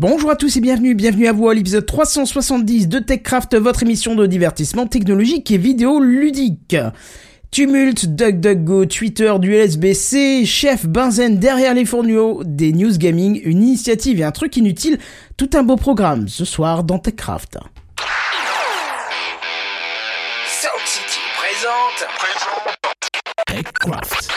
Bonjour à tous et bienvenue, bienvenue à vous à l'épisode 370 de TechCraft, votre émission de divertissement technologique et vidéo ludique. Tumulte, DuckDuckGo, Twitter du LSBC, Chef Benzen derrière les fourneaux, des news gaming, une initiative et un truc inutile, tout un beau programme ce soir dans TechCraft. Sound City présente. TechCraft.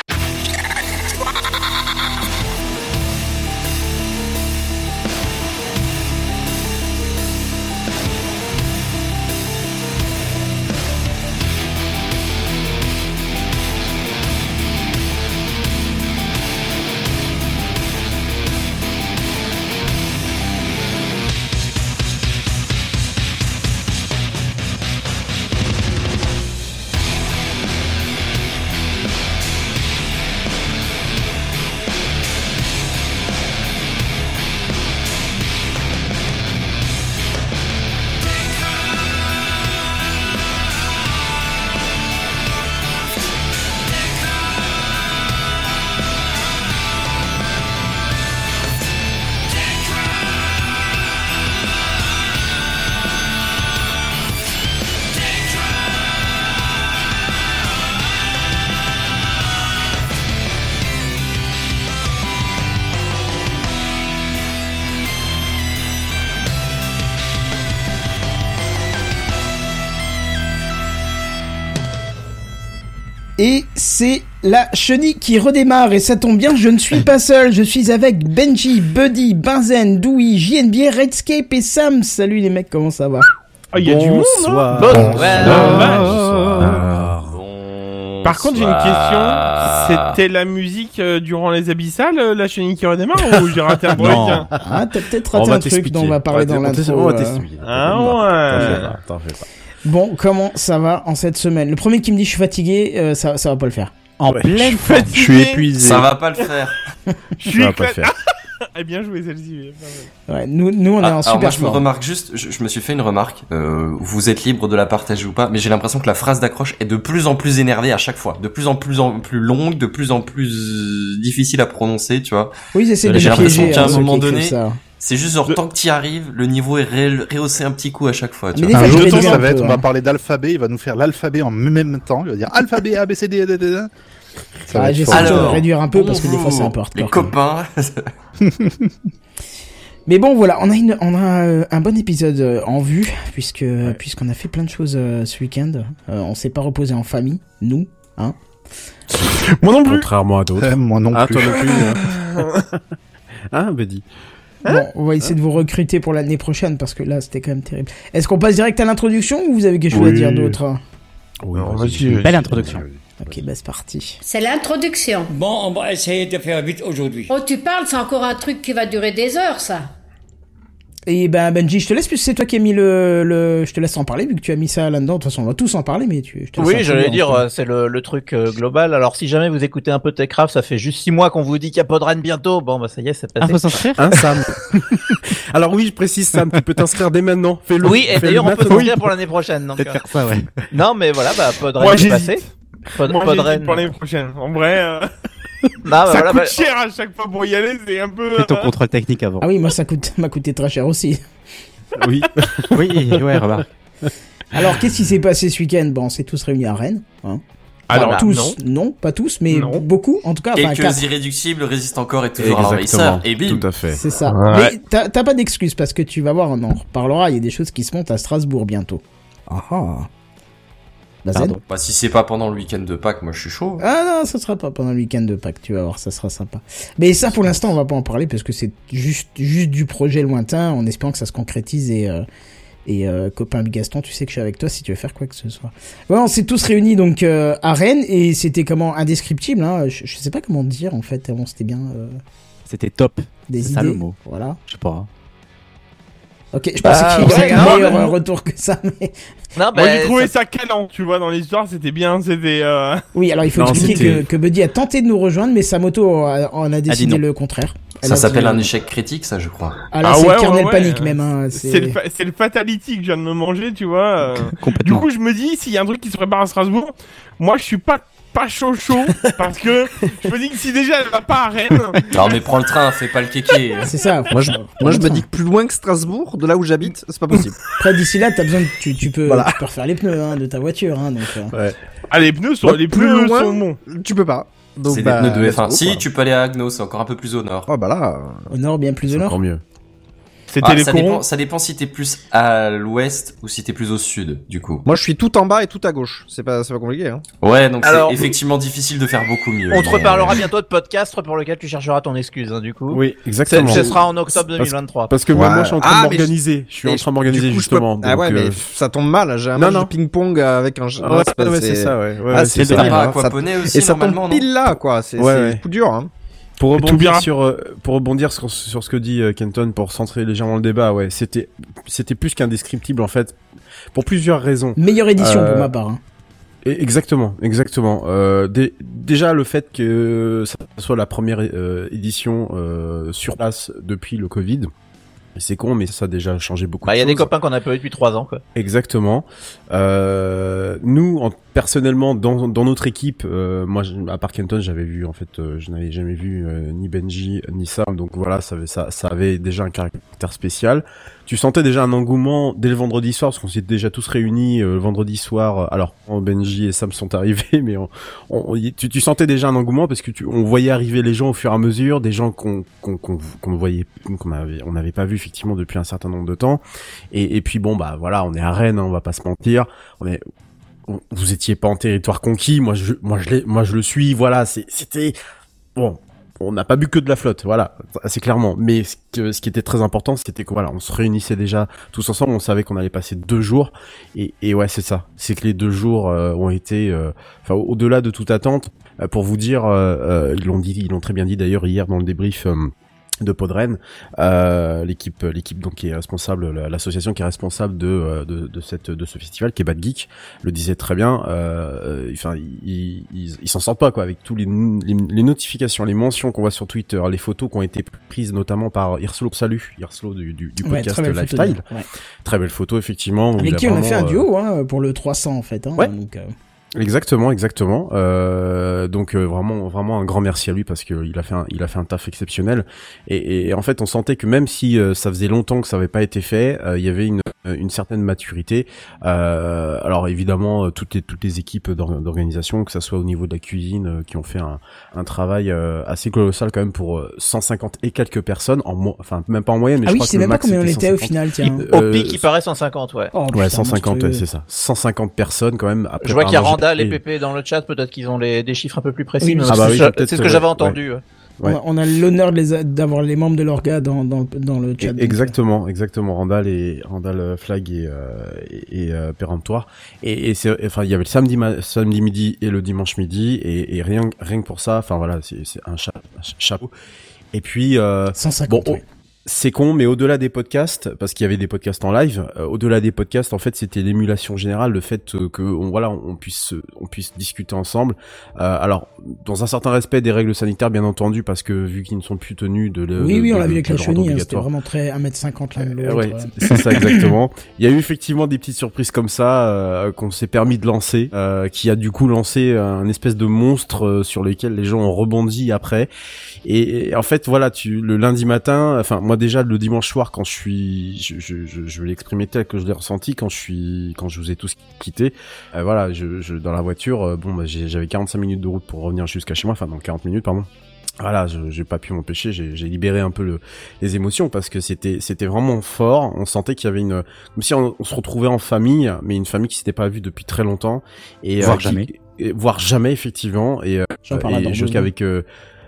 C'est la chenille qui redémarre et ça tombe bien, je ne suis pas seul, je suis avec Benji, Buddy, Benzen, Dewey, JNB, Redscape et Sam. Salut les mecs, comment ça va Ah, il y a du monde, hein Bonsoir. Bonsoir. Par contre, j'ai une question. C'était la musique euh, durant les abyssales, euh, la chenille qui redémarre, ou j'ai raté un bruit Non. tiens Ah, t'as peut-être raté un truc dont on va parler dans l'intro. On va euh. t'expliquer. Ah T'en fais ouais. pas, t'en fais pas. Bon, comment ça va en cette semaine? Le premier qui me dit je suis fatigué, euh, ça, ça va pas le faire. En Ouais, pleine je suis forme. fatigué. Je suis épuisé. Ça va pas le faire. Je suis Ça va pas le faire. Eh bien joué celle-ci. Ouais, nous, nous on est Ah, en alors super moi je me remarque juste, je, je me suis fait une remarque. euh, vous êtes libre de la partager ou pas, mais j'ai l'impression que la phrase d'accroche est de plus en plus énervée à chaque fois, de plus en plus en plus longue, de plus en plus euh, difficile à prononcer, tu vois. Oui, j'essaie de J'ai l'impression qu'à hein, un ceux moment donné, ça. C'est juste genre tant que t'y arrives, le niveau est ré- rehaussé un petit coup à chaque fois. Tu Mais vois. Un jour, ça va être, on hein. va parler d'alphabet, il va nous faire l'alphabet en même temps. Il va dire alphabet A, B, C, D, D, D, D. Ah, j'essaie de Alors, réduire un peu parce que des fois c'est un peu Les hardcore. quand même. copains. Mais bon, voilà, on a, une, on a euh, un bon épisode euh, en vue, puisque puisqu'on a fait plein de choses euh, ce week-end. Euh, on s'est pas reposé en famille, nous. Hein Moi non plus. Contrairement à d'autres. Euh, moi non Ah, plus. toi non plus. hein. Ah, Buddy? Bon, on va essayer de vous recruter pour l'année prochaine, parce que là, c'était quand même terrible. Est-ce qu'on passe direct à l'introduction ou vous avez quelque chose à dire d'autre Oui, vas-y, vas-y. Belle introduction. Ok, bah c'est parti. C'est l'introduction. Bon, on va essayer de faire vite aujourd'hui. Oh, tu parles, c'est encore un truc qui va durer des heures, ça. Et ben Benji, je te laisse, puisque c'est toi qui as mis le, le... Je te laisse en parler, vu que tu as mis ça là-dedans. De toute façon, on va tous en parler, mais tu... je te laisse Oui, j'allais dire, en fait. c'est le, le truc euh, global. Alors, si jamais vous écoutez un peu Techcraft, ça fait juste six mois qu'on vous dit qu'il y a Podren bientôt. Bon, bah ça y est, c'est passé. s'inscrire Hein, Sam Alors oui, je précise, Sam, tu peux t'inscrire dès maintenant. Fais-le. oui, et d'ailleurs, on peut s'inscrire pour l'année prochaine. Donc, euh, faire ça, ouais. Non, mais voilà, bah Podren Moi, est passé. Pod, Moi Podren. pour l'année prochaine. En vrai, euh, Non, bah, ça voilà, coûte bah, cher à chaque fois pour y aller, c'est un peu. Fais ton euh, contrôle technique avant. Ah oui, moi ça coûte, m'a coûté très cher aussi. Oui. oui, ouais, remarque. Alors, qu'est-ce qui s'est passé ce week-end? Bon, on s'est tous réunis à Rennes. Hein. Alors Voilà. tous, non. pas tous, mais Non. beaucoup, en tout cas. Quelques quatre. irréductibles résistent encore et toujours à l'envahisseur. Et bim. Tout à fait. C'est ça. Ouais. Mais t'as pas d'excuse parce que tu vas voir, on en reparlera. Il y a des choses qui se montent à Strasbourg bientôt. Ah ah. Pardon. Bah si c'est pas pendant le week-end de Pâques, moi je suis chaud. Ah non, ça sera pas pendant le week-end de Pâques, tu vas voir, ça sera sympa. Mais ça, pour l'instant, on va pas en parler parce que c'est juste, juste du projet lointain, en espérant que ça se concrétise et, euh, et euh, copain Gaston, tu sais que je suis avec toi si tu veux faire quoi que ce soit. Ouais, on s'est tous réunis donc euh, à Rennes et c'était comment? Indescriptible, hein. Je, je sais pas comment dire en fait, on c'était bien euh, C'était top. des C'est idées. ça, le mot. Voilà. Je sais pas. Ok, je Bah, pensais qu'il y ouais, avait un meilleur euh, retour que ça, mais non, bah, Moi j'ai trouvé ça- ça calant, tu vois, dans l'histoire, c'était bien, c'était. Euh... oui, alors il faut Non, expliquer que, que Buddy a tenté de nous rejoindre, mais sa moto en a décidé non. le contraire. Elle Ça dit- s'appelle un échec critique, ça je crois. Ah là, Ah c'est ouais, Kernel ouais, Panic ouais. même. Hein, C'est le, fa- le fatality que je viens de me manger, tu vois. euh. Du coup, je me dis, s'il y a un truc qui se prépare à Strasbourg, moi je suis pas pas chaud chaud parce que je me dis que si déjà elle va pas à Rennes, Non mais prends le train, fais pas le kéké. C'est ça. Moi, je, moi, je me dis que plus loin que Strasbourg, de là où j'habite, c'est pas possible. Après, d'ici là, t'as besoin de, tu, tu peux, Voilà. tu peux refaire les pneus, hein, de ta voiture, hein, donc, euh, Ouais. ah les pneus sont Bah, les plus pneus loin. sont bons. Tu peux pas. Donc, C'est bah, des pneus de let's F1. go, Si, tu peux aller à Agno, c'est encore un peu plus au nord. Oh bah là, au nord, bien plus au nord. encore mieux. C'était Ah, les ça, corons. dépend, ça dépend si t'es plus à l'ouest ou si t'es plus au sud, du coup. Moi, je suis tout en bas et tout à gauche. C'est pas, c'est pas compliqué, hein. Ouais, donc Alors- c'est effectivement difficile de faire beaucoup mieux. On te mais, reparlera bientôt de podcast pour lequel tu chercheras ton excuse, hein, du coup. Oui, exactement. Ce sera en octobre Parce- 2023. Parce que Ouais. moi, moi, je suis en train Ah, de m'organiser. Je suis en train de m'organiser peux- justement. Ah ouais, donc, mais euh, ça tombe mal. J'ai un Non, match non. de ping-pong avec un. Ouais, ouais, c'est ça, ouais. ouais, Ah, c'est ça. Et ça tombe pile là, quoi. C'est Ouais, c'est ouais. coup dur, hein. Pour tout rebondir sur euh, pour rebondir sur, sur ce que dit euh, Kenton pour centrer légèrement le débat, ouais, c'était c'était plus qu'indescriptible en fait pour plusieurs raisons. Meilleure édition Euh, pour ma part. Hein. Exactement, exactement. Euh, dé- déjà le fait que ça soit la première euh, édition euh, sur place depuis le Covid, c'est con, mais ça a déjà changé beaucoup. Bah, il y a de des copains qu'on a pas eu depuis 3 ans, quoi. Exactement. Euh, nous, en, personnellement, dans, dans notre équipe, euh, moi, à part Kenton, j'avais vu, en fait, euh, je n'avais jamais vu euh, ni Benji ni Sam, donc voilà, ça, avait- ça, ça avait déjà un caractère spécial. Tu sentais déjà un engouement dès le vendredi soir, parce qu'on s'était déjà tous réunis euh, le vendredi soir. euh, Alors, Benji et Sam sont arrivés, mais on, on- tu, tu sentais déjà un engouement parce que tu, on voyait arriver les gens au fur et à mesure, des gens qu'on qu'on qu'on voyait, qu'on avait, on n'avait pas vu effectivement depuis un certain nombre de temps. Et, et puis bon bah voilà, on est à Rennes, hein, on va pas se mentir. On est, vous étiez pas en territoire conquis, moi je, moi je moi je le suis. Voilà, c'était bon. On n'a pas bu que de la flotte, voilà, assez clairement. Mais ce, qui était très important, c'était que voilà, on se réunissait déjà tous ensemble. On savait qu'on allait passer deux jours, et, et ouais, c'est ça. C'est que les deux jours euh, ont été, euh, au-delà de toute attente. Euh, pour vous dire, ils l'ont dit, ils l'ont très bien dit d'ailleurs hier dans le débrief. Euh, de Podren, euh, l'équipe, l'équipe donc qui est responsable, la- l'association qui est responsable de, euh, de, de cette, de ce festival, qui est Bad Geek, le disait très bien. euh, Enfin, ils, ils, ils s'en sortent pas quoi avec tous les, les, les notifications, les mentions qu'on voit sur Twitter, les photos qui ont été prises notamment par Irslo Salut, Irslo du, du, du Ouais, podcast très belle photo, Lifestyle. ouais. Très belle photo effectivement. il Avec qui on a fait un euh, duo hein, pour le 300 en fait. Hein, Ouais. donc, euh, Exactement, exactement. Euh, donc euh, vraiment, vraiment un grand merci à lui parce que il a fait un, il a fait un taf exceptionnel. Et, et en fait, on sentait que même si euh, ça faisait longtemps que ça avait pas été fait, euh, il y avait une, une certaine maturité. Euh, alors évidemment, euh, toutes les toutes les équipes d'or- d'organisation, que ça soit au niveau de la cuisine, euh, qui ont fait un, un travail euh, assez colossal quand même pour euh, 150 et quelques personnes en mo- enfin même pas en moyenne, mais Ah je oui, crois je que sais le même pas max, combien on c'était était au 150. final, tiens. Au Euh, pic, il paraît 150, ouais. Oh, Ouais, putain, 150, ouais, c'est ça. 150 personnes quand même. Je vois qu'il y a Et Pépé dans le chat, peut-être qu'ils ont les, des chiffres un peu plus précis. Oui, mais mais Ah bah c'est oui, ce- peut-être c'est ce que j'avais entendu. ouais. On Ouais. a- On a l'honneur les d'avoir les membres de l'orga dans, dans, dans le chat. donc, euh, Exactement, exactement. Randall et Randall euh, Flag et euh, et, et euh, péremptoire. Et, et c'est enfin il y avait le samedi samedi midi et le dimanche midi et, et rien rien que pour ça. Enfin voilà, c'est un, cha- un chapeau. Et puis euh, 150. Bon, ouais. C'est con, mais au-delà des podcasts, parce qu'il y avait des podcasts en live, euh, au-delà des podcasts, en fait, c'était l'émulation générale, le fait euh, que on, voilà, on puisse on puisse discuter ensemble. Euh, alors, dans un certain respect des règles sanitaires, bien entendu, parce que vu qu'ils ne sont plus tenus de le Oui, de- oui, on l'a vu avec la chenille, hein, c'était vraiment très 1m50 l'un de Euh, l'autre. ouais, c'est ça exactement. Il y a eu effectivement des petites surprises comme ça euh, qu'on s'est permis de lancer, euh, qui a du coup lancé un espèce de monstre sur lequel les gens ont rebondi après. Et, et en fait, voilà, tu le lundi matin, enfin moi déjà le dimanche soir quand je suis, je, je, je, je vais l'exprimer tel que je l'ai ressenti quand je suis, quand je vous ai tous quitté. Euh, voilà, je, je dans la voiture, euh, bon, bah, j'avais 45 minutes de route pour revenir jusqu'à chez moi, enfin dans 40 minutes pardon. Voilà, j'ai pas pu m'empêcher, j'ai libéré un peu le, les émotions parce que c'était c'était vraiment fort. On sentait qu'il y avait une comme si on, on se retrouvait en famille, mais une famille qui s'était pas vue depuis très longtemps et Voire qui- jamais. et- voire jamais effectivement. Et, euh, et je qu'avec euh,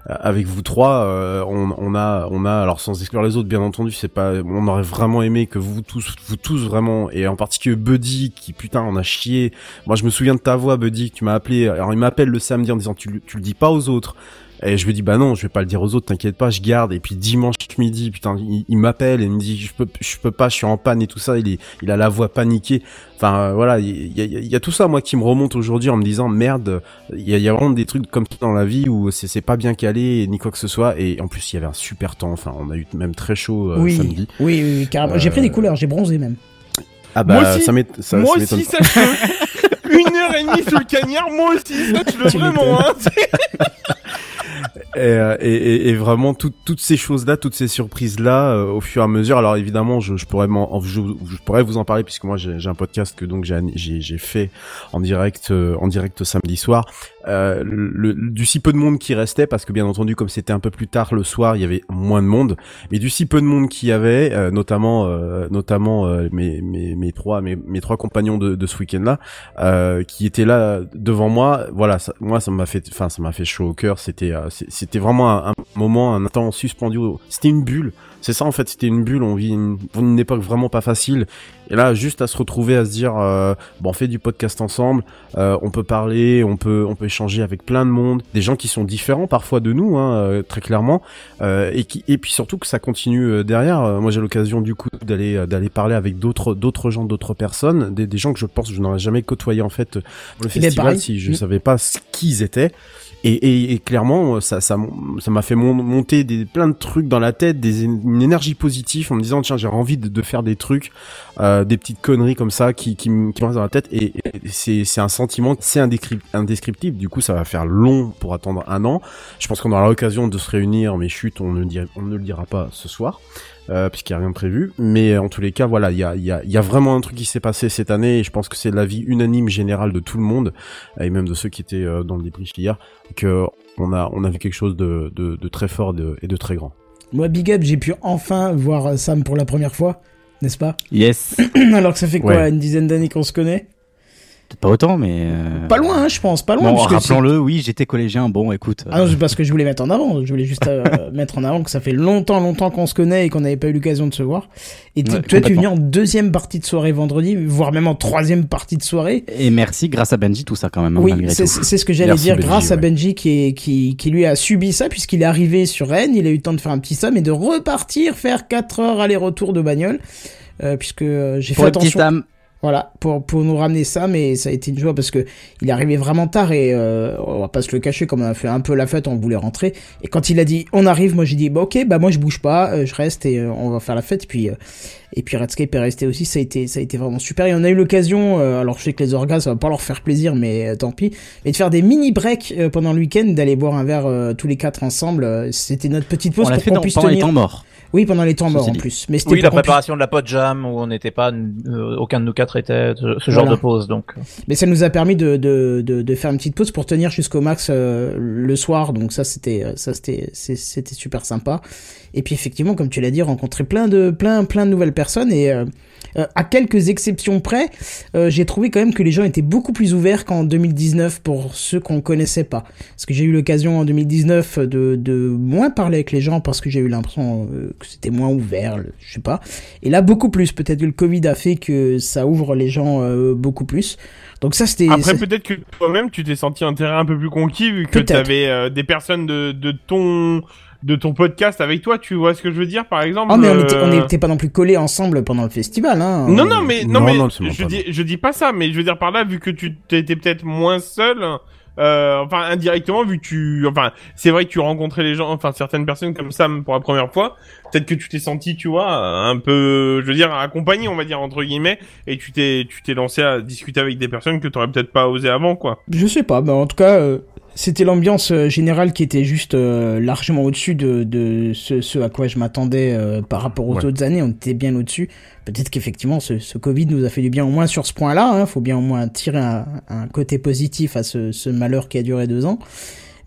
avec vous trois, euh, on, on a on a alors sans exclure les autres bien entendu, c'est pas on aurait vraiment aimé que vous tous vous tous vraiment et en particulier Buddy qui putain on a chié. Moi je me souviens de ta voix Buddy que tu m'as appelé. Alors il m'appelle le samedi en disant tu tu le dis pas aux autres. Et je lui dis bah non, je vais pas le dire aux autres, t'inquiète pas, je garde. Et puis dimanche midi, putain, il, il m'appelle et il me dit je peux, je peux pas, je suis en panne et tout ça. Il est, il a la voix paniquée. Enfin euh, voilà, il y a, il y a tout ça moi qui me remonte aujourd'hui en me disant merde, il y a, il y a vraiment des trucs comme ça dans la vie où c'est c'est pas bien calé ni quoi que ce soit. Et en plus il y avait un super temps. Enfin on a eu même très chaud euh, oui, samedi. oui, oui, oui, carrément. J'ai Euh, pris des couleurs, j'ai bronzé même. Ah bah Moi aussi. ça m'ét- ça, Moi ça m'étonne aussi, ça Une heure et demie sous le cagnard, moi aussi, sache-le Tu vraiment, hein. et, euh, et, vraiment tout- toutes ces choses-là, toutes ces choses-là, euh, au fur et à mesure. Alors évidemment, je, je pourrais vous en parler puisque moi j'ai un podcast que donc j'ai fait en direct euh, en direct samedi soir. Euh, le, du si peu de monde qui restait parce que bien entendu comme c'était un peu plus tard le soir, il y avait moins de monde. Mais du si peu de monde qu'il y avait, euh, notamment euh, notamment euh, mes, mes mes trois mes, mes trois compagnons de, de ce week-end-là, euh, qui étaient là devant moi. Voilà, ça, moi ça m'a fait, enfin ça m'a fait chaud au cœur. C'était c'était vraiment un, un moment, un temps suspendu. C'était une bulle. C'est ça en fait, c'était une bulle. On vit une, une époque vraiment pas facile. Et là, juste à se retrouver, à se dire, euh, bon, on fait du podcast ensemble, euh, on peut parler, on peut, on peut échanger avec plein de monde, des gens qui sont différents parfois de nous, hein, euh, très clairement, euh, et qui, et puis surtout que ça continue euh, derrière. Euh, moi, j'ai l'occasion du coup d'aller, euh, d'aller parler avec d'autres, d'autres gens, d'autres personnes, des, des gens que je pense que je n'aurais jamais côtoyé en fait pour le Eh ben, festival si je Mm. savais pas ce qu'ils étaient. Et, et, et clairement, ça, ça, ça m'a fait mon- monter des plein de trucs dans la tête, des, une énergie positive en me disant tiens j'ai envie de, de faire des trucs, euh, des petites conneries comme ça qui, qui, me qui me restent dans la tête. Et, et c'est, un sentiment, c'est indescrip- indescriptible. Du coup, ça va faire long pour attendre un an. Je pense qu'on aura l'occasion de se réunir, mais chut, on ne, on ne le dira pas ce soir. Euh, puisqu'il n'y a rien de prévu. Mais en tous les cas, voilà, il y a, il y, a, il y a vraiment un truc qui s'est passé cette année et je pense que c'est l'avis unanime général de tout le monde et même de ceux qui étaient euh, dans le débrief hier que on a, on a vu quelque chose de, de, de très fort de- et de très grand. Moi, Big Up, j'ai pu enfin voir euh, Sam pour la première fois, n'est-ce pas? Yes. Alors que ça fait quoi, Ouais. une dizaine d'années qu'on se connaît? Pas autant, mais. euh, Pas loin, hein, je pense, pas loin. Bon, rappelons-le, oui, j'étais collégien. Bon, écoute. Ah non, c'est parce que je voulais mettre en avant. Je voulais juste euh, mettre en avant que ça fait longtemps, longtemps qu'on se connaît et qu'on n'avait pas eu l'occasion de se voir. Et Ouais, toi, tu es venu en deuxième partie de soirée vendredi, voire même en troisième partie de soirée. Et merci, grâce à Benji, tout ça quand même. hein, Oui, c'est ce que j'allais dire Benji, grâce à. Benji qui, est, qui, qui lui a subi ça puisqu'il est arrivé sur Rennes, il a eu le temps de faire un petit somme et de repartir faire 4 heures aller-retour de bagnole. Euh, puisque euh, j'ai fait attention. Voilà, pour, pour nous ramener ça, mais ça a été une joie parce que il est arrivé vraiment tard et euh, on va pas se le cacher, comme on a fait un peu la fête, on voulait rentrer. Et quand il a dit on arrive, moi j'ai dit bah ok, bah moi je bouge pas, euh, je reste et euh, on va faire la fête. Et puis et puis Redscape est resté aussi, ça a été ça a été vraiment super. Et on a eu l'occasion, alors je sais que les orgas ça va pas leur faire plaisir, mais tant pis, mais de faire des mini breaks pendant le week-end, d'aller boire un verre tous les quatre ensemble. C'était notre petite pause On pour qu'on puisse pendant les tenir. temps morts. Oui, pendant les temps morts en plus. Mais c'était Oui, la puisse- préparation de la pod jam où on n'était pas, euh, aucun de nous quatre était ce, ce genre Voilà. de pause. Donc, Mais ça nous a permis de, de, de, de faire une petite pause pour tenir jusqu'au max euh, le soir. Donc ça c'était euh, ça c'était c'était super sympa. Et puis effectivement, comme tu l'as dit, rencontrer plein de plein plein de nouvelles personnes et euh, à quelques exceptions près, euh, j'ai trouvé quand même que les gens étaient beaucoup plus ouverts qu'en 2019 pour ceux qu'on connaissait pas. Parce que j'ai eu l'occasion en 2019 de, de moins parler avec les gens parce que j'ai eu l'impression euh, que c'était moins ouvert, je sais pas. Et là, beaucoup plus. Peut-être que le Covid a fait que ça ouvre les gens euh, beaucoup plus. Donc ça, c'était... Après, peut-être que toi-même, tu t'es senti un terrain un peu plus conquis vu que Peut-être. t'avais euh, des personnes de, de ton de ton podcast avec toi. Tu vois ce que je veux dire, par exemple Oh mais on euh, était, on était pas non plus collés ensemble pendant le festival, hein. Non, non, mais non, Non, mais non, je dis, je dis pas ça, mais je veux dire par là, vu que tu étais peut-être moins seul, euh, enfin indirectement, vu que tu, enfin, c'est vrai que tu rencontrais les gens, enfin certaines personnes comme Sam pour la première fois, peut-être que tu t'es senti, tu vois, un peu, je veux dire, accompagné, on va dire entre guillemets, et tu t'es, tu t'es lancé à discuter avec des personnes que t'aurais peut-être pas osé avant, quoi. Je sais pas, mais en tout cas, euh, c'était l'ambiance euh, générale qui était juste euh, largement au-dessus de, de ce, ce à quoi je m'attendais euh, par rapport aux Ouais. autres années. On était bien au-dessus. Peut-être qu'effectivement, ce, ce Covid nous a fait du bien au moins sur ce point-là. Hein. Faut bien au moins tirer un, un côté positif à ce, ce malheur qui a duré deux ans.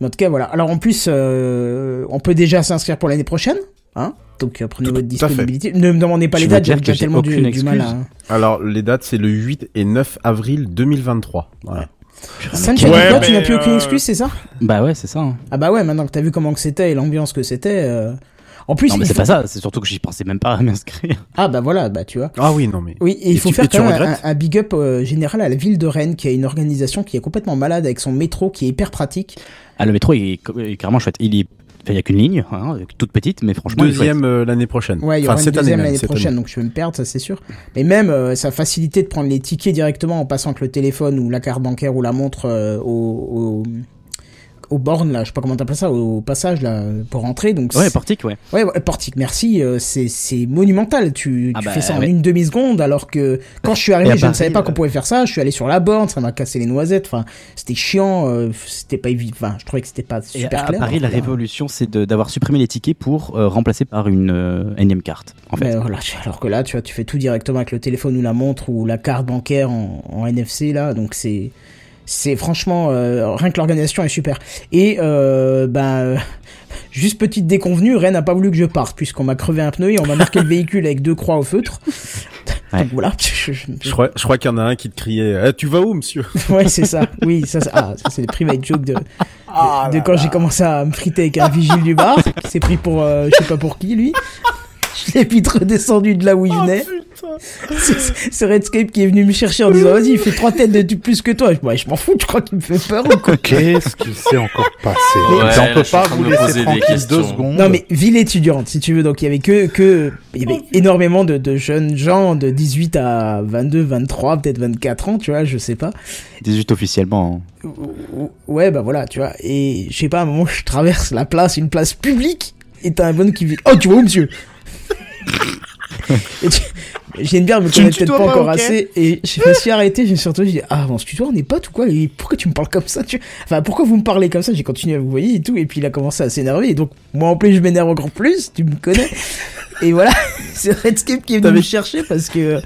Mais en tout cas, voilà. Alors en plus, euh, on peut déjà s'inscrire pour l'année prochaine. Hein donc euh, prenez Tout- votre disponibilité. Ne me demandez pas Je les dates, j'ai tellement du, mal à... Alors les dates c'est le 8 et 9 avril 2023. Voilà. Sam, as dit Ouais, quoi Tu n'as plus aucune euh, excuse, c'est ça? Bah ouais, c'est ça. hein. Ah bah ouais, maintenant que t'as vu comment que c'était et l'ambiance que c'était. euh, En plus, Non, mais c'est faut- pas ça. C'est surtout que j'y pensais même pas à m'inscrire. Ah bah voilà, bah tu vois. Ah oui non mais. Oui, et il faut tu- faire quand même un, big up euh, général à la ville de Rennes, qui a une organisation qui est complètement malade avec son métro qui est hyper pratique. Ah, le métro il est, il est carrément chouette. Il est, il y a qu'une ligne, hein, toute petite, mais franchement. Deuxième euh, l'année prochaine. Ouais, il y enfin aura une deuxième l'année prochaine, année. donc je vais me perdre, ça c'est sûr. Mais même, euh, ça a facilité de prendre les tickets directement en passant avec le téléphone ou la carte bancaire ou la montre euh, au, au, aux bornes là, je sais pas comment t'appelles ça, au passage là pour rentrer. Donc Ouais, portique, ouais. Ouais, portique, merci. euh, c'est c'est monumental. Tu, Ah tu bah, fais ça en ouais. une demi seconde, alors que quand je suis Et arrivé, à je ne savais pas euh, qu'on pouvait faire ça. Je suis allé sur la borne, ça m'a cassé les noisettes. Enfin, c'était chiant. euh, c'était pas évident. Enfin, je trouvais que c'était pas Et super à clair. Paris, la révolution, c'est d'avoir supprimé les tickets pour euh, remplacer par une euh, énième carte. En fait. Voilà, alors que là, tu vois, tu fais tout directement avec le téléphone ou la montre ou la carte bancaire en, en NFC là, donc c'est c'est franchement euh, rien que l'organisation est super. Et euh, ben euh, juste petite déconvenue, Ren n'a pas voulu que je parte puisqu'on m'a crevé un pneu et on m'a marqué le véhicule avec deux croix au feutre. Ouais. Donc voilà. je- je- Je crois, je crois qu'il y en a un qui te criait Eh, Tu vas où, monsieur? Ouais, c'est ça. Oui, ça, c'est- ah, ça c'est les private jokes de, de, Ah de quand j'ai commencé à me friter avec un vigile du bar, qui s'est pris pour, euh, je sais pas pour qui, lui. Je l'ai vite redescendu de là où il Oh, venait. C'est- C'est Redscape qui est venu me chercher en disant, vas-y, il fait trois têtes de plus que toi. Je, ouais, je m'en fous, tu crois qu'il me fait peur ou quoi? Qu'est-ce qu'il s'est encore passé? Ouais, On peut je pas vous laisser tranquille deux secondes. Non mais ville étudiante si tu veux donc il y avait que que il y avait énormément de, de jeunes gens de 18 à 22 23 peut-être 24 ans tu vois je sais pas 18 officiellement. hein. Ouais, bah voilà, tu vois. Et je sais pas, à un moment, je traverse la place, une place publique, et t'as un bonhomme qui dit Oh, tu vas où, monsieur? J'aime bien me Tu me connaître peut-être pas pas, encore assez. Et je me suis arrêté, je me suis retrouvé, j'ai dit Ah, on se tutoie, on est potes ou quoi? Et pourquoi tu me parles comme ça tu... Enfin, pourquoi vous me parlez comme ça? J'ai continué à vous voyer et tout. Et puis il a commencé à s'énerver. Et donc, moi en plus, je m'énerve encore plus, tu me connais. Et voilà, c'est Redscape qui est venu me chercher parce que,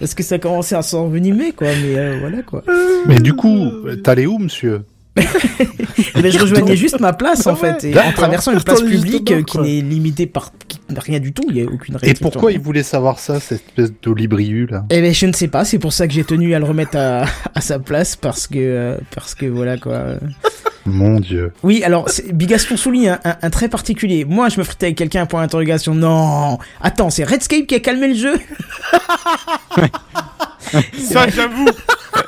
parce que ça commençait à s'envenimer, quoi. Mais euh, voilà, quoi. Mais du coup, t'allais où, monsieur? Eh ben, je rejoignais juste ma place en fait, et en D'accord. traversant une place Attendez, juste publique dedans, euh, qui quoi. n'est limitée par qui- rien du tout, il y a aucune Et restriction. pourquoi il voulait savoir ça, cette espèce d'olibriu là? Eh ben je ne sais pas, c'est pour ça que j'ai tenu à le remettre à, à sa place parce que euh, parce que voilà quoi. Mon dieu. Oui, alors c'est- Bigaston souligne un, un, un trait particulier. Moi, je me fritais avec quelqu'un point d'interrogation. Non, attends, c'est Redscape qui a calmé le jeu? Ça, j'avoue.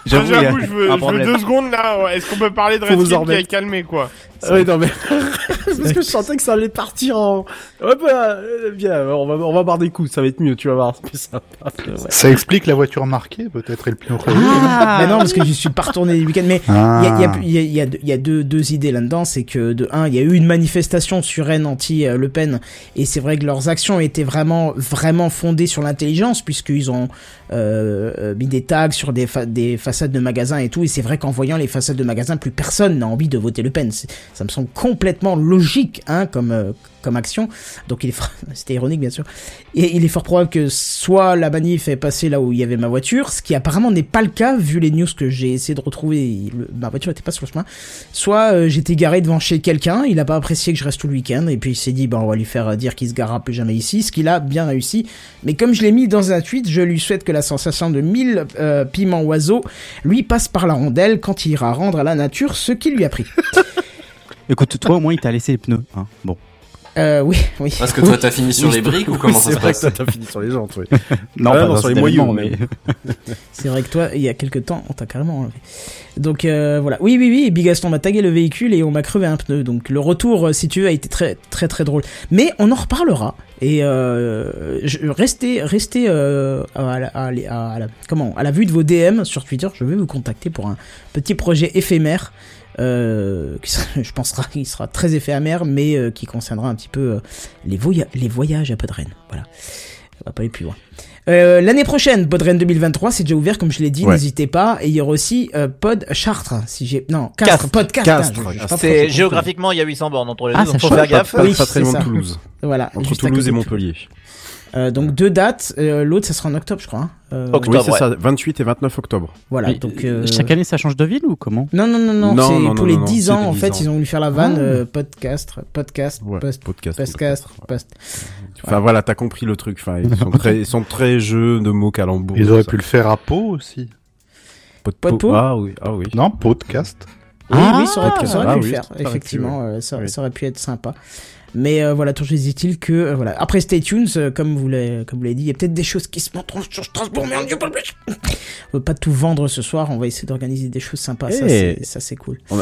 J'avoue, je veux, je deux secondes là. Est-ce qu'on peut parler de en qui a calmé quoi? Oui, non, mais. Parce que je sentais que ça allait partir en. Ouais, bah, bien, on va, on va barrer des coups, ça va être mieux, tu vas voir. Ça explique la voiture marquée, peut-être, et le crevé. Ah, mais non, parce que je suis pas retourné le week-end. Mais il Ah. y a, il y a- y a- y a deux- deux, idées là-dedans. C'est que, de un, il y a eu une manifestation sur Rennes anti-Le Pen. Et c'est vrai que leurs actions étaient vraiment, vraiment fondées sur l'intelligence, puisqu'ils ont euh, euh, mis des tags sur des, fa- des façades de magasins et tout. Et c'est vrai qu'en voyant les façades de magasins, plus personne n'a envie de voter Le Pen. Ça me semble complètement logique, hein, comme, euh, comme action. Donc c'était ironique, bien sûr. Et il est fort probable que soit la manif est passée là où il y avait ma voiture, ce qui apparemment n'est pas le cas vu les news que j'ai essayé de retrouver. ma voiture était pas sur le chemin. Soit euh, j'étais garé devant chez quelqu'un, il a pas apprécié que je reste tout le week-end et puis il s'est dit bah on va lui faire euh, dire qu'il se garera plus jamais ici, ce qu'il a bien réussi. Mais comme je l'ai mis dans un tweet, je lui souhaite que la sensation de mille euh, piments oiseaux lui passe par la rondelle quand il ira rendre à la nature ce qu'il lui a pris. Écoute, toi au moins il t'a laissé les pneus. Hein. Bon. Euh, oui, oui. Parce que toi, t'as fini sur les briques ou comment ça se passe C'est vrai que toi, t'as fini sur les jantes, oui. Non, Ah, pas non, dans sur les événement, mais- C'est vrai que toi, il y a quelques temps, on t'a carrément enlevé. Donc euh, voilà. Oui, oui, oui. Bigaston m'a tagué le véhicule et on m'a crevé un pneu. Donc le retour, euh, si tu veux, a été très, très, très drôle. Mais on en reparlera. Et euh, je, restez, restez euh, à, la, à la- à la- comment, à la vue de vos DM sur Twitter. Je vais vous contacter pour un petit projet éphémère. Euh, qui sera- je pense qu'il sera très éphémère, mais euh, qui concernera un petit peu euh, les, voya- les voyages à Podren. Voilà. On va pas aller plus loin. Euh, L'année prochaine, Podren 2023, c'est déjà ouvert, comme je l'ai dit, Ouais. n'hésitez pas. Et il y aura aussi euh, Pod Chartres, si j'ai... Non, Castres, Castres. Pod Castres. Pas C'est géographiquement, il y a 800 bornes entre les Ah, deux, ça donc faut faire gaffe. Pas, Oui, pas très loin de Toulouse. Voilà. Entre Toulouse et Montpellier. Euh, donc deux dates. Euh, L'autre, ça sera en octobre, je crois. hein. Euh, Octobre. Oui, c'est ouais. ça, 28 et 29 octobre. Voilà. Mais, donc euh, Chaque année ça change de ville ou comment? Non, non, non, non, Non, c'est non, pour non, les non, 10 c'est ans, les en 10 fait, ans. ils ont voulu faire la vanne, Ah. euh, podcast, podcast, Ouais, post, podcast. podcast, post. Enfin voilà, t'as compris le truc. Enfin, ils sont très, ils sont très jeux de mots calembours. Ils auraient tout pu le faire à Pau aussi. ça. Pot de Ah oui, ah oui. Non, podcast. Oui, Ah, oui, ça aurait pu, ça aurait ah pu oui, le faire, ça pu, effectivement, euh, ça, Oui. ça aurait pu être sympa. Mais euh, voilà, toujours est-il que euh, voilà. Après Stay Tunes, euh, comme vous l'avez comme vous l'avez dit, il y a peut-être des choses qui se montreront sur Strasbourg, mais on ne plus. on veut pas tout vendre ce soir, on va essayer d'organiser des choses sympas. Ça, Eh. c'est- ça c'est cool. On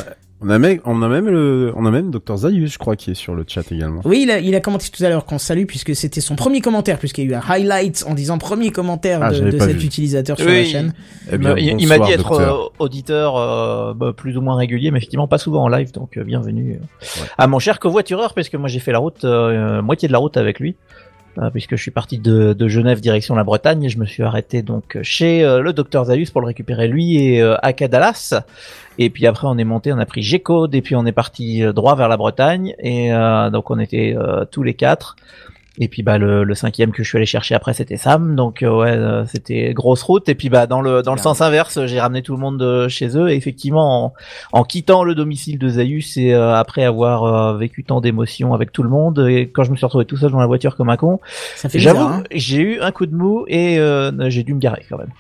On a même, on a même le, on a même Dr Zayus, je crois, qui est sur le chat également. Oui, il a, il a commenté tout à l'heure qu'on salue puisque c'était son premier commentaire puisqu'il y a eu un highlight en disant premier commentaire Ah, de, cet vu. utilisateur sur Oui. la chaîne. Eh bien, il il m'a dit être euh, auditeur euh, bah, plus ou moins régulier, mais effectivement pas souvent en live, donc euh, bienvenue à mon cher covoitureur, parce que moi j'ai fait la route, euh, moitié de la route avec lui, puisque je suis parti de, Genève direction la Bretagne, et je me suis arrêté donc chez euh, le docteur Zayus pour le récupérer lui et euh, à Cadalas. Et puis après on est monté, on a pris G-Code et puis on est parti euh, droit vers la Bretagne et euh, donc on était euh, tous les quatre. Et puis bah le, le cinquième que je suis allé chercher après c'était Sam. Donc euh, ouais euh, c'était grosse route. Et puis bah dans le dans le sens inverse j'ai ramené tout le monde de chez eux. Et effectivement en, en quittant le domicile de Zayus et euh, après avoir euh, vécu tant d'émotions avec tout le monde et quand je me suis retrouvé tout seul dans la voiture comme un con Ça fait j'avoue hein. j'ai eu un coup de mou et euh, j'ai dû me garer quand même.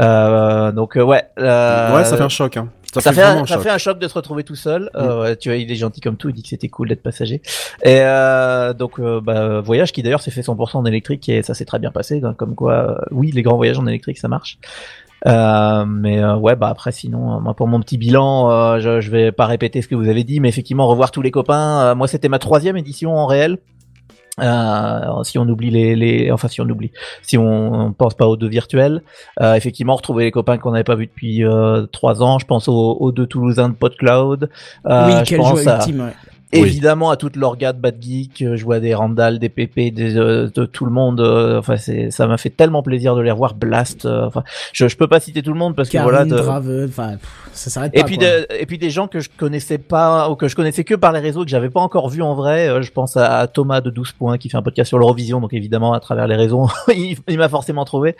Euh, donc euh, ouais euh, Ouais, ça fait un choc, hein. Ça, ça, fait un, ça choc. fait un choc de se retrouver tout seul. Euh, ouais, tu vois, il est gentil comme tout. Il dit que c'était cool d'être passager. Et euh, donc, euh, bah, voyage qui d'ailleurs s'est fait 100% en électrique et ça s'est très bien passé. donc, comme quoi, euh, oui, les grands voyages en électrique, ça marche. Euh, mais euh, ouais, bah après, sinon, moi pour mon petit bilan, euh, je, je vais pas répéter ce que vous avez dit, mais effectivement, revoir tous les copains. euh, moi, c'était ma troisième édition en réel. Euh, si on oublie les, les, enfin si on oublie, si on, on pense pas aux deux virtuels, euh, effectivement retrouver les copains qu'on n'avait pas vus depuis euh, trois ans. Je pense aux, aux deux Toulousains de PodCloud. Euh, oui, je quel pense à- ultime, ouais. Évidemment à toute l'orga de Bad Geek, euh, je vois des Randall, des PP, des, euh, de tout le monde. euh, Enfin, c'est, ça m'a fait tellement plaisir de les revoir. Blast. euh, Enfin, je, je peux pas citer tout le monde parce que Karine, voilà. de- Drave, enfin, pff, ça s'arrête pas. et puis, de- et puis des gens que je connaissais pas ou que je connaissais que par les réseaux que j'avais pas encore vu en vrai. Euh, Je pense à Thomas de 12 points qui fait un podcast sur l'Eurovision, donc évidemment à travers les réseaux, il, il m'a forcément trouvé.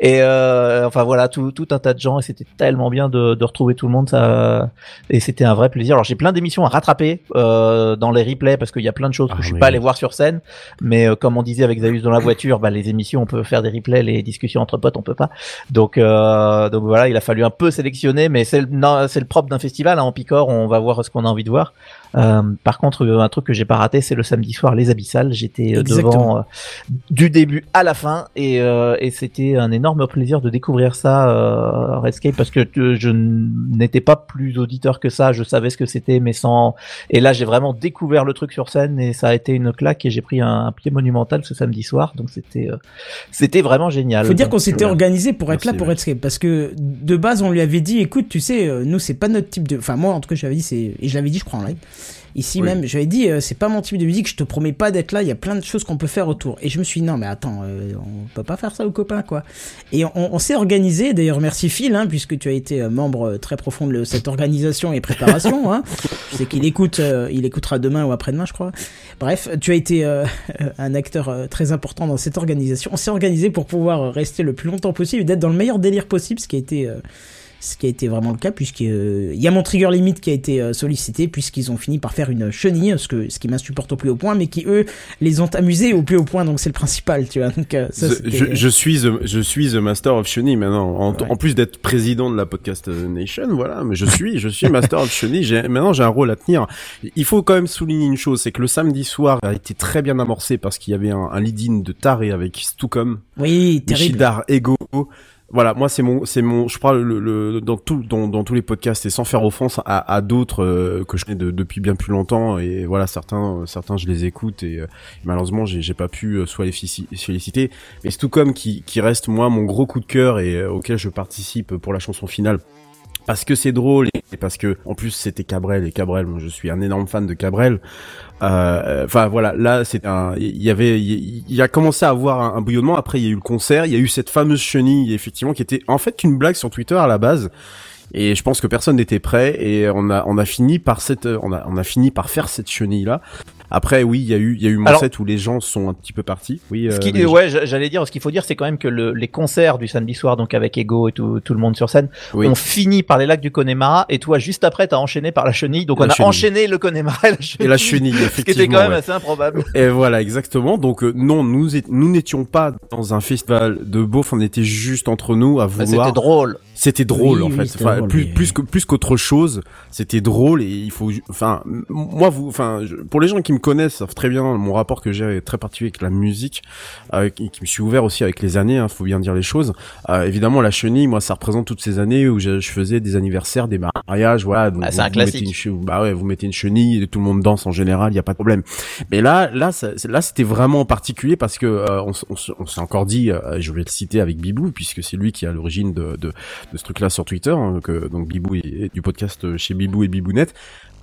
Et euh, enfin voilà, tout, tout un tas de gens et c'était tellement bien de, de retrouver tout le monde. Ça et c'était un vrai plaisir. Alors j'ai plein d'émissions à rattraper euh, dans les replays parce qu'il y a plein de choses que Ah, je suis pas allé voir sur scène. Mais euh, comme on disait avec Zayus dans la voiture, bah, les émissions on peut faire des replays, les discussions entre potes on peut pas. Donc, euh, donc voilà, il a fallu un peu sélectionner, mais c'est le, non, c'est le propre d'un festival. Hein, en Picor, on va voir ce qu'on a envie de voir. Euh, par contre, euh, un truc que j'ai pas raté, c'est le samedi soir, les Abyssales. J'étais euh, devant euh, du début à la fin, et, euh, et c'était un énorme plaisir de découvrir ça, euh, Redscape, parce que je n'étais pas plus auditeur que ça. Je savais ce que c'était, mais sans. Et là, j'ai vraiment découvert le truc sur scène, et ça a été une claque, et j'ai pris un, un pied monumental ce samedi soir. Donc c'était, euh, c'était vraiment génial. Faut dire qu'on s'était organisé pour être Merci, là pour. Redscape parce que de base on lui avait dit écoute tu sais euh, nous c'est pas notre type de enfin moi en tout cas j'avais dit c'est et je l'avais dit je crois en live ici Oui. même j'avais dit euh, c'est pas mon type de musique je te promets pas d'être là il y a plein de choses qu'on peut faire autour et je me suis dit non mais attends euh, on peut pas faire ça aux copains quoi et on, on s'est organisé d'ailleurs merci Phil hein, puisque tu as été euh, membre euh, très profond de cette organisation et préparation hein. je sais qu'il écoute euh, il écoutera demain ou après-demain je crois bref tu as été euh, un acteur très important dans cette organisation on s'est organisé pour pouvoir rester le plus longtemps possible et d'être dans le meilleur délire possible ce qui a été euh, ce qui a été vraiment le cas puisqu'il y a mon trigger limit qui a été euh, sollicité puisqu'ils ont fini par faire une chenille ce que ce qui m'insupporte au plus haut point mais qui eux les ont amusés au plus haut point donc c'est le principal tu vois donc euh, ça, The- c'était- je, je suis the, je suis the master of chenille maintenant. En, Ouais. en plus d'être président de la podcast nation, voilà, mais je suis, je suis master of chenille. Maintenant, j'ai un rôle à tenir. Il faut quand même souligner une chose, c'est que le samedi soir a été très bien amorcé parce qu'il y avait un, un lead-in de taré avec Stucom, oui terrible Michidar, Ego. Voilà, moi c'est mon, c'est mon, je crois le, le dans tout, dans, tous les podcasts et sans faire offense à, d'autres euh, que je connais de- depuis bien plus longtemps. Et voilà certains, certains je les écoute et euh, malheureusement j'ai, pas pu euh, soit les féliciter, mais c'est tout comme qui, qui reste moi mon gros coup de cœur et euh, auquel je participe pour la chanson finale parce que c'est drôle et parce que en plus c'était Cabrel et Cabrel moi je suis un énorme fan de Cabrel. Euh, enfin voilà là c'est un il y avait il il a commencé à avoir un, un bouillonnement. Après il y a eu le concert il y a eu cette fameuse chenille effectivement qui était en fait une blague sur Twitter à la base. Et je pense que personne n'était prêt et on a on a fini par cette on a on a fini par faire cette chenille là après oui il y a eu il y a eu mon Alors- set où les gens sont un petit peu partis oui Ce euh, qui, ouais, j'allais dire, ce qu'il faut dire, c'est quand même que le- les concerts du samedi soir, donc avec Ego et tout, tout le monde sur scène, Oui. ont fini par les lacs du Connemara, et toi, juste après, t'as enchaîné par la chenille, donc La on a chenille. enchaîné le Connemara et la chenille. et la chenille Ce qui effectivement était quand même ouais. assez improbable. Et voilà, exactement. Donc euh, non, nous nous n'étions pas dans un festival de beauf, on était juste entre nous à Bah, vouloir C'était drôle. C'était drôle Oui, en fait, enfin, drôle, plus plus que plus qu'autre chose, c'était drôle et il faut, enfin, moi vous, enfin, je- pour les gens qui me connaissent savent très bien mon rapport que j'ai est très particulier avec la musique, euh, qui, qui me suis ouvert aussi avec les années, hein, faut bien dire les choses. Euh, évidemment, la chenille, moi, ça représente toutes ces années où je, je faisais des anniversaires, des mariages, voilà. donc Ah, c'est vous- un vous mettez classique. une bah ouais, vous mettez une chenille et tout le monde danse en général, il y a pas de problème. Mais là, là, ça- c'est- là, c'était vraiment particulier parce que euh, on, on on s'est encore dit, euh, je vais le citer avec Bibou puisque c'est lui qui a l'origine de, de, de ce truc-là sur Twitter, hein, que, donc Bibou et, et du podcast chez Bibou et Bibounet.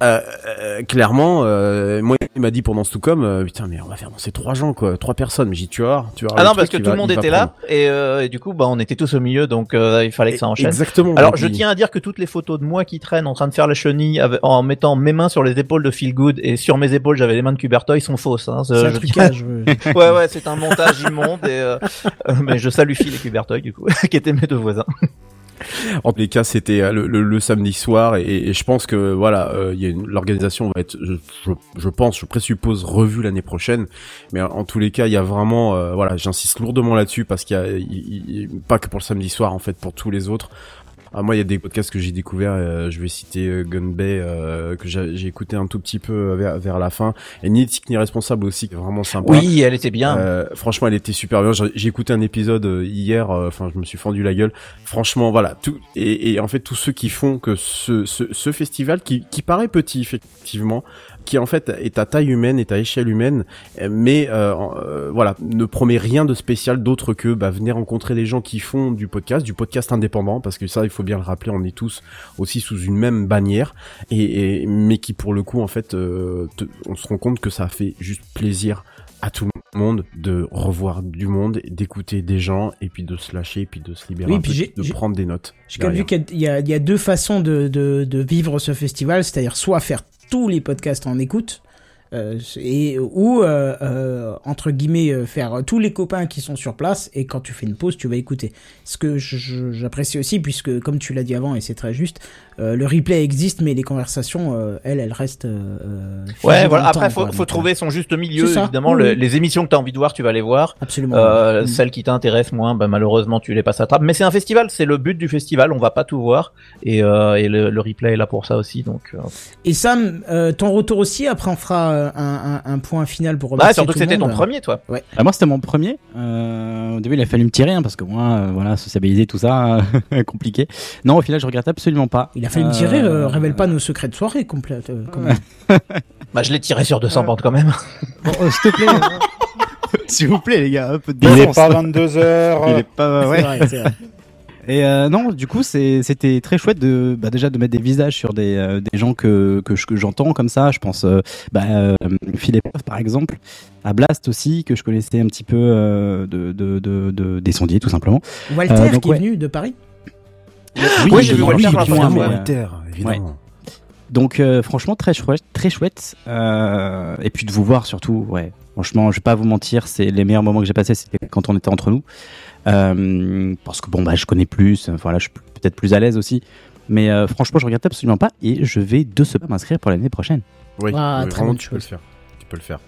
Euh, euh, clairement, euh, moi, il m'a dit pendant ce tout comme, euh, putain, mais on va faire danser trois gens, quoi, trois personnes. Mais j'ai dit, tu vas voir, tu vas voir Ah non, parce que tout va- le monde était là et, euh, et du coup, bah, on était tous au milieu, donc euh, il fallait que ça enchaîne. Exactement. Alors, je il- tiens à dire que toutes les photos de moi qui traînent en train de faire la chenille avec- en mettant mes mains sur les épaules de Feel Good et sur mes épaules j'avais les mains de Cubertoy sont fausses. Hein, C'est un trucage. tiens- ouais. ouais, c'est un montage immonde et mais je salue Phil et Cubertoy du coup, qui étaient mes deux voisins. En tous les cas, c'était euh, le, samedi soir et, je pense que voilà, euh, l'organisation va être, je, pense, je présuppose revue l'année prochaine. Mais en, tous les cas, il y a vraiment, euh, voilà, j'insiste lourdement là-dessus parce qu'il y a, pas que pour le samedi soir, en fait, pour tous les autres. Ah, moi, il y a des podcasts que j'ai découverts. euh, je vais citer euh, Gun Bay euh, que j'ai écouté un tout petit peu euh, vers, vers la fin. Et ni éthique ni responsable aussi, qui est vraiment sympa. Oui, elle était bien. Euh, franchement, elle était super bien. J'ai écouté un épisode hier. euh, Enfin, je me suis fendu la gueule. Franchement, voilà. Tout et, et en fait, tous ceux qui font que ce, ce, ce festival, qui, qui paraît petit effectivement, qui en fait est à taille humaine, est à échelle humaine, euh, mais euh, euh, voilà, ne promet rien de spécial d'autre que bah, venir rencontrer les gens qui font du podcast, du podcast indépendant, parce que ça, il faut bien le rappeler, on est tous aussi sous une même bannière, et, et mais qui pour le coup, en fait, euh, te- on se rend compte que ça fait juste plaisir à tout le monde de revoir du monde, d'écouter des gens, et puis de se lâcher, et puis de se libérer Oui, un puis peu, de prendre des notes. J'ai quand même vu qu'il y, y a deux façons de, de, de vivre ce festival, c'est-à-dire soit faire tous les podcasts en écoute, et ou euh, euh, entre guillemets euh, faire tous les copains qui sont sur place et quand tu fais une pause tu vas écouter ce que j'apprécie aussi puisque comme tu l'as dit avant et c'est très juste euh, le replay existe mais les conversations euh, elles elles restent euh, euh, Ouais, voilà. Après, faut, quoi. faut trouver son juste milieu. Évidemment, Oui, le- oui. les émissions que tu as envie de voir, tu vas les voir. absolument Euh, Mm. Celles qui t'intéressent moins, bah, malheureusement, tu les passes à trappe. Mais c'est un festival, c'est le but du festival. On va pas tout voir et, euh, et le, le replay est là pour ça aussi. Donc, euh, et Sam euh, ton retour aussi après on fera euh, un, un, un point final pour bah, remercier surtout tout que c'était ton premier, toi. Ah, moi, c'était mon premier. Euh, au début, il a fallu me tirer hein, parce que moi, euh, voilà, sociabiliser tout ça, compliqué. Non, au final, je regrette absolument pas. il a fallu me tirer euh, révèle pas nos secrets de soirée complète euh, quand même. Bah, je l'ai tiré sur 200 bandes quand même. Bon, euh, S'il te plaît. S'il vous plaît, les gars, un peu de Il est pas 22 heures. Il est pas, ouais. C'est vrai, c'est vrai. Et euh, non, du coup, c'était très chouette de bah, déjà de mettre des visages sur des, euh, des gens que, que, je- que j'entends comme ça. Je pense euh, bah, euh, Philippe par exemple, à Blast aussi que je connaissais un petit peu euh, de, de, de, de- des sondiers tout simplement. Walter Euh, donc, qui est venu de Paris Oui, j'ai vu Walter oui, Walter, évidemment. Donc euh, franchement très chouette, très chouette. Euh, et puis de vous voir surtout, ouais. Franchement, je vais pas vous mentir, c'est les meilleurs moments que j'ai passés, c'était quand on était entre nous. Euh, parce que bon bah je connais plus, euh, voilà, je suis peut-être plus à l'aise aussi. Mais euh, franchement, je regrette absolument pas et je vais de ce pas m'inscrire pour l'année prochaine. Oui, Ah, oui, très vraiment, bonne tu peux le faire. Tu peux le faire.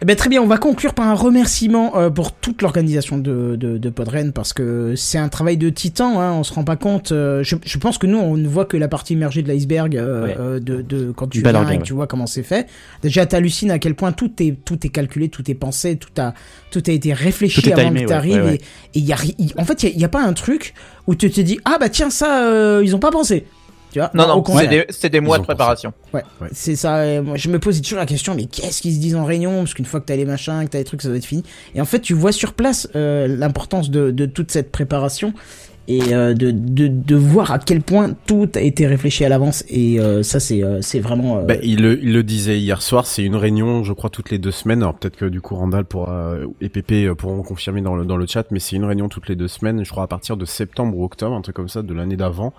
Eh ben, très bien, on va conclure par un remerciement euh, pour toute l'organisation de, de, de Podren parce que c'est un travail de titan, hein, on se rend pas compte. euh, je, je pense que nous, on ne voit que la partie immergée de l'iceberg euh, Ouais. euh, de, de quand tu viens et que tu vois comment c'est fait. Déjà, t'hallucines à quel point tout est tout est calculé, tout est pensé, tout a tout a été réfléchi Tout avant timé, que t'arrives. ouais, ouais. Et, et y a, y- en fait, il y, a- a pas un truc où tu te dis ah bah tiens ça euh, ils ont pas pensé. Tu vois Non, au non, c'est des, c'est des mois de préparation. Ouais, Ouais. c'est ça. euh, Moi, je me posais toujours la question, mais qu'est-ce qu'ils se disent en réunion Parce qu'une fois que t'as les machins, que t'as les trucs, ça doit être fini. Et en fait, tu vois sur place euh, l'importance de, de toute cette préparation et euh, de, de, de voir à quel point tout a été réfléchi à l'avance. Et euh, ça, c'est euh, c'est vraiment. euh, Bah, il, le, il le disait hier soir, c'est une réunion, je crois, toutes les deux semaines. Alors peut-être que du coup Randall pourra, et Pépé pourront confirmer dans le, dans le chat, mais c'est une réunion toutes les deux semaines, je crois à partir de septembre ou octobre, un truc comme ça, de l'année d'avant.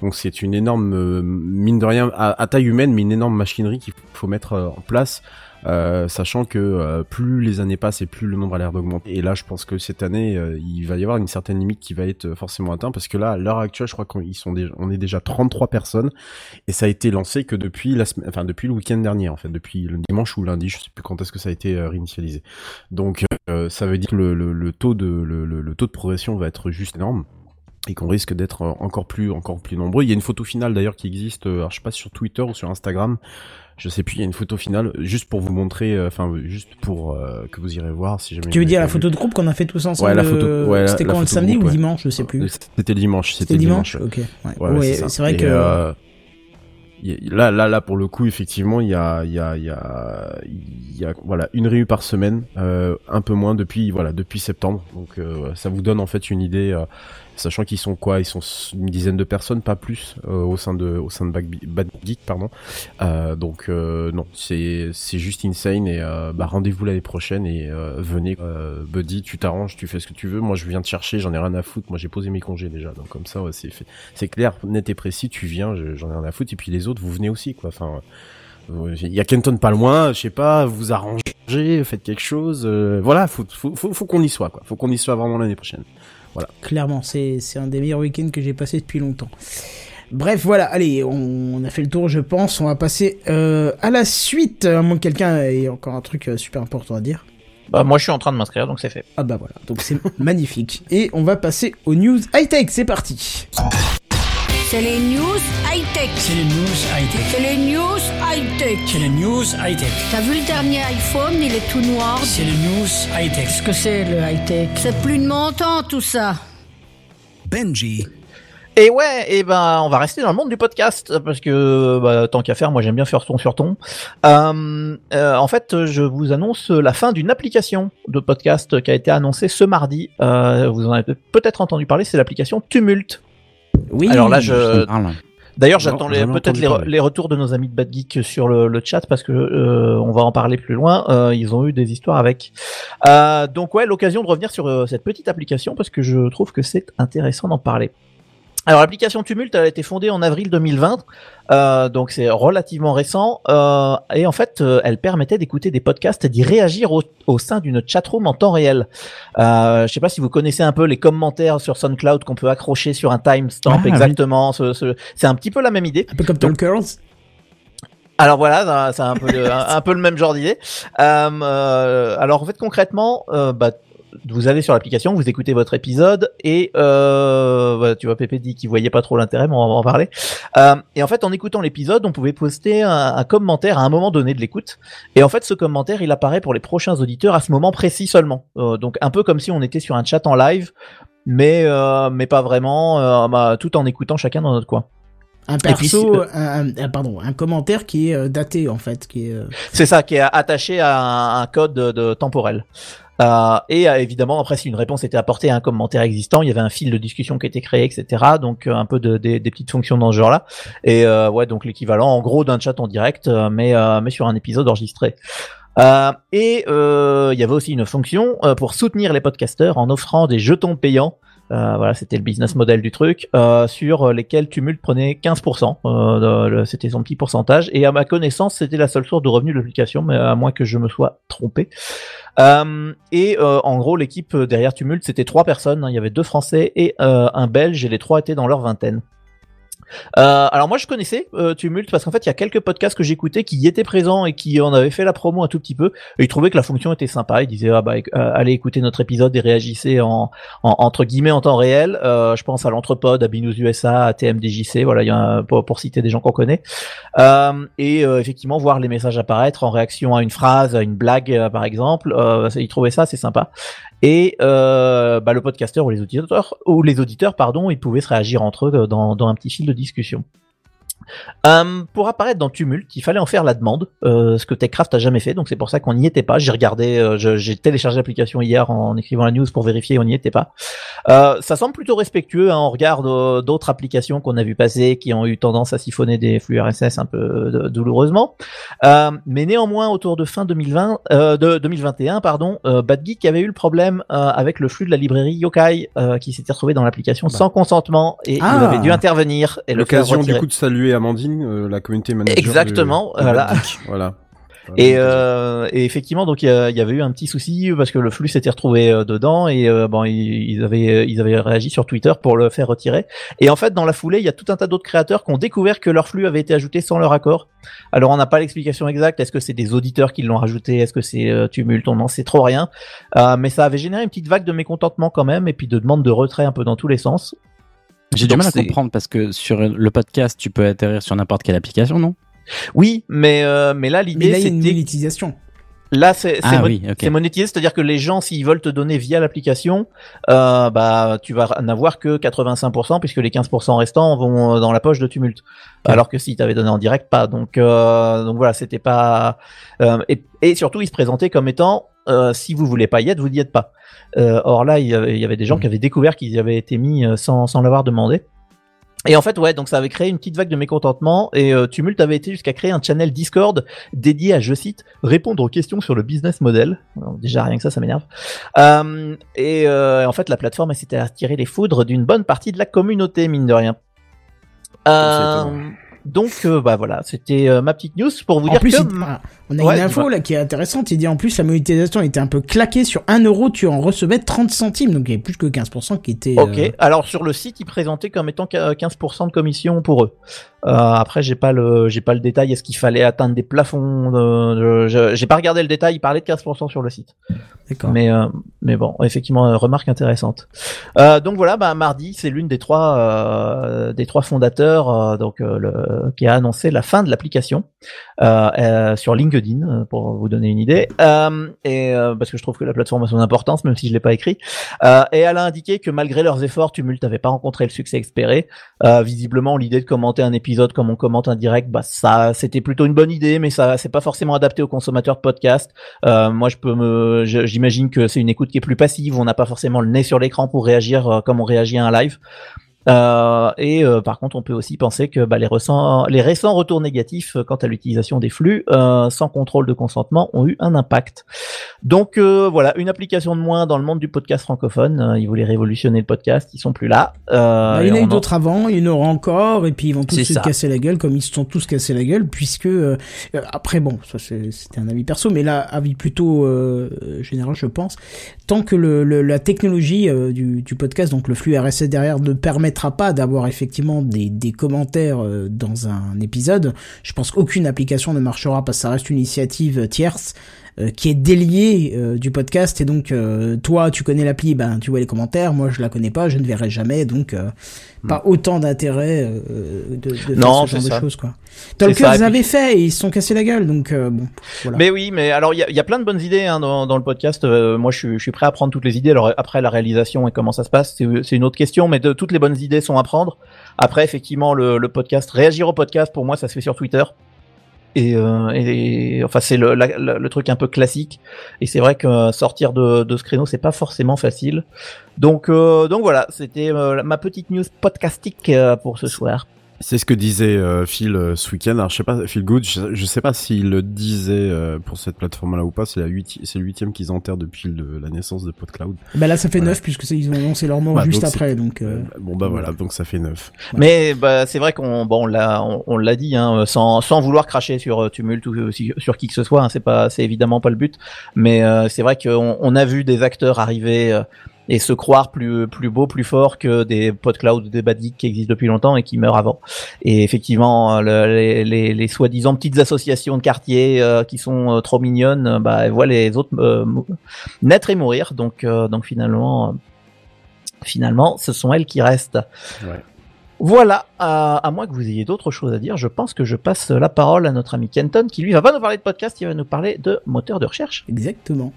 Donc c'est une énorme, euh, mine de rien, à, taille humaine, mais une énorme machinerie qu'il faut mettre euh, en place. Euh, sachant que plus les années passent et plus le nombre a l'air d'augmenter. Et là, je pense que cette année, il va y avoir une certaine limite qui va être forcément atteinte parce que là, à l'heure actuelle, je crois qu'on est déjà 33 personnes et ça a été lancé que depuis le week-end dernier en fait, depuis le dimanche ou lundi, je sais plus quand est-ce que ça a été réinitialisé. Donc ça veut dire que le taux de progression va être juste énorme. Et qu'on risque d'être euh, encore plus encore plus nombreux. Il y a une photo finale d'ailleurs qui existe, euh, alors je sais pas sur Twitter ou sur Instagram, je sais plus. Il y a une photo finale juste pour vous montrer, euh, enfin juste pour euh, que vous irez voir si jamais. Tu veux dire la photo de groupe qu'on a fait tous ensemble Ouais, la photo. ouais, C'était quand le samedi groupe, ou ouais. dimanche, je sais plus. C'était dimanche. C'était dimanche, ouais. ok. Ouais, c'est vrai Et, que- euh, là, là, là, pour le coup, effectivement, il y a, il y a, il y a, il y a, voilà, une réu par semaine, euh, un peu moins depuis, voilà, depuis septembre. Donc, euh, ça vous donne en fait une idée, euh, sachant qu'ils sont quoi? Ils sont une dizaine de personnes, pas plus, euh, au sein de, au sein de Bad, Geek, pardon. Euh, donc, euh, non, c'est, c'est juste insane. Et euh, bah, rendez-vous l'année prochaine et euh, venez, euh, Buddy, tu t'arranges, tu fais ce que tu veux. Moi, je viens te chercher, j'en ai rien à foutre. Moi, j'ai posé mes congés déjà, donc comme ça, ouais, c'est fait. C'est clair, net et précis. Tu viens, je- j'en ai rien à foutre. Et puis les autres, vous venez aussi, quoi. Enfin. Il y a Kenton pas loin, je sais pas, vous arrangez, faites quelque chose, euh, voilà, faut, faut, faut, faut qu'on y soit, quoi. Faut qu'on y soit vraiment l'année prochaine. Voilà. Clairement, c'est un des meilleurs week-ends que j'ai passé depuis longtemps. Bref, voilà, allez, on, on a fait le tour, je pense. On va passer euh, à la suite, à moins que quelqu'un ait encore un truc euh, super important à dire. Bah, moi, je suis en train de m'inscrire, donc c'est fait. Ah bah voilà, donc c'est magnifique. Et on va passer aux news high-tech, c'est parti. C'est les news high-tech. C'est les news high-tech. C'est les news high-tech. C'est les news high-tech. T'as vu le dernier iPhone, il est tout noir. C'est les news high-tech. Qu'est-ce que c'est le high-tech? C'est plus de mon temps tout ça. Benji. Et ouais, et ben on va rester dans le monde du podcast parce que bah, tant qu'à faire, moi j'aime bien faire ton sur ton. Euh, euh, en fait, je vous annonce la fin d'une application de podcast qui a été annoncée ce mardi. Euh, vous en avez peut-être entendu parler, c'est l'application Tumult. Oui. Alors là, je parle. D'ailleurs, j'attends peut-être les, re- parler. les retours de nos amis de Bad Geek sur le, le chat parce que euh, on va en parler plus loin. Euh, ils ont eu des histoires avec. Euh, donc ouais, l'occasion de revenir sur cette petite application parce que je trouve que c'est intéressant d'en parler. Alors l'application Tumult elle a été fondée en avril 2020, euh, donc c'est relativement récent euh, et en fait euh, elle permettait d'écouter des podcasts et d'y réagir au, au sein d'une chatroom en temps réel. Euh, je sais pas si vous connaissez un peu les commentaires sur SoundCloud qu'on peut accrocher sur un timestamp Ah, oui. exactement. ce- ce- c'est un petit peu la même idée. Un peu comme Talkers. Alors voilà, c'est un peu le, un, un peu le même genre d'idée. Euh, euh, alors en fait concrètement, euh, bah, vous allez sur l'application, vous écoutez votre épisode et euh, voilà, tu vois Pépé dit qu'il voyait pas trop l'intérêt, mais on va en parler. Euh, et en fait en écoutant l'épisode, on pouvait poster un, un commentaire à un moment donné de l'écoute. Et en fait ce commentaire il apparaît pour les prochains auditeurs à ce moment précis seulement. Euh, donc un peu comme si on était sur un chat en live, mais mais pas vraiment, bah, tout en écoutant chacun dans notre coin. Un puis, perso, si- un, un- pardon, un commentaire qui est daté en fait, qui est. C'est ça, qui est attaché à un, un code de, de temporel. Euh, et euh, évidemment, après, si une réponse était apportée à un commentaire existant, il y avait un fil de discussion qui était créé, etc. Donc euh, un peu de, des- des petites fonctions dans ce genre-là. Et ouais, donc l'équivalent, en gros, d'un chat en direct, mais mais sur un épisode enregistré. Euh, et euh, il y avait aussi une fonction euh, pour soutenir les podcasteurs en offrant des jetons payants. Voilà, c'était le business model du truc, sur lesquels Tumult prenait 15%. Euh, le- c'était son petit pourcentage. Et à ma connaissance, c'était la seule source de revenus de l'application, mais à moins que je me sois trompé. Euh, et euh, en gros, l'équipe derrière Tumult, c'était trois personnes. hein. Il y avait deux Français et euh, un Belge, et les trois étaient dans leur vingtaine. Euh, alors moi je connaissais euh, Tumult parce qu'en fait il y a quelques podcasts que j'écoutais qui y étaient présents et qui en avaient fait la promo un tout petit peu. Ils trouvaient que la fonction était sympa. Ils disaient ah bah euh, allez écouter notre épisode et réagissez en, en- entre guillemets en temps réel. Euh, je pense à l'entrepode à Binous USA à TMDJC voilà un- pour, pour citer des gens qu'on connaît. Et effectivement voir les messages apparaître en réaction à une phrase à une blague par exemple ils trouvaient ça assez sympa et euh, bah, le podcasteur ou les auditeurs ou les auditeurs pardon ils pouvaient se réagir entre eux dans, dans un petit fil de discussion euh, pour apparaître dans Tumult, il fallait en faire la demande, euh, ce que TechCraft a jamais fait, donc c'est pour ça qu'on n'y était pas. J'ai regardé, euh, j'ai téléchargé l'application hier en écrivant la news pour vérifier, on n'y était pas. Euh, ça semble plutôt respectueux. Hein, on regarde euh, d'autres applications qu'on a vu passer qui ont eu tendance à siphonner des flux RSS un peu douloureusement. Euh, mais néanmoins, autour de fin 2020, euh, de 2021, pardon, Bad Geek avait eu le problème euh, avec le flux de la librairie Yokai euh, qui s'était retrouvé dans l'application sans consentement et Ah. il avait dû intervenir et L'occasion du coup de saluer Amandine, euh, la communauté manager. Exactement, voilà. Voilà. Et, euh, et effectivement, donc il y, avait eu un petit souci parce que le flux s'était retrouvé euh, dedans et euh, bon, ils, ils avaient ils avaient réagi sur Twitter pour le faire retirer. Et en fait, dans la foulée, il y a tout un tas d'autres créateurs qui ont découvert que leur flux avait été ajouté sans leur accord. Alors, on n'a pas l'explication exacte. Est-ce que c'est des auditeurs qui l'ont rajouté? Est-ce que c'est tumulte On n'en sait trop rien. Mais ça avait généré une petite vague de mécontentement quand même et puis de demandes de retrait un peu dans tous les sens. J'ai du mal à c'est- comprendre parce que sur le podcast, tu peux atterrir sur n'importe quelle application, non? Oui, mais euh, mais là Mais l'idée là, il y a une c'était monétisation. Là, c'est c'est Ah mon- oui, c'est monétisé, c'est-à-dire que les gens, s'ils veulent te donner via l'application, euh, bah, tu vas n'avoir que 85%, puisque les 15% restants vont euh, dans la poche de Tumult. Alors que si t'avais donné en direct, pas. Donc, euh, donc voilà, c'était pas. euh, et, et surtout, ils se présentaient comme étant, euh, si vous voulez pas y être, vous n'y êtes pas. Euh, or là, il y avait, il y avait des gens qui avaient découvert qu'ils y avaient été mis euh, sans, sans l'avoir demandé. Et en fait, ouais, donc ça avait créé une petite vague de mécontentement et euh, Tumult avait été jusqu'à créer un channel Discord dédié à, je cite, répondre aux questions sur le business model. Alors, déjà rien que ça, ça m'énerve. Euh, et euh, en fait, la plateforme elle s'était attirée les foudres d'une bonne partie de la communauté, mine de rien. Donc, bah voilà, c'était ma petite news pour vous En dire plus, que. il- on a Ouais, une info dis-moi. là qui est intéressante. Il dit en plus la monétisation était un peu claquée sur 1 euro, tu en recevais 30 centimes, donc il y avait plus que 15% qui était. Ok. euh, Alors sur le site, ils présentaient comme étant qu'à 15% de commission pour eux. Euh, après, j'ai pas le, j'ai pas le détail. Est-ce qu'il fallait atteindre des plafonds de, J'ai pas regardé le détail. Il parlait de 15% sur le site. D'accord. Mais, euh, mais bon, effectivement, remarque intéressante. Donc voilà, bah, mardi, c'est l'une des trois, des trois fondateurs, donc le, qui a annoncé la fin de l'application sur LinkedIn, euh, pour vous donner une idée. Euh, et euh, parce que je trouve que la plateforme a son importance, même si je l'ai pas écrit. Euh, et elle a indiqué que malgré leurs efforts, Tumult n'avait pas rencontré le succès espéré. Euh, visiblement, l'idée de commenter un épisode comme on commente un direct, bah ça, c'était plutôt une bonne idée, mais ça, c'est pas forcément adapté aux consommateurs de podcast. Euh, moi, je peux me, j'imagine que c'est une écoute qui est plus passive. On n'a pas forcément le nez sur l'écran pour réagir comme on réagit à un live. Euh, et euh, par contre, on peut aussi penser que bah, les, récents, les récents retours négatifs euh, quant à l'utilisation des flux euh, sans contrôle de consentement ont eu un impact. Donc euh, voilà, une application de moins dans le monde du podcast francophone. Euh, ils voulaient révolutionner le podcast, ils sont plus là. Euh, bah, il y en a eu en- d'autres avant, il y en aura encore, et puis ils vont tous se ça. casser la gueule comme ils se sont tous cassés la gueule, puisque après bon, ça c'était un avis perso, mais là avis plutôt euh, général, je pense. Tant que le, le- la technologie euh, du, du podcast, donc le flux RSS derrière, ne permettra pas d'avoir effectivement des, des commentaires euh, dans un épisode, je pense qu'aucune application ne marchera parce que ça reste une initiative tierce qui est déliée euh, du podcast et donc euh, toi tu connais l'appli ben tu vois les commentaires moi je la connais pas je ne verrai jamais donc euh, pas autant d'intérêt euh, de, de faire Non, ce genre de choses quoi les puis- avait fait et ils se sont cassés la gueule donc euh, bon voilà Mais oui, mais alors il y a, il y a plein de bonnes idées hein, dans, dans le podcast. Euh, moi, je suis, je suis prêt à prendre toutes les idées. Alors après la réalisation et comment ça se passe, c'est c'est une autre question. Mais de, toutes les bonnes idées sont à prendre. Après, effectivement, le, le podcast, réagir au podcast, pour moi, ça se fait sur Twitter. Et, euh, et enfin, c'est le, le truc un peu classique. Et c'est vrai que euh, sortir de, de ce créneau, c'est pas forcément facile. Donc, euh, donc voilà, c'était euh, ma petite news podcastique euh, pour ce soir. C'est ce que disait euh, Phil euh, ce week-end. Alors je sais pas, Phil Good, je, je sais pas s'il le disait euh, pour cette plateforme-là ou pas. C'est la huiti- c'est le huitième qu'ils enterrent depuis le- la naissance de PodCloud. bah là ça fait Voilà. neuf puisque c'est- ils ont annoncé leur mort Ouais, juste après donc euh, Euh, bon bah voilà, donc ça fait neuf. Mais bah, c'est vrai qu'on bon, on l'a on, on l'a dit hein, sans, sans vouloir cracher sur euh, Tumult ou euh, sur qui que ce soit. Hein, c'est pas c'est évidemment pas le but. Mais euh, c'est vrai qu'on on a vu des acteurs arriver euh, et se croire plus plus beaux, plus forts que des PodCloud ou des Bad Geeks qui existent depuis longtemps et qui meurent avant. Et effectivement, euh, le- les, les, les soi-disant petites associations de quartier euh, qui sont euh, trop mignonnes, bah elles voient les autres euh, naître et mourir. Donc euh, donc finalement. euh, Finalement, ce sont elles qui restent. Ouais. Voilà, à, à moins que vous ayez d'autres choses à dire, je pense que je passe la parole à notre ami Kenton qui lui va pas nous parler de podcast, il va nous parler de moteur de recherche. exactement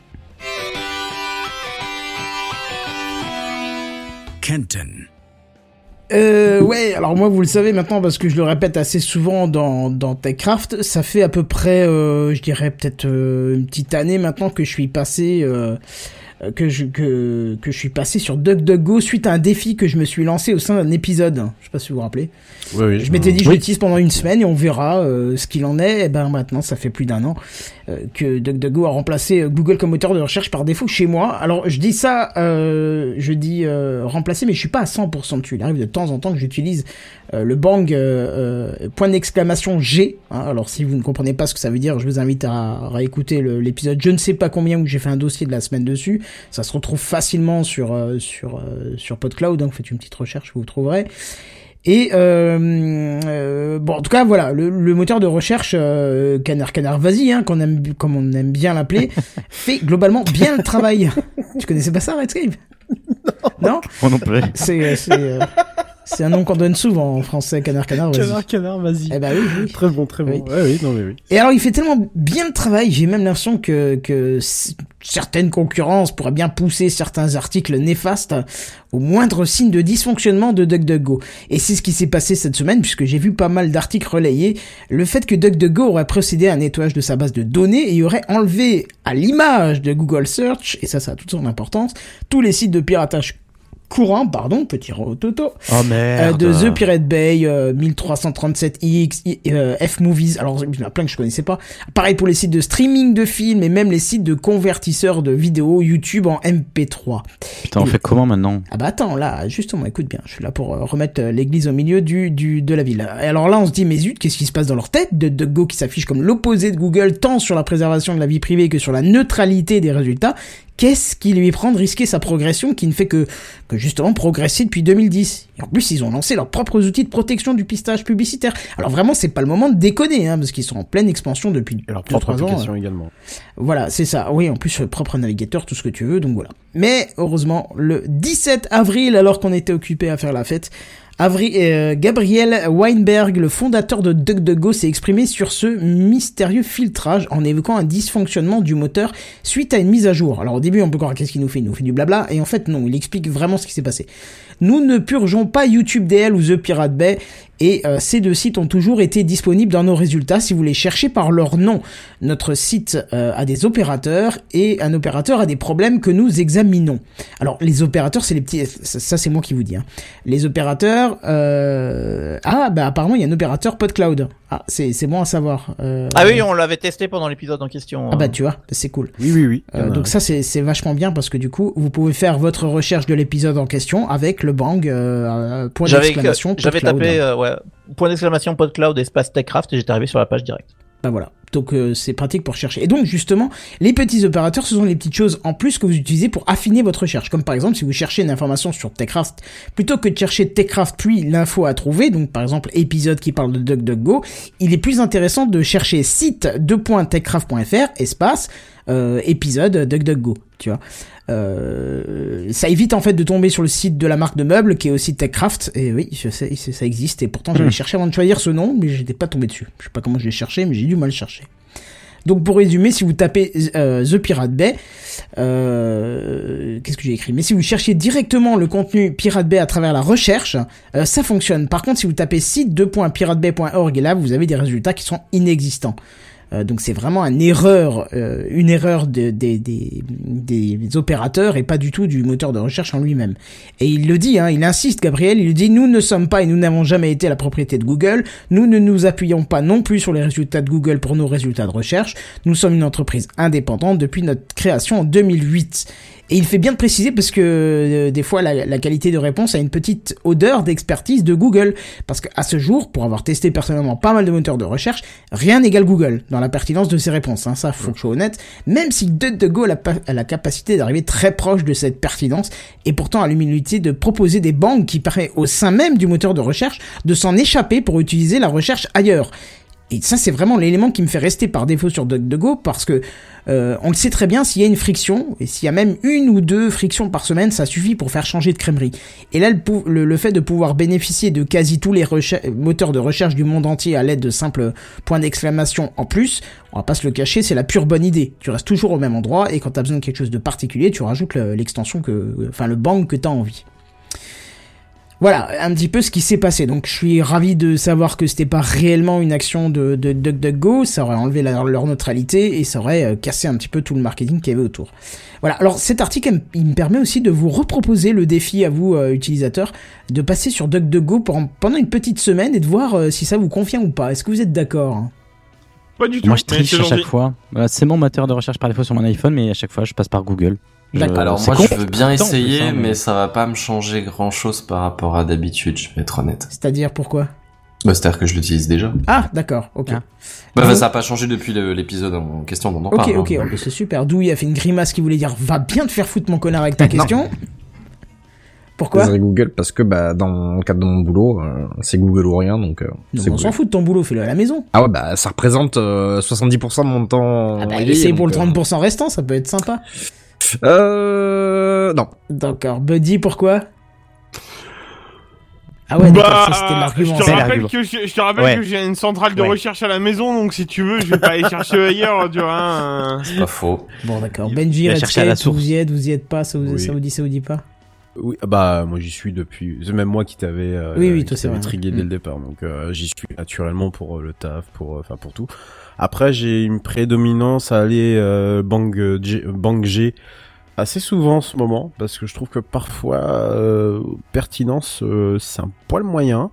Kenton. Euh, ouais, alors moi vous le savez maintenant parce que je le répète assez souvent dans, dans TechCraft, ça fait à peu près, euh, je dirais peut-être euh, une petite année maintenant que je suis passé, euh, que je que que je suis passé sur DuckDuckGo suite à un défi que je me suis lancé au sein d'un épisode. Je sais pas si vous vous rappelez. Oui, oui. Je m'étais dit je Oui. l'utilise pendant une semaine et on verra euh, ce qu'il en est. Et ben maintenant ça fait plus d'un an euh, que DuckDuckGo a remplacé euh, Google comme moteur de recherche par défaut chez moi. Alors je dis ça, euh, je dis euh, remplacer, mais je suis pas à 100% dessus. Il arrive de temps en temps que j'utilise euh, le bang euh, euh, point d'exclamation G. hein. alors si vous ne comprenez pas ce que ça veut dire, je vous invite à réécouter le- l'épisode je ne sais pas combien où j'ai fait un dossier de la semaine dessus. Ça se retrouve facilement sur euh, sur euh, sur PodCloud. Donc faites une petite recherche, vous trouverez. Et euh, euh, bon, en tout cas, voilà, le, le moteur de recherche euh, Canard Canard Vas-y, hein, qu'on aime, comme on aime bien l'appeler, fait globalement bien le travail. tu connaissais pas ça, Redscape Non, Moi non plus. C'est, c'est, euh, C'est un nom qu'on donne souvent en français, canard canard. vas-y. Canard, canard, vas-y. Eh bah oui, oui. Très bon, très bon. Oui. Ouais, oui, non, mais oui. Et alors, il fait tellement bien le travail, j'ai même l'impression que, que certaines concurrences pourraient bien pousser certains articles néfastes au moindre signe de dysfonctionnement de DuckDuckGo. Et c'est ce qui s'est passé cette semaine, puisque j'ai vu pas mal d'articles relayés le fait que DuckDuckGo aurait procédé à un nettoyage de sa base de données et aurait enlevé à l'image de Google Search, et ça, ça a toute son importance, tous les sites de piratage courants, pardon, petit rototo, Oh euh, merde. de The Pirate Bay, euh, 1337X, I- euh, F-Movies, alors il y en a plein que je connaissais pas. Pareil pour les sites de streaming de films et même les sites de convertisseurs de vidéos YouTube en MP3. Putain, on fait comment maintenant? Ah bah attends, là, justement, écoute bien, je suis là pour euh, remettre euh, l'église au milieu du, du, de la ville. Et alors là, on se dit, mais zut, qu'est-ce qui se passe dans leur tête de DuckDuckGo qui s'affiche comme l'opposé de Google, tant sur la préservation de la vie privée que sur la neutralité des résultats? Qu'est-ce qui lui prend de risquer sa progression qui ne fait que, que justement progresser depuis 2010 Et en plus, ils ont lancé leurs propres outils de protection du pistage publicitaire. Alors vraiment, c'est pas le moment de déconner, hein, parce qu'ils sont en pleine expansion depuis Alors, 2-3 propre ans. application également. Voilà, c'est ça. Oui, en plus, euh, propre navigateur, tout ce que tu veux, donc voilà. Mais, heureusement, le 17 avril, alors qu'on était occupé à faire la fête, Euh, Gabriel Weinberg, le fondateur de DuckDuckGo, s'est exprimé sur ce mystérieux filtrage en évoquant un dysfonctionnement du moteur suite à une mise à jour. Alors au début, on peut croire qu'est-ce qu'il nous fait? Il nous fait du blabla, et en fait non, il explique vraiment ce qui s'est passé. Nous ne purgeons pas YouTube DL ou The Pirate Bay, et euh, ces deux sites ont toujours été disponibles dans nos résultats si vous les cherchez par leur nom. Notre site euh, a des opérateurs et un opérateur a des problèmes que nous examinons. Alors les opérateurs, c'est les petits, ça, ça, c'est moi qui vous dis. Hein. Les opérateurs, euh... ah bah apparemment il y a un opérateur PodCloud. Ah c'est c'est bon à savoir. Euh, Ah oui, on l'avait testé pendant l'épisode en question. Ah bah tu vois, c'est cool. Oui, oui, oui. Euh, donc ça c'est c'est vachement bien parce que du coup vous pouvez faire votre recherche de l'épisode en question avec le bang euh, point J'avais d'exclamation. j'avais tapé euh, ouais, point d'exclamation PodCloud espace TechCraft et j'étais arrivé sur la page directe. Bah voilà. Donc euh, c'est pratique pour chercher. Et donc justement, les petits opérateurs, ce sont les petites choses en plus que vous utilisez pour affiner votre recherche. Comme par exemple, si vous cherchez une information sur Techcraft, plutôt que de chercher Techcraft puis l'info à trouver, donc par exemple épisode qui parle de DuckDuckGo, il est plus intéressant de chercher site .techcraft.fr espace euh, épisode DuckDuckGo. Tu vois. Euh, ça évite en fait de tomber sur le site de la marque de meubles qui est aussi Techcraft. Et oui, je sais, c'est- ça existe. Et pourtant, j'avais Hmm. cherché avant de choisir ce nom, mais j'étais pas tombé dessus. Je sais pas comment je l'ai cherché, mais j'ai dû mal chercher. Donc pour résumer, si vous tapez euh, The Pirate Bay, euh, qu'est-ce que j'ai écrit? Mais si vous cherchez directement le contenu Pirate Bay à travers la recherche, euh, ça fonctionne. Par contre, si vous tapez site2.piratebay.org, et là vous avez des résultats qui sont inexistants. Euh, donc c'est vraiment une erreur, euh, une erreur des- des- des opérateurs et pas du tout du moteur de recherche en lui-même. Et il le dit, hein, il insiste, Gabriel, il dit nous ne sommes pas et nous n'avons jamais été la propriété de Google. Nous ne nous appuyons pas non plus sur les résultats de Google pour nos résultats de recherche. Nous sommes une entreprise indépendante depuis notre création en 2008. Et il fait bien de préciser parce que euh, des fois la, la qualité de réponse a une petite odeur d'expertise de Google. Parce qu'à ce jour, pour avoir testé personnellement pas mal de moteurs de recherche, rien n'égale Google dans la pertinence de ses réponses. Hein, ça, faut que je sois honnête. Même si DuckDuckGo a la, pa- a la capacité d'arriver très proche de cette pertinence, et pourtant a l'humilité de proposer des banques qui permet au sein même du moteur de recherche de s'en échapper pour utiliser la recherche ailleurs. Et ça, c'est vraiment l'élément qui me fait rester par défaut sur DuckDuckGo parce que euh, on le sait très bien, s'il y a une friction, et s'il y a même une ou deux frictions par semaine, ça suffit pour faire changer de crèmerie. Et là, le, le, le fait de pouvoir bénéficier de quasi tous les moteurs de recherche du monde entier à l'aide de simples points d'exclamation en plus, on va pas se le cacher, c'est la pure bonne idée. Tu restes toujours au même endroit, et quand tu as besoin de quelque chose de particulier, tu rajoutes le- l'extension que, enfin le bang que tu envie. Voilà, un petit peu ce qui s'est passé. Donc, je suis ravi de savoir que c'était pas réellement une action de, de DuckDuckGo. Ça aurait enlevé la- leur neutralité et ça aurait euh, cassé un petit peu tout le marketing qu'il y avait autour. Voilà. Alors, cet article, il me- permet aussi de vous reproposer le défi à vous, euh, utilisateurs, de passer sur DuckDuckGo pour- pendant une petite semaine et de voir euh, si ça vous convient ou pas. Est-ce que vous êtes d'accord hein? Pas du tout. Moi, je triche à chaque fois. Voilà, c'est mon moteur de recherche par défaut sur mon iPhone, mais à chaque fois, je passe par Google. D'accord. Alors moi con, je veux bien plus, essayer, hein, mais ça va pas me changer grand chose par rapport à d'habitude, je vais être honnête. C'est-à-dire pourquoi? Bah, C'est-à-dire que je l'utilise déjà. Ah, d'accord. Ok. Ah. Bah, ça a pas changé depuis l'épisode en question dont on Ok, parle. hein. ok, ok, c'est super. Il a fait une grimace qui voulait dire va bien te faire foutre mon connard avec ta question. Pourquoi? Désolé Google parce que bah dans le cadre de mon boulot, euh, c'est Google ou rien donc euh, On s'en fout de ton boulot, fais-le à la maison. Ah ouais bah ça représente euh, 70% de mon temps. Ah bah, pour le donc, 30% restant, ça peut être sympa. Euh... non. D'accord. Buddy, pourquoi? Ah ouais, d'accord, Bah, ça c'était l'argument. Je te rappelle que je, je te rappelle Ouais. que j'ai une centrale de Ouais. recherche à la maison, donc si tu veux, je vais pas aller chercher ailleurs, tu vois. hein. C'est pas faux. Bon, d'accord. Benji, il va chercher à la Redscape, vous y êtes, vous y êtes pas, ça vous, Oui. ça vous dit, ça vous dit pas? Oui, bah moi j'y suis depuis. C'est même moi qui t'avais. euh, Oui, oui, qui toi, c'est t'avais vrai. trigué dès Mm. le départ. Donc euh, j'y suis naturellement pour euh, le taf, pour euh, enfin pour tout. Après j'ai une prédominance à aller euh, bang G, bang G assez souvent en ce moment parce que je trouve que parfois euh, pertinence euh, c'est un poil moyen.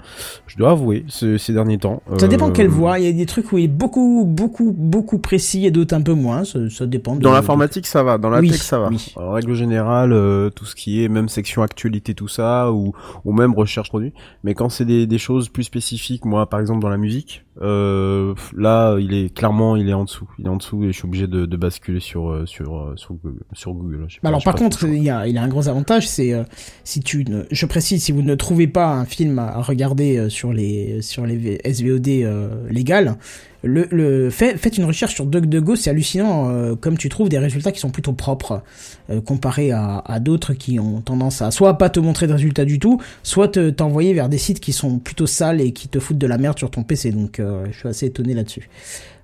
Je dois avouer ce- ces derniers temps. Ça dépend Euh, quelle voix. Il y a des trucs où il est beaucoup, beaucoup, beaucoup précis et d'autres un peu moins. Ça, ça dépend. de- Dans l'informatique, ça va. Dans la Oui, tech, ça va. oui. En règle générale, euh, tout ce qui est même section actualité, tout ça, ou, ou même recherche produit. Mais quand c'est des, des choses plus spécifiques, moi, par exemple, dans la musique, euh, là, il est clairement, il est en dessous. Il est en dessous et je suis obligé de, de basculer sur sur sur Google. Sur Google. Bah pas, alors par contre, il y a, il y a un gros avantage, c'est euh, si tu ne, je précise, si vous ne trouvez pas un film à regarder euh, sur les sur les SVOD euh, légales, le, le fait, faites une recherche sur DuckDuckGo, c'est hallucinant euh, comme tu trouves des résultats qui sont plutôt propres euh, comparé à, à d'autres qui ont tendance à soit pas te montrer de résultats du tout, soit te t'envoyer vers des sites qui sont plutôt sales et qui te foutent de la merde sur ton PC. Donc je suis assez étonné là-dessus.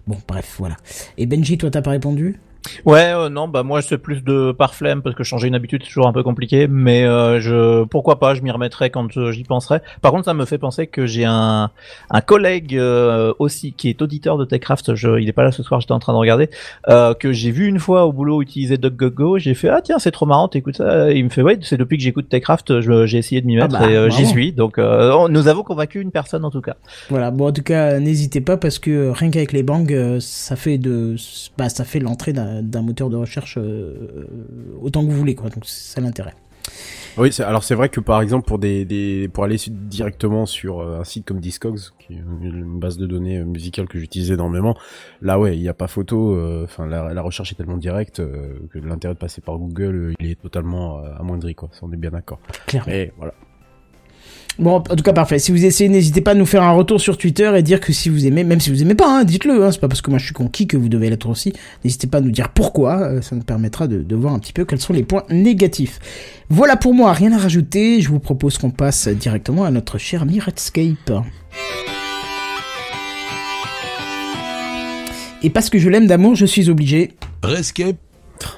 Bon bref voilà. Et Benji, toi t'as pas répondu? Ouais, euh, non, bah moi c'est plus de par flemme parce que changer une habitude c'est toujours un peu compliqué, mais euh, je pourquoi pas, je m'y remettrai quand euh, j'y penserai. Par contre, ça me fait penser que j'ai un un collègue euh, aussi qui est auditeur de Techcraft, je, il est pas là ce soir, j'étais en train de regarder, euh, que j'ai vu une fois au boulot utiliser DuckDuckGo, j'ai fait ah tiens c'est trop marrant, t'écoutes ça, il me fait ouais c'est depuis que j'écoute Techcraft, j'ai essayé de m'y Ah mettre bah, et j'y suis, donc euh, on- nous avons convaincu une personne en tout cas. Voilà, bon en tout cas n'hésitez pas parce que rien qu'avec les bangs ça fait de bah ça fait l'entrée d'un d'un moteur de recherche euh, autant que vous voulez quoi. Donc c'est ça l'intérêt. Oui, c'est- alors c'est vrai que par exemple pour des, des pour aller directement sur euh, un site comme Discogs, qui est une base de données euh, musicale que j'utilise énormément, là ouais, il n'y a pas photo. euh, Enfin, la, la recherche est tellement directe euh, que l'intérêt de passer par Google, euh, il est totalement euh, amoindri quoi. Ça, on est bien d'accord. Clairement. Mais voilà. Bon, en tout cas, parfait. Si vous essayez, n'hésitez pas à nous faire un retour sur Twitter et dire que si vous aimez, même si vous aimez pas, hein, dites-le. Hein, c'est pas parce que moi je suis conquis que vous devez l'être aussi. N'hésitez pas à nous dire pourquoi. euh, ça nous permettra de, de voir un petit peu quels sont les points négatifs. Voilà pour moi, rien à rajouter. Je vous propose qu'on passe directement à notre cher ami Redscape. Et parce que je l'aime d'amour, je suis obligé. Redscape.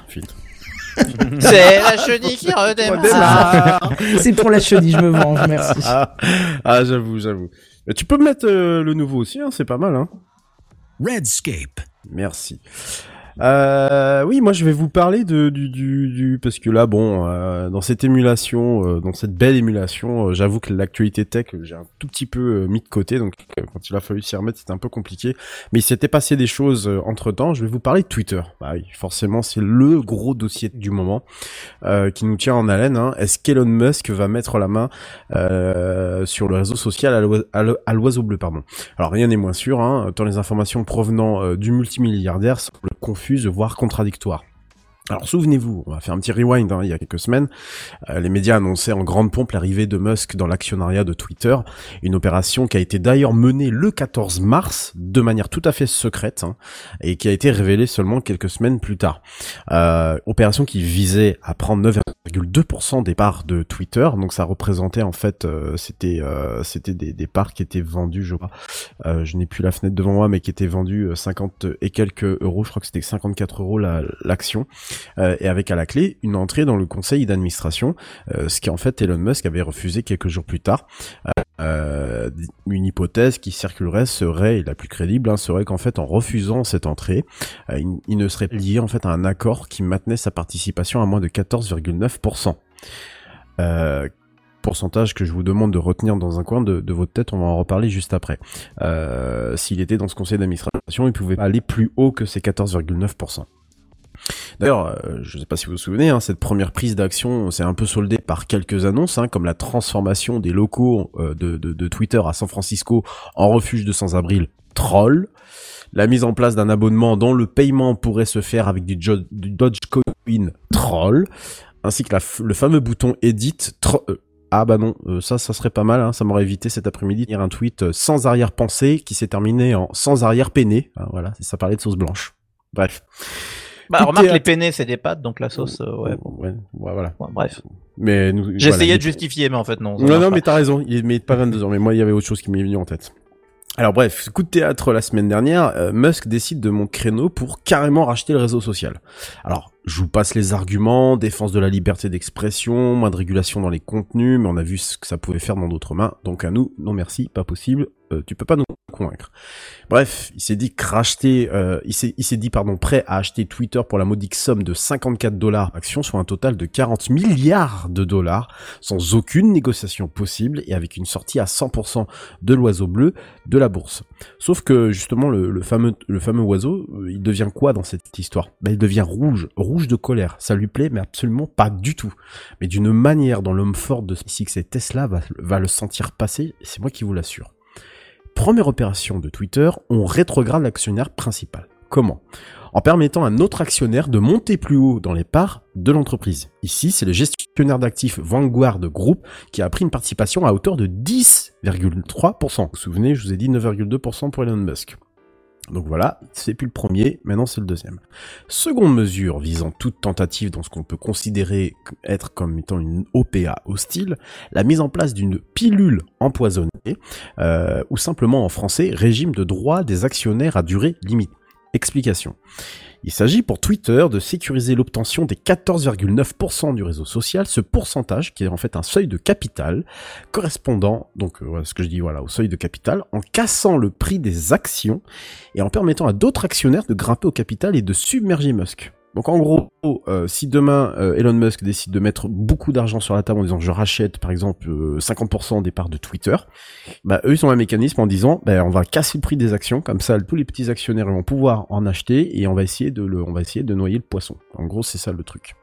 Filtre. C'est la chenille qui redémarre. C'est pour la chenille, je me venge, merci. Ah, ah, j'avoue, j'avoue. Tu peux me mettre euh, le nouveau aussi, hein, c'est pas mal, hein. Redscape. Merci. Euh, oui, moi je vais vous parler de du du, du parce que là bon euh, dans cette émulation, euh, dans cette belle émulation, euh, j'avoue que l'actualité tech euh, j'ai un tout petit peu euh, mis de côté donc quand il a fallu s'y remettre c'était un peu compliqué. Mais il s'était passé des choses entre temps. Je vais vous parler de Twitter. Bah oui, forcément c'est le gros dossier du moment qui nous tient en haleine. Hein. Est-ce qu'Elon Musk va mettre la main sur le réseau social à l'oi- à l'o- à l'oiseau bleu pardon alors rien n'est moins sûr, hein, tant les informations provenant du multimilliardaire semblent voire contradictoires. Alors souvenez-vous, on va faire un petit rewind hein, il y a quelques semaines, euh, les médias annonçaient en grande pompe l'arrivée de Musk dans l'actionnariat de Twitter, une opération qui a été d'ailleurs menée le 14 mars de manière tout à fait secrète hein, et qui a été révélée seulement quelques semaines plus tard. Euh, opération qui visait à prendre 9,2% des parts de Twitter, donc ça représentait en fait, euh, c'était c'était des, parts qui étaient vendues, je crois, je n'ai plus la fenêtre devant moi, mais qui étaient vendues euh, 50 et quelques euros, je crois que c'était 54 euros la- l'action, euh, et avec à la clé une entrée dans le conseil d'administration, euh, ce qui en fait Elon Musk avait refusé quelques jours plus tard. Euh, une hypothèse qui circulerait serait, et la plus crédible, hein, serait qu'en fait en refusant cette entrée, il, ne serait lié en fait à un accord qui maintenait sa participation à moins de 14,9%. Euh, pourcentage que je vous demande de retenir dans un coin de, votre tête, on va en reparler juste après. S'il était dans ce conseil d'administration, il pouvait aller plus haut que ces 14,9%. D'ailleurs, euh, je ne sais pas si vous vous souvenez, hein, cette première prise d'action s'est un peu soldée par quelques annonces, hein, comme la transformation des locaux euh, de, Twitter à San Francisco en refuge de sans-abri troll, la mise en place d'un abonnement dont le paiement pourrait se faire avec du, du Dogecoin troll, ainsi que le fameux bouton edit tro- euh, ah bah non, ça, ça serait pas mal, hein, ça m'aurait évité cet après-midi de lire un tweet sans arrière-pensée qui s'est terminé en sans arrière-peiné. Voilà, ça parlait de sauce blanche. Bref. Bah, remarque, les penne, c'est des pâtes, donc la sauce, euh, ouais. bon. Ouais, ouais, voilà. Ouais, bref. Mais nous, J'essayais voilà, de justifier, mais en fait, non. Non, non, pas. mais t'as raison. Il est pas 22 ans. Mais moi, il y avait autre chose qui m'est venu en tête. Alors bref, coup de théâtre la semaine dernière, euh, Musk décide de mon créneau pour carrément racheter le réseau social. Alors, je vous passe les arguments, défense de la liberté d'expression, moins de régulation dans les contenus, mais on a vu ce que ça pouvait faire dans d'autres mains, donc à nous, non merci, pas possible, euh, tu peux pas nous convaincre. Bref, il s'est dit racheter, euh, il s'est, dit pardon, prêt à acheter Twitter pour la modique somme de 54 dollars action sur un total de 40 milliards de dollars, sans aucune négociation possible et avec une sortie à 100% de l'oiseau bleu de la bourse. Sauf que justement le, le fameux le fameux oiseau, euh, il devient quoi dans cette histoire? Ben il devient rouge, rouge de colère. Ça lui plaît, mais absolument pas du tout. Mais d'une manière dont l'homme fort de SpaceX et Tesla va, va le sentir passer, c'est moi qui vous l'assure. Première opération de Twitter, on rétrograde l'actionnaire principal. Comment? En permettant à un autre actionnaire de monter plus haut dans les parts de l'entreprise. Ici, c'est le gestionnaire d'actifs Vanguard Group qui a pris une participation à hauteur de 10,3%. Vous vous souvenez, je vous ai dit 9,2% pour Elon Musk. Donc voilà, c'est plus le premier, maintenant c'est le deuxième. Seconde mesure visant toute tentative dans ce qu'on peut considérer être comme étant une OPA hostile, la mise en place d'une pilule empoisonnée, euh, ou simplement en français, régime de droit des actionnaires à durée limite. Explication. Il s'agit pour Twitter de sécuriser l'obtention des 14,9% du réseau social, ce pourcentage qui est en fait un seuil de capital correspondant, donc euh, ce que je dis voilà, au seuil de capital, en cassant le prix des actions et en permettant à d'autres actionnaires de grimper au capital et de submerger Musk. Donc en gros, euh, si demain euh, Elon Musk décide de mettre beaucoup d'argent sur la table en disant je rachète par exemple euh, 50% des parts de Twitter, bah eux ils ont un mécanisme en disant bah, on va casser le prix des actions comme ça tous les petits actionnaires vont pouvoir en acheter et on va essayer de le on va essayer de noyer le poisson. En gros c'est ça le truc.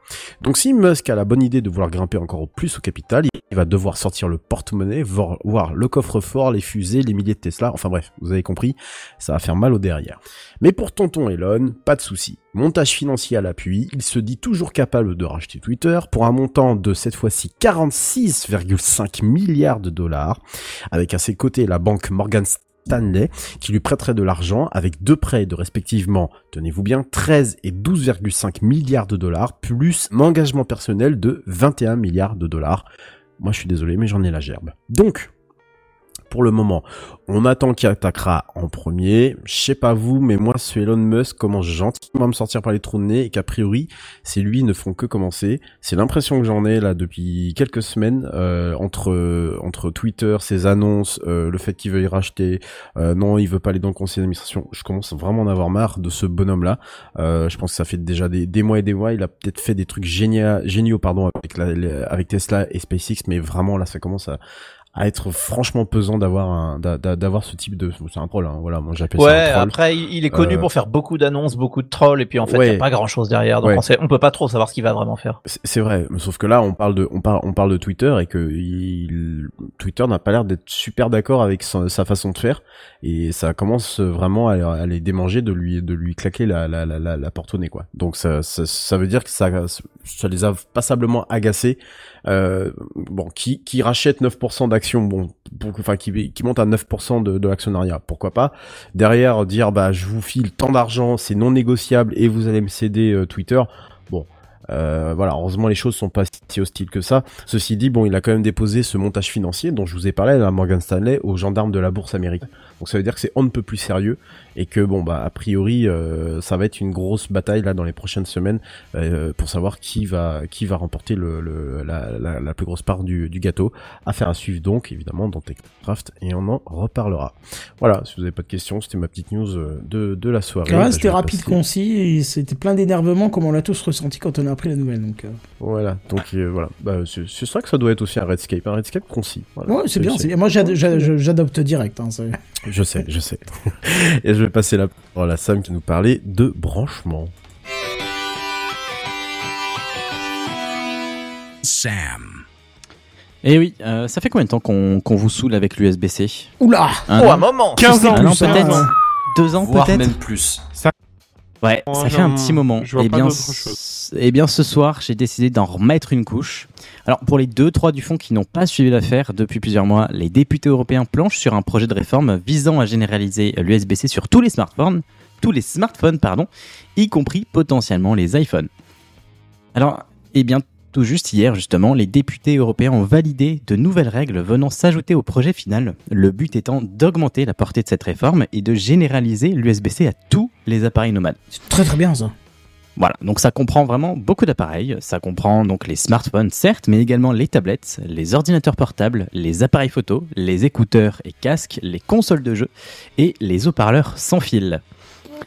Donc si Musk a la bonne idée de vouloir grimper encore plus au capital, il va devoir sortir le porte-monnaie, voir, le coffre-fort, les fusées, les milliers de Tesla, enfin bref, vous avez compris, ça va faire mal au derrière. Mais pour tonton Elon, pas de souci. Montage financier à l'appui, il se dit toujours capable de racheter Twitter pour un montant de cette fois-ci 46,5 milliards de dollars, avec à ses côtés la banque Morgan Stanley, qui lui prêterait de l'argent avec deux prêts de respectivement, tenez-vous bien, 13 et 12,5 milliards de dollars, plus un engagement personnel de 21 milliards de dollars. Moi je suis désolé, mais j'en ai la gerbe. Donc, pour le moment, on attend qui attaquera en premier. Je sais pas vous, mais moi, ce Elon Musk commence gentiment à me sortir par les trous de nez et qu'a priori, c'est lui ne font que commencer. C'est l'impression que j'en ai là depuis quelques semaines euh, entre entre Twitter, ses annonces, euh, le fait qu'il veuille racheter, euh, non, il veut pas aller dans le conseil d'administration. Je commence vraiment à en avoir marre de ce bonhomme-là. Euh, je pense que ça fait déjà des, des mois et des mois. Il a peut-être fait des trucs géniaux, géniaux pardon, avec Tesla et SpaceX, mais vraiment là, ça commence à à être franchement pesant d'avoir un d'a- d'a- d'avoir ce type de c'est un troll hein, voilà moi j'appelle Ouais, ça un troll après, il est connu Euh, pour faire beaucoup d'annonces, beaucoup de trolls, et puis en fait, il Ouais. y a pas grand chose derrière, donc Ouais. on, sait, on peut pas trop savoir ce qu'il va vraiment faire. C'est- vrai, mais sauf que là on parle de on parle on parle de Twitter et que il, Twitter n'a pas l'air d'être super d'accord avec sa, sa façon de faire et ça commence vraiment à, à les démanger de lui de lui claquer la la la, la, la porte au nez quoi. Donc ça, ça ça veut dire que ça ça les a passablement agacés. Euh, bon, qui rachète 9% d'actions, bon, enfin qui qui monte à 9% de, de l'actionnariat, pourquoi pas. Derrière dire bah je vous file tant d'argent, c'est non négociable et vous allez me céder euh, Twitter. Bon, euh, voilà, heureusement les choses sont pas si hostiles que ça. Ceci dit, bon, il a quand même déposé ce montage financier dont je vous ai parlé à Morgan Stanley aux gendarmes de la bourse américaine. Donc ça veut dire que c'est on ne peut plus sérieux et que bon bah a priori euh, ça va être une grosse bataille là dans les prochaines semaines euh, pour savoir qui va qui va remporter le, le- la, la, la plus grosse part du, du gâteau. Affaire à suivre donc évidemment dans Techcraft et on en reparlera. Voilà, si vous avez pas de questions, c'était ma petite news euh, de, de la soirée. Ouais, Bah, c'était rapide, passer- concis, et c'était plein d'énervement comme on l'a tous ressenti quand on a appris la nouvelle. Donc, euh. Voilà, donc euh, voilà. Bah, c'est vrai que ça doit être aussi un Redscape, un Redscape concis. Voilà. Ouais, c'est bien, bien. Moi, j'ad- j'ad- j'adopte direct. Hein, Je sais, je sais. Et je vais passer la parole à Sam qui nous parlait de branchement. Sam. Et oui, euh, ça fait combien de temps qu'on qu'on vous saoule avec l'USB-C Oula Un oh, an un moment 15 ans Un an peut-être Deux ans Voire peut-être même plus. Ouais, Oh, ça fait un petit moment. je vois et pas bien, chose. eh bien, ce soir, j'ai décidé d'en remettre une couche. Alors, pour les deux, trois du fond qui n'ont pas suivi l'affaire depuis plusieurs mois, les députés européens planchent sur un projet de réforme visant à généraliser l'USB-C sur tous les smartphones, tous les smartphones, y compris potentiellement les iPhones. Alors, eh bien, tout juste hier, justement, les députés européens ont validé de nouvelles règles venant s'ajouter au projet final, le but étant d'augmenter la portée de cette réforme et de généraliser l'USB-C à tous les appareils nomades. Très très bien ça. Voilà, donc ça comprend vraiment beaucoup d'appareils. Ça comprend donc les smartphones, certes, mais également les tablettes, les ordinateurs portables, les appareils photo, les écouteurs et casques, les consoles de jeux et les haut-parleurs sans fil.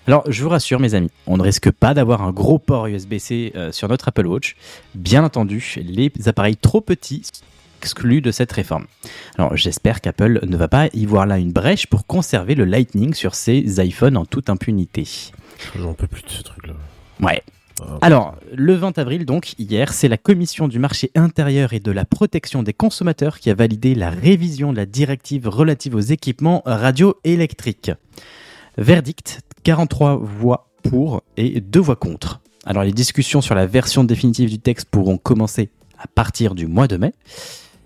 Alors, je vous rassure, mes amis, on ne risque pas d'avoir un gros port USB-C euh, sur notre Apple Watch. Bien entendu, les appareils trop petits sont exclus de cette réforme. Alors, j'espère qu'Apple ne va pas y voir là une brèche pour conserver le Lightning sur ses iPhones en toute impunité. J'en peux plus de ce truc-là. Ouais. Alors, le 20 avril, donc, hier, c'est la Commission du marché intérieur et de la protection des consommateurs qui a validé la révision de la directive relative aux équipements radioélectriques. Verdict 43 voix pour et 2 voix contre. Alors, les discussions sur la version définitive du texte pourront commencer à partir du mois de mai.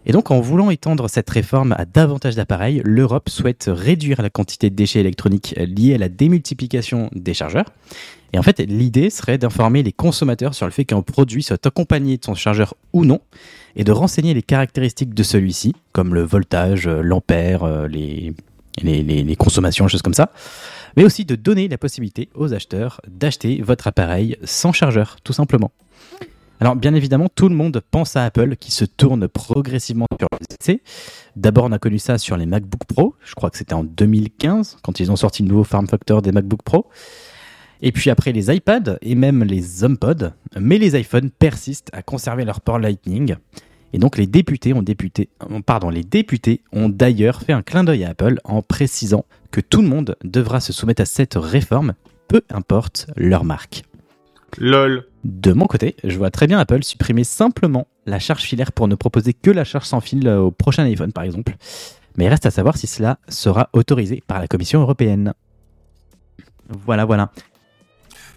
Et donc, en voulant étendre cette réforme à davantage d'appareils, l'Europe souhaite réduire la quantité de déchets électroniques liés à la démultiplication des chargeurs. Et en fait, l'idée serait d'informer les consommateurs sur le fait qu'un produit soit accompagné de son chargeur ou non, et de renseigner les caractéristiques de celui-ci, comme le voltage, euh, l'ampère, euh, les, les, les, les consommations, choses comme ça, mais aussi de donner la possibilité aux acheteurs d'acheter votre appareil sans chargeur, tout simplement. Alors bien évidemment, tout le monde pense à Apple qui se tourne progressivement sur le PC. D'abord, on a connu ça sur les MacBook Pro. Je crois que c'était en 2015 quand ils ont sorti le nouveau form factor des MacBook Pro. Et puis après les iPads et même les HomePod, mais les iPhones persistent à conserver leur port Lightning. Et donc les députés ont euh, pardon, les députés ont d'ailleurs fait un clin d'œil à Apple en précisant que tout le monde devra se soumettre à cette réforme, peu importe leur marque. LOL. De mon côté, je vois très bien Apple supprimer simplement la charge filaire pour ne proposer que la charge sans fil euh, au prochain iPhone par exemple. Mais il reste à savoir si cela sera autorisé par la Commission européenne. Voilà, voilà.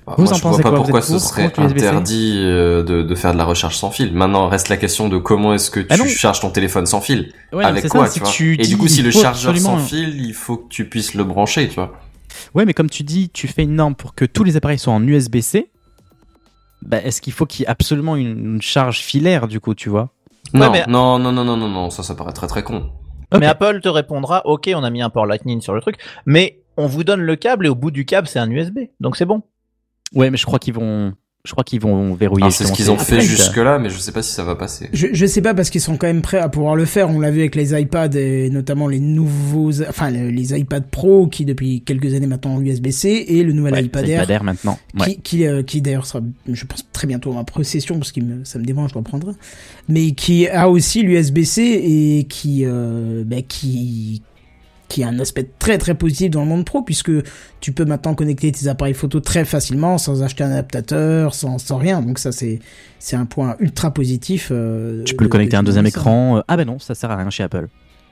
Bah, Vous moi, en je vois pensez pas quoi Vous pourquoi ce serait interdit euh, de, de faire de la recharge sans fil. Maintenant, reste la question de comment est-ce que tu Ah non. charges ton téléphone sans fil? Ouais, Avec quoi, ça, tu que vois? tu Et du coup, si le chargeur absolument- sans fil, il faut que tu puisses le brancher, tu vois? Ouais, mais comme tu dis, tu fais une norme pour que tous les appareils soient en USB-C. Bah, est-ce qu'il faut qu'il y ait absolument une, une charge filaire du coup, tu vois? Non, mais- non, non, non, non, non, non, ça, ça paraît très très con. Mais Apple te répondra, ok, on a mis un port Lightning sur le truc, mais on vous donne le câble et au bout du câble, c'est un USB. Donc c'est bon. Ouais, mais je crois qu'ils vont, je crois qu'ils vont verrouiller. Alors, c'est ce qu'ils ont fait jusque-là, mais je sais pas si ça va passer. Je, je sais pas parce qu'ils sont quand même prêts à pouvoir le faire. On l'a vu avec les iPads et notamment les nouveaux, enfin le- les iPad Pro qui depuis quelques années maintenant ont l'USB-C et le nouvel Ouais, iPad Air iPad Air maintenant. qui, Ouais. qui, euh, qui d'ailleurs sera, je pense très bientôt en possession parce que ça me dérange, je dois prendre, mais qui a aussi l'USB-C et qui, euh, bah, qui, qui a un aspect très très positif dans le monde pro puisque tu peux maintenant connecter tes appareils photo très facilement sans acheter un adaptateur, sans, sans rien. Donc ça c'est c'est un point ultra positif. euh, Tu peux le connecter à un de- deuxième de- écran. Euh, Ah ben non, ça sert à rien chez Apple.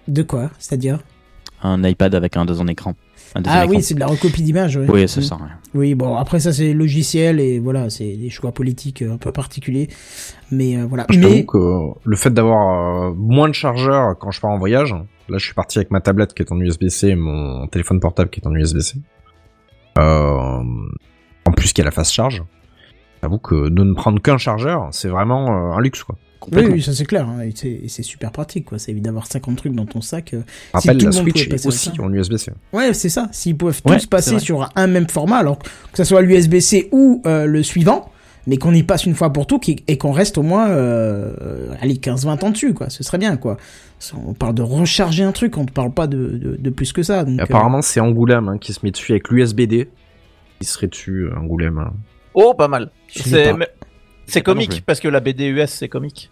De quoi? C'est-à-dire? Un iPad avec un deuxième écran. Un deuxième Ah écran. oui, c'est de la recopie d'image. ouais. Oui, ça sert à rien. Oui, bon, après ça c'est logiciel et voilà, c'est des choix politiques euh, un peu particuliers. Mais euh, voilà. Je Mais que le fait d'avoir euh, moins de chargeurs quand je pars en voyage, là je suis parti avec ma tablette qui est en USB-C et mon téléphone portable qui est en USB-C. Euh, en plus qu'il y a la fast charge. J'avoue que de ne prendre qu'un chargeur, c'est vraiment euh, un luxe quoi. oui, oui, ça c'est clair. hein, et c'est super pratique, quoi. Ça évite d'avoir 50 trucs dans ton sac. euh, si rappelle, tout la Switch est aussi en USB-C. Ouais, c'est ça. S'ils peuvent Ouais, tous passer sur un même format, alors que ce soit l'USB-C ou euh, le suivant, mais qu'on y passe une fois pour tout et qu'on reste au moins, euh, allez, 15-20 ans dessus, quoi. Ce serait bien, quoi. On parle de recharger un truc, on ne parle pas de, de, de plus que ça. Donc, euh, apparemment, c'est Angoulême hein, qui se met dessus avec l'USB-D. Il serait dessus, euh, Angoulême. hein. Oh, pas mal. C'est comique parce que la BD US c'est comique.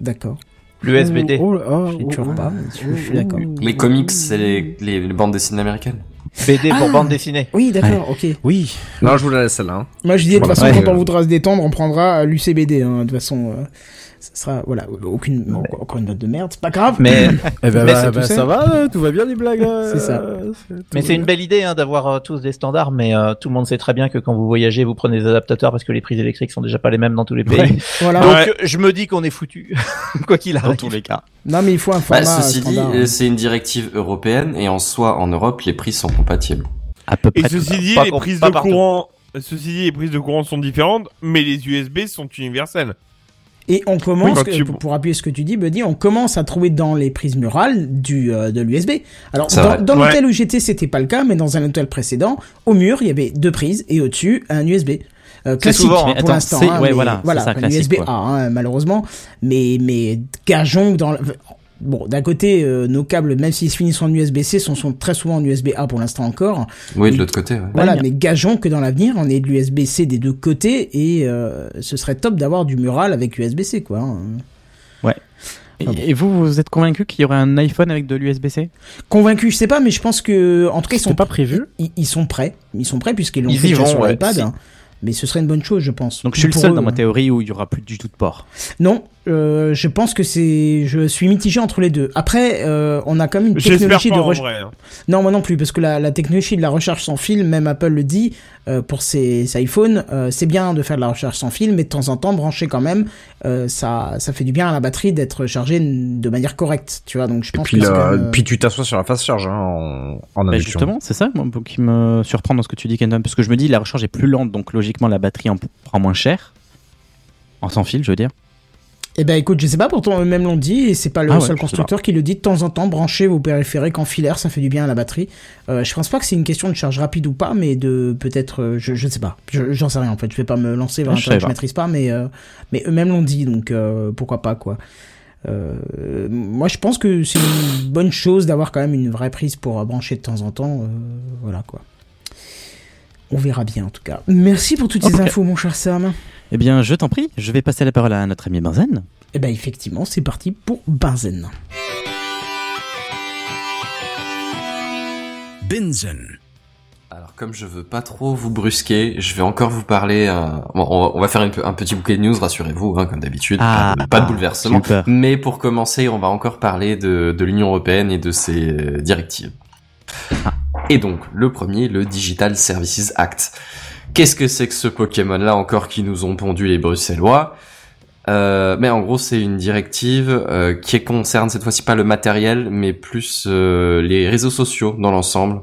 D'accord. L'USBD. Oh, là, oh, oh, oh, pas, oh, je- je suis d'accord. Les comics, c'est les, les, les bandes dessinées américaines. BD pour Ah. bande dessinée. Oui, d'accord, ok. Oui. Non, je vous la laisse celle-là. hein. Moi, je disais, de toute façon, Ouais, quand on euh, voudra se détendre, on prendra l'UCBD, hein. De toute façon, euh, ça sera, voilà, aucune, encore- encore une note de merde, c'est pas grave. Mais Eh ben, Mais bah, bah, ça va, euh, tout va bien les blagues. euh, C'est ça. mais c'est une belle idée hein, d'avoir euh, tous des standards, mais euh, tout le monde sait très bien que quand vous voyagez, vous prenez des adaptateurs parce que les prises électriques sont déjà pas les mêmes dans tous les pays. Ouais. Voilà. Donc Ouais. je me dis qu'on est foutu, quoi qu'il Dans arrive. tous les cas. Non, mais il faut un Bah, format ceci dit, euh, c'est une directive européenne et en soi, en Europe, les prix sont compatibles. À peu Et près. ceci dit, Pas les prises de partout. courant, ceci dit, les prises de courant sont différentes, mais les USB sont universelles. Et on commence, Oui, tu- pour, pour appuyer ce que tu dis, Buddy, on commence à trouver dans les prises murales du, euh, de l'USB. Alors, dans, dans Ouais. l'hôtel où j'étais, c'était pas le cas, mais dans un hôtel précédent, au mur, il y avait deux prises et au-dessus, un USB. Euh, classique souvent, hein. pour l'instant. hein, ouais, voilà, ça, un USB. A, hein, malheureusement. Mais, mais gageons dans... Bon, d'un côté, euh, nos câbles, même s'ils se finissent en USB-C, sont, sont très souvent en USB-A pour l'instant encore. Oui, de l'autre côté. Ouais. Voilà, mais gageons que dans l'avenir, on ait de l'USB-C des deux côtés et euh, ce serait top d'avoir du mural avec USB-C, quoi. hein. Et, Ah et vous, vous êtes convaincu qu'il y aurait un iPhone avec de l'USB-C Convaincu, je sais pas, mais je pense que, en tout cas, ils sont pas prévu Ils, ils sont prêts. Ils sont prêts puisqu'ils l'ont fait vont, sur ouais. l'iPad. Si. hein. Mais ce serait une bonne chose, je pense. Donc je suis le seul eux, dans ma hein. théorie où il y aura plus du tout de port. Non, euh, je pense que c'est. Je suis mitigé entre les deux. Après, euh, on a quand même une technologie pas de recherche. hein. Non, moi non plus, parce que la, la technologie de la recherche sans fil, même Apple le dit, euh, pour ses, ses iPhones, euh, c'est bien de faire de la recherche sans fil, mais de temps en temps, brancher quand même, euh, ça, ça fait du bien à la batterie d'être chargée de manière correcte, tu vois. Donc je Et pense puis, que même, euh, puis tu t'assois sur la phase charge hein, en, en Bah, justement, c'est ça moi, qui me surprend dans ce que tu dis, Kenton, parce que je me dis la recharge est plus lente, donc logiquement la batterie en prend moins cher. En sans fil, je veux dire. Eh ben écoute, je sais pas, pourtant eux-mêmes l'ont dit, et c'est pas le Ah seul je constructeur qui le dit de temps en temps, branchez vos périphériques en filaire, ça fait du bien à la batterie. Euh, je pense pas que c'est une question de charge rapide ou pas, mais de peut-être, euh, je, je sais pas, Je- j'en sais rien en fait, je vais pas me lancer vers un je terrain que je maîtrise pas, mais, euh, mais eux-mêmes l'ont dit, donc euh, pourquoi pas quoi. Euh, moi je pense que c'est une bonne chose d'avoir quand même une vraie prise pour brancher de temps en temps, euh, voilà quoi. On verra bien en tout cas. Merci pour toutes ces infos mon cher Sam. Eh bien, je t'en prie, je vais passer la parole à notre ami Benzen. Eh ben effectivement, c'est parti pour Benzen. Binzen. Alors comme je veux pas trop vous brusquer, je vais encore vous parler. euh, bon, on, va, on va faire une- un petit bouquet de news, rassurez-vous, hein, comme d'habitude, Ah, pas, de- pas de ah, bouleversement. super. Mais pour commencer, on va encore parler de, de l'Union européenne et de ses euh, directives. Et donc le premier, le Digital Services Act. Qu'est-ce que c'est que ce Pokémon-là encore qui nous ont pondu les Bruxellois? Euh, mais en gros, c'est une directive euh, qui concerne cette fois-ci pas le matériel, mais plus euh, les réseaux sociaux dans l'ensemble.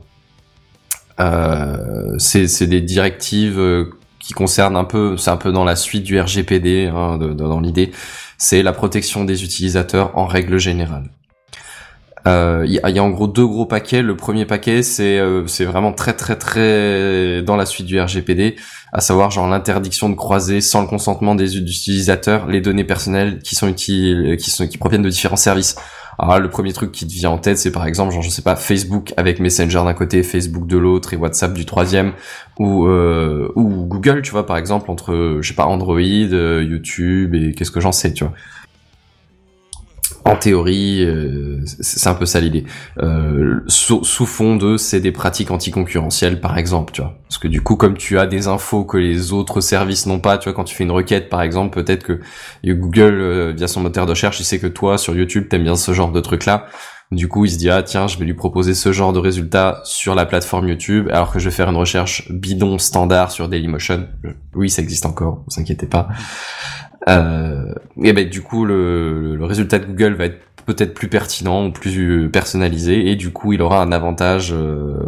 Euh, c'est des directives qui concernent un peu, c'est un peu dans la suite du RGPD, hein, dans l'idée, c'est la protection des utilisateurs en règle générale. Euh, Il y, y a en gros deux gros paquets. Le premier paquet, c'est euh, c'est vraiment très très très dans la suite du RGPD, à savoir genre l'interdiction de croiser sans le consentement des utilisateurs les données personnelles qui sont utiles, qui sont qui proviennent de différents services. Alors là, le premier truc qui te vient en tête, c'est par exemple, genre je sais pas, Facebook avec Messenger d'un côté, Facebook de l'autre et WhatsApp du troisième, ou euh, ou Google, tu vois, par exemple entre je sais pas Android, euh, YouTube et qu'est-ce que j'en sais, tu vois. En théorie, euh, c'est un peu ça l'idée. Euh, sous, sous fond de, c'est des pratiques anticoncurrentielles, par exemple, tu vois. Parce que du coup, comme tu as des infos que les autres services n'ont pas, tu vois, quand tu fais une requête, par exemple, peut-être que Google, euh, via son moteur de recherche, il sait que toi, sur YouTube, t'aimes bien ce genre de truc-là. Du coup, il se dit, ah tiens, je vais lui proposer ce genre de résultat sur la plateforme YouTube, alors que je vais faire une recherche bidon standard sur Dailymotion. Oui, ça existe encore, vous inquiétez pas. Euh, et ben du coup le, le résultat de Google va être peut-être plus pertinent ou plus personnalisé et du coup il aura un avantage euh,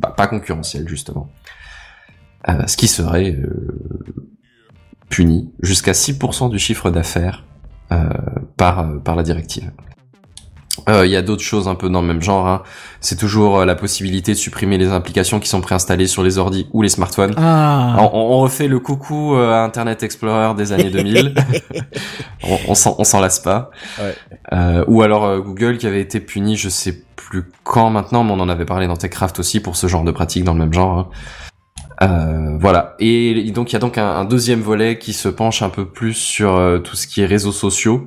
bah, pas concurrentiel justement. Euh, ce qui serait euh, puni jusqu'à 6% du chiffre d'affaires euh, par, euh, par la directive. Euh, Il y a d'autres choses un peu dans le même genre. Hein. C'est toujours euh, la possibilité de supprimer les applications qui sont préinstallées sur les ordi ou les smartphones. Ah. On, on- refait le coucou euh, à Internet Explorer des années 2000. on on s'en on s'en lasse pas. Ouais. Euh, ou alors euh, Google qui avait été puni, je sais plus quand maintenant, mais on en avait parlé dans TechCraft aussi pour ce genre de pratique dans le même genre. hein. Euh, voilà. Et donc il y a donc un, un deuxième volet qui se penche un peu plus sur euh, tout ce qui est réseaux sociaux.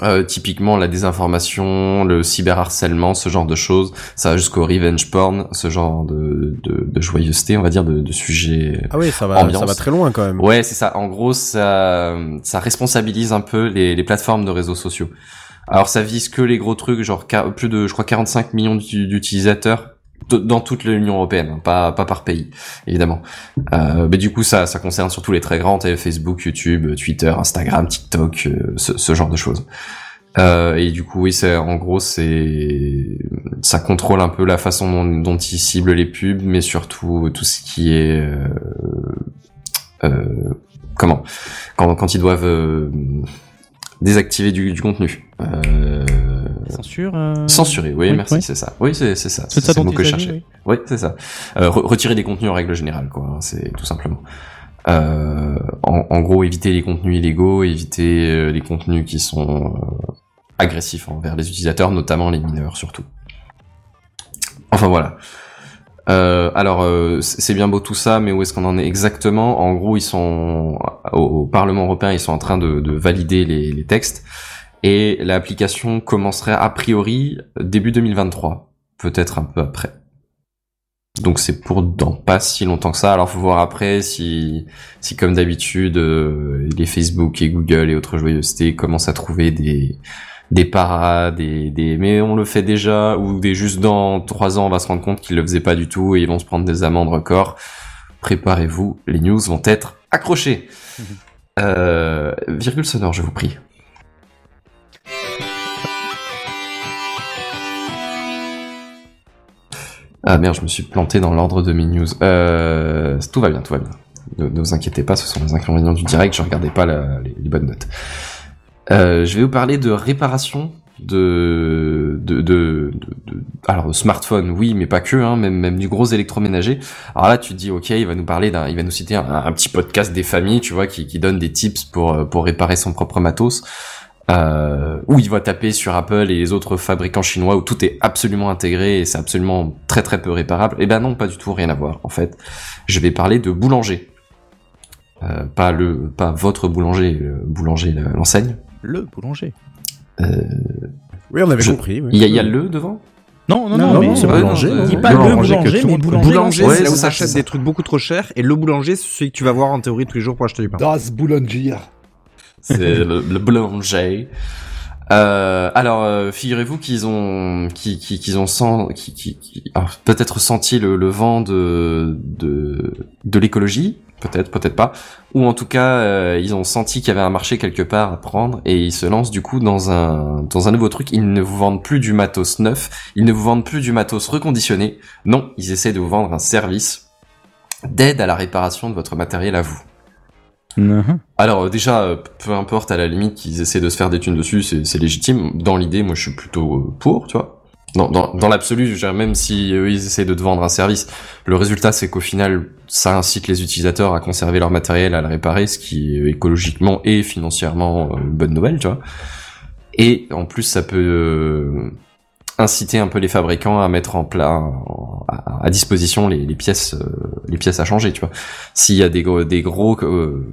Euh, typiquement la désinformation, le cyberharcèlement, ce genre de choses, ça va jusqu'au revenge porn, ce genre de, de, de joyeuseté, on va dire, de, de sujets Ah oui, ça va, ambiance. ça va très loin quand même. Ouais, c'est ça. En gros, ça, ça responsabilise un peu les, les plateformes de réseaux sociaux. Alors, ça vise que les gros trucs, genre plus de, je crois, 45 millions d'u- d'utilisateurs dans toute l'Union européenne, hein, pas pas par pays, évidemment. Euh, mais du coup, ça ça concerne surtout les très grands, Facebook, YouTube, Twitter, Instagram, TikTok, euh, ce, ce genre de choses. Euh, et du coup, oui, c'est en gros, c'est ça contrôle un peu la façon dont, dont ils ciblent les pubs, mais surtout tout ce qui est euh, euh, comment quand quand ils doivent désactiver du, du contenu. Euh, Censure. euh, Censurer, oui, oui, merci, oui. c'est ça. Oui, c'est c'est ça. C'est ça dont que je cherchais. Oui, c'est ça. Euh, re- retirer des contenus en règle générale, quoi. hein, c'est tout simplement. Euh, en, en gros, éviter les contenus illégaux, éviter euh, les contenus qui sont euh, agressifs envers les utilisateurs, notamment les mineurs surtout. Enfin voilà. Euh, alors euh, c'est bien beau tout ça, mais où est-ce qu'on en est exactement? En gros, ils sont au, au Parlement européen, ils sont en train de, de valider les, les textes et l'application commencerait a priori début 2023, peut-être un peu après. Donc c'est pour dans pas si longtemps que ça. Alors faut voir après si, si comme d'habitude, euh, les Facebook et Google et autres joyeusetés commencent à trouver des des parades, des, des mais on le fait déjà ou des juste dans trois ans on va se rendre compte qu'ils le faisaient pas du tout et ils vont se prendre des amendes records. Préparez-vous, les news vont être accrochées. Euh, virgule sonore, je vous prie. Ah merde, je me suis planté dans l'ordre de mes news. Euh, tout va bien, tout va bien. Ne, ne vous inquiétez pas, ce sont les inconvénients du direct, je regardais pas les, bonnes notes. Euh, je vais vous parler de réparation de, de, de, de, de- alors smartphone, oui, mais pas que, hein, même, même du gros électroménager. Alors là, tu dis, ok, il va nous parler d'un, il va nous citer un, un petit podcast des familles, tu vois, qui, qui donne des tips pour, euh, pour réparer son propre matos. Euh, où il va taper sur Apple et les autres fabricants chinois où tout est absolument intégré et c'est absolument très très peu réparable. Eh ben non, pas du tout, rien à voir. En fait, je vais parler de boulanger. Euh, pas le, pas votre boulanger, le boulanger la- l'enseigne. Le boulanger. Euh, Oui, on avait je- compris. oui. Il y, a- il y a le devant? Non, non, Non, non, non, mais c'est boulanger, non, non, euh, Dis pas le boulanger, mais tout- boulanger. boulanger, Ouais, c'est là où t'achètes des trucs beaucoup trop chers, et le boulanger, c'est celui que tu vas voir en théorie tous les jours pour acheter du pain. Das Boulanger. C'est le, le. Euh, alors, euh, figurez-vous qu'ils ont, qu'ils, ont sent, alors, peut-être senti le, le vent de, de, de l'écologie, peut-être, peut-être pas, ou en tout cas, euh, ils ont senti qu'il y avait un marché quelque part à prendre et ils se lancent du coup dans un, dans un nouveau truc. Ils ne vous vendent plus du matos neuf, ils ne vous vendent plus du matos reconditionné. Non, ils essaient de vous vendre un service d'aide à la réparation de votre matériel à vous. Mhm. Alors euh, déjà, euh, peu importe à la limite qu'ils essaient de se faire des thunes dessus, c'est légitime. Dans l'idée, moi je suis plutôt euh, pour, tu vois. Dans, l'absolu, même si eux ils essaient de te vendre un service, le résultat c'est qu'au final, ça incite les utilisateurs à conserver leur matériel, à le réparer, ce qui est écologiquement et financièrement une bonne nouvelle, tu vois. Et en plus, ça peut inciter un peu les fabricants à mettre en plat, à, disposition les, pièces, euh, les pièces à changer, tu vois. S'il y a des gros, des gros, euh,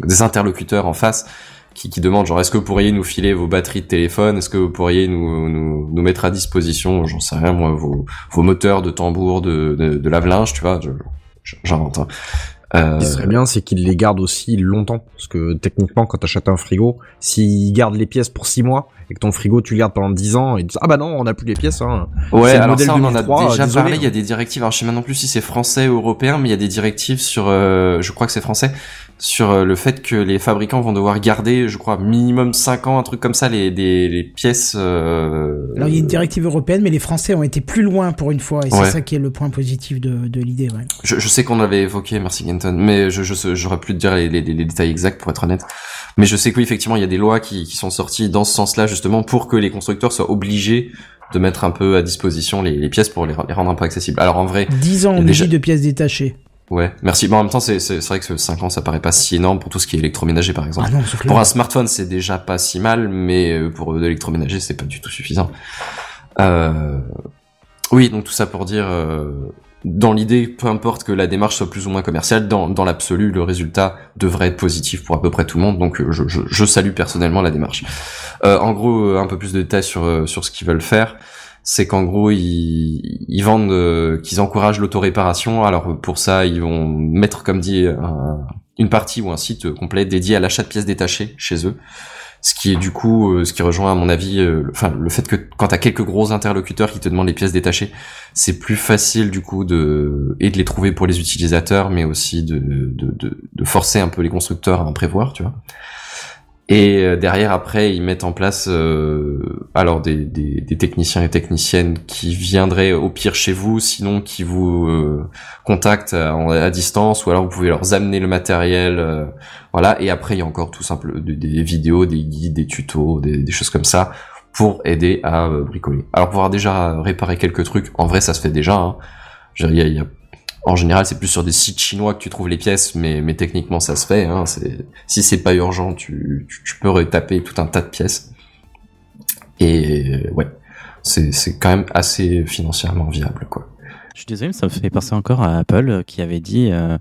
des interlocuteurs en face qui, qui demandent genre est-ce que vous pourriez nous filer vos batteries de téléphone, est-ce que vous pourriez nous, nous, mettre à disposition, j'en sais rien moi, vos, moteurs de tambour, de, lave-linge, tu vois, j'invente. Hein. Euh, Ce qui serait bien, c'est qu'ils les gardent aussi longtemps. Parce que techniquement, quand t'achètes un frigo, s'ils gardent les pièces pour 6 mois, et que ton frigo tu le gardes pendant 10 ans, et ils disent, ah bah non, on n'a plus les pièces, hein. Ouais, C'est le alors modèle ça, on en a 2003, déjà désolé, parlé. Il y a des directives. Alors, je sais maintenant plus si c'est français ou européen, mais il y a des directives sur, euh, je crois que c'est français, sur euh, le fait que les fabricants vont devoir garder, je crois, minimum 5 ans, un truc comme ça, les, des, les pièces. Euh... Alors il y a une directive européenne, mais les Français ont été plus loin pour une fois, et Ouais. c'est ça qui est le point positif de, de l'idée. Ouais. Je, je sais qu'on l'avait évoqué, merci Genton, mais je, j'aurais plus de dire les, les, les détails exacts pour être honnête. Mais je sais que oui, effectivement, il y a des lois qui, qui sont sorties dans ce sens-là justement pour que les constructeurs soient obligés de mettre un peu à disposition les, les pièces pour les, les rendre un peu accessibles. Alors en vrai, 10 ans, on déjà- de pièces détachées. Ouais, merci. Bon, en même temps, c'est c'est c'est vrai que 5 ans, ça paraît pas si énorme pour tout ce qui est électroménager, par exemple. Ah non, pour un smartphone, c'est déjà pas si mal, mais euh, pour de l'électroménager, c'est pas du tout suffisant. Euh... Oui, donc tout ça pour dire, euh, dans l'idée, peu importe que la démarche soit plus ou moins commerciale, dans, dans l'absolu, le résultat devrait être positif pour à peu près tout le monde, donc euh, je, je, je salue personnellement la démarche. Euh, en gros, euh, un peu plus de détails sur, euh, sur ce qu'ils veulent faire c'est qu'en gros ils, ils vendent euh, qu'ils encouragent l'autoréparation. Alors pour ça ils vont mettre comme dit un- une partie ou un site complet dédié à l'achat de pièces détachées chez eux. Ce qui est du coup euh, ce qui rejoint à mon avis euh, le- fait que quand t'as quelques gros interlocuteurs qui te demandent les pièces détachées c'est plus facile du coup de et de les trouver pour les utilisateurs mais aussi de de, de, de forcer un peu les constructeurs à en prévoir tu vois Et euh, derrière, après, ils mettent en place euh, alors des, des, des techniciens et techniciennes qui viendraient au pire chez vous, sinon qui vous euh, contactent à, distance, ou alors vous pouvez leur amener le matériel, euh, voilà. Et après, il y a encore tout simple des, vidéos, des guides, des tutos, des, des choses comme ça pour aider à euh, bricoler. Alors pouvoir déjà réparer quelques trucs, en vrai, ça se fait déjà. Hein. Il y y a en général, c'est plus sur des sites chinois que tu trouves les pièces, mais, mais techniquement, ça se fait. Hein. Si c'est pas urgent, tu, tu, tu peux retaper tout un tas de pièces. Et ouais, c'est, quand même assez financièrement viable, quoi. Je suis désolé, mais ça me fait penser encore à Apple euh, qui avait dit euh,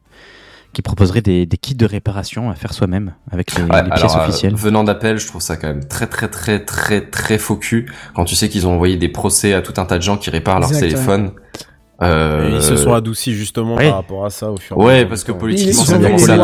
qu'il proposerait des, des kits de réparation à faire soi-même avec les, Ouais, les pièces alors, euh, officielles. venant d'Apple, je trouve ça quand même très très très très très faux cul quand tu sais qu'ils ont envoyé des procès à tout un tas de gens qui réparent leur ouais. Euh, Et ils se sont adoucis justement ouais. par rapport à ça au fur et à Ouais, mesure parce du que politiquement, Ils ça ont commence à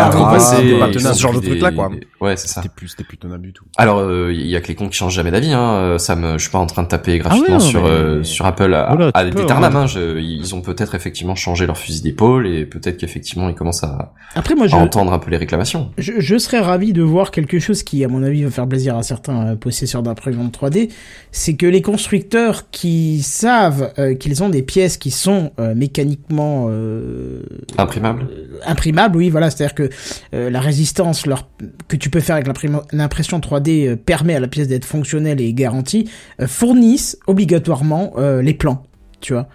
ont ce genre de truc là quoi. des- Ouais, c'est ça. C'était plus, c'était plus tenable du tout. Alors, euh, il y a que les cons qui changent jamais d'avis. Hein. euh, Ça me, je suis pas en train de taper gratuitement Ah ouais, non, sur mais- euh, sur Apple à, Voilà, à peux, d'éternam, hein. Je- ils ont peut-être effectivement changé leur fusil d'épaule et peut-être qu'effectivement ils commencent à, Après, moi, je, à entendre un peu les réclamations. je, je serais ravi de voir quelque chose qui, à mon avis, va faire plaisir à certains euh, possesseurs d'imprimantes 3D. C'est que les constructeurs qui savent euh, qu'ils ont des pièces qui sont euh, mécaniquement euh, Imprimable. imprimables, oui, voilà, c'est-à-dire que euh, la résistance leur, que tu peux faire avec l'impression 3D euh, permet à la pièce d'être fonctionnelle et garantie, euh, fournissent obligatoirement euh, les plans, tu vois.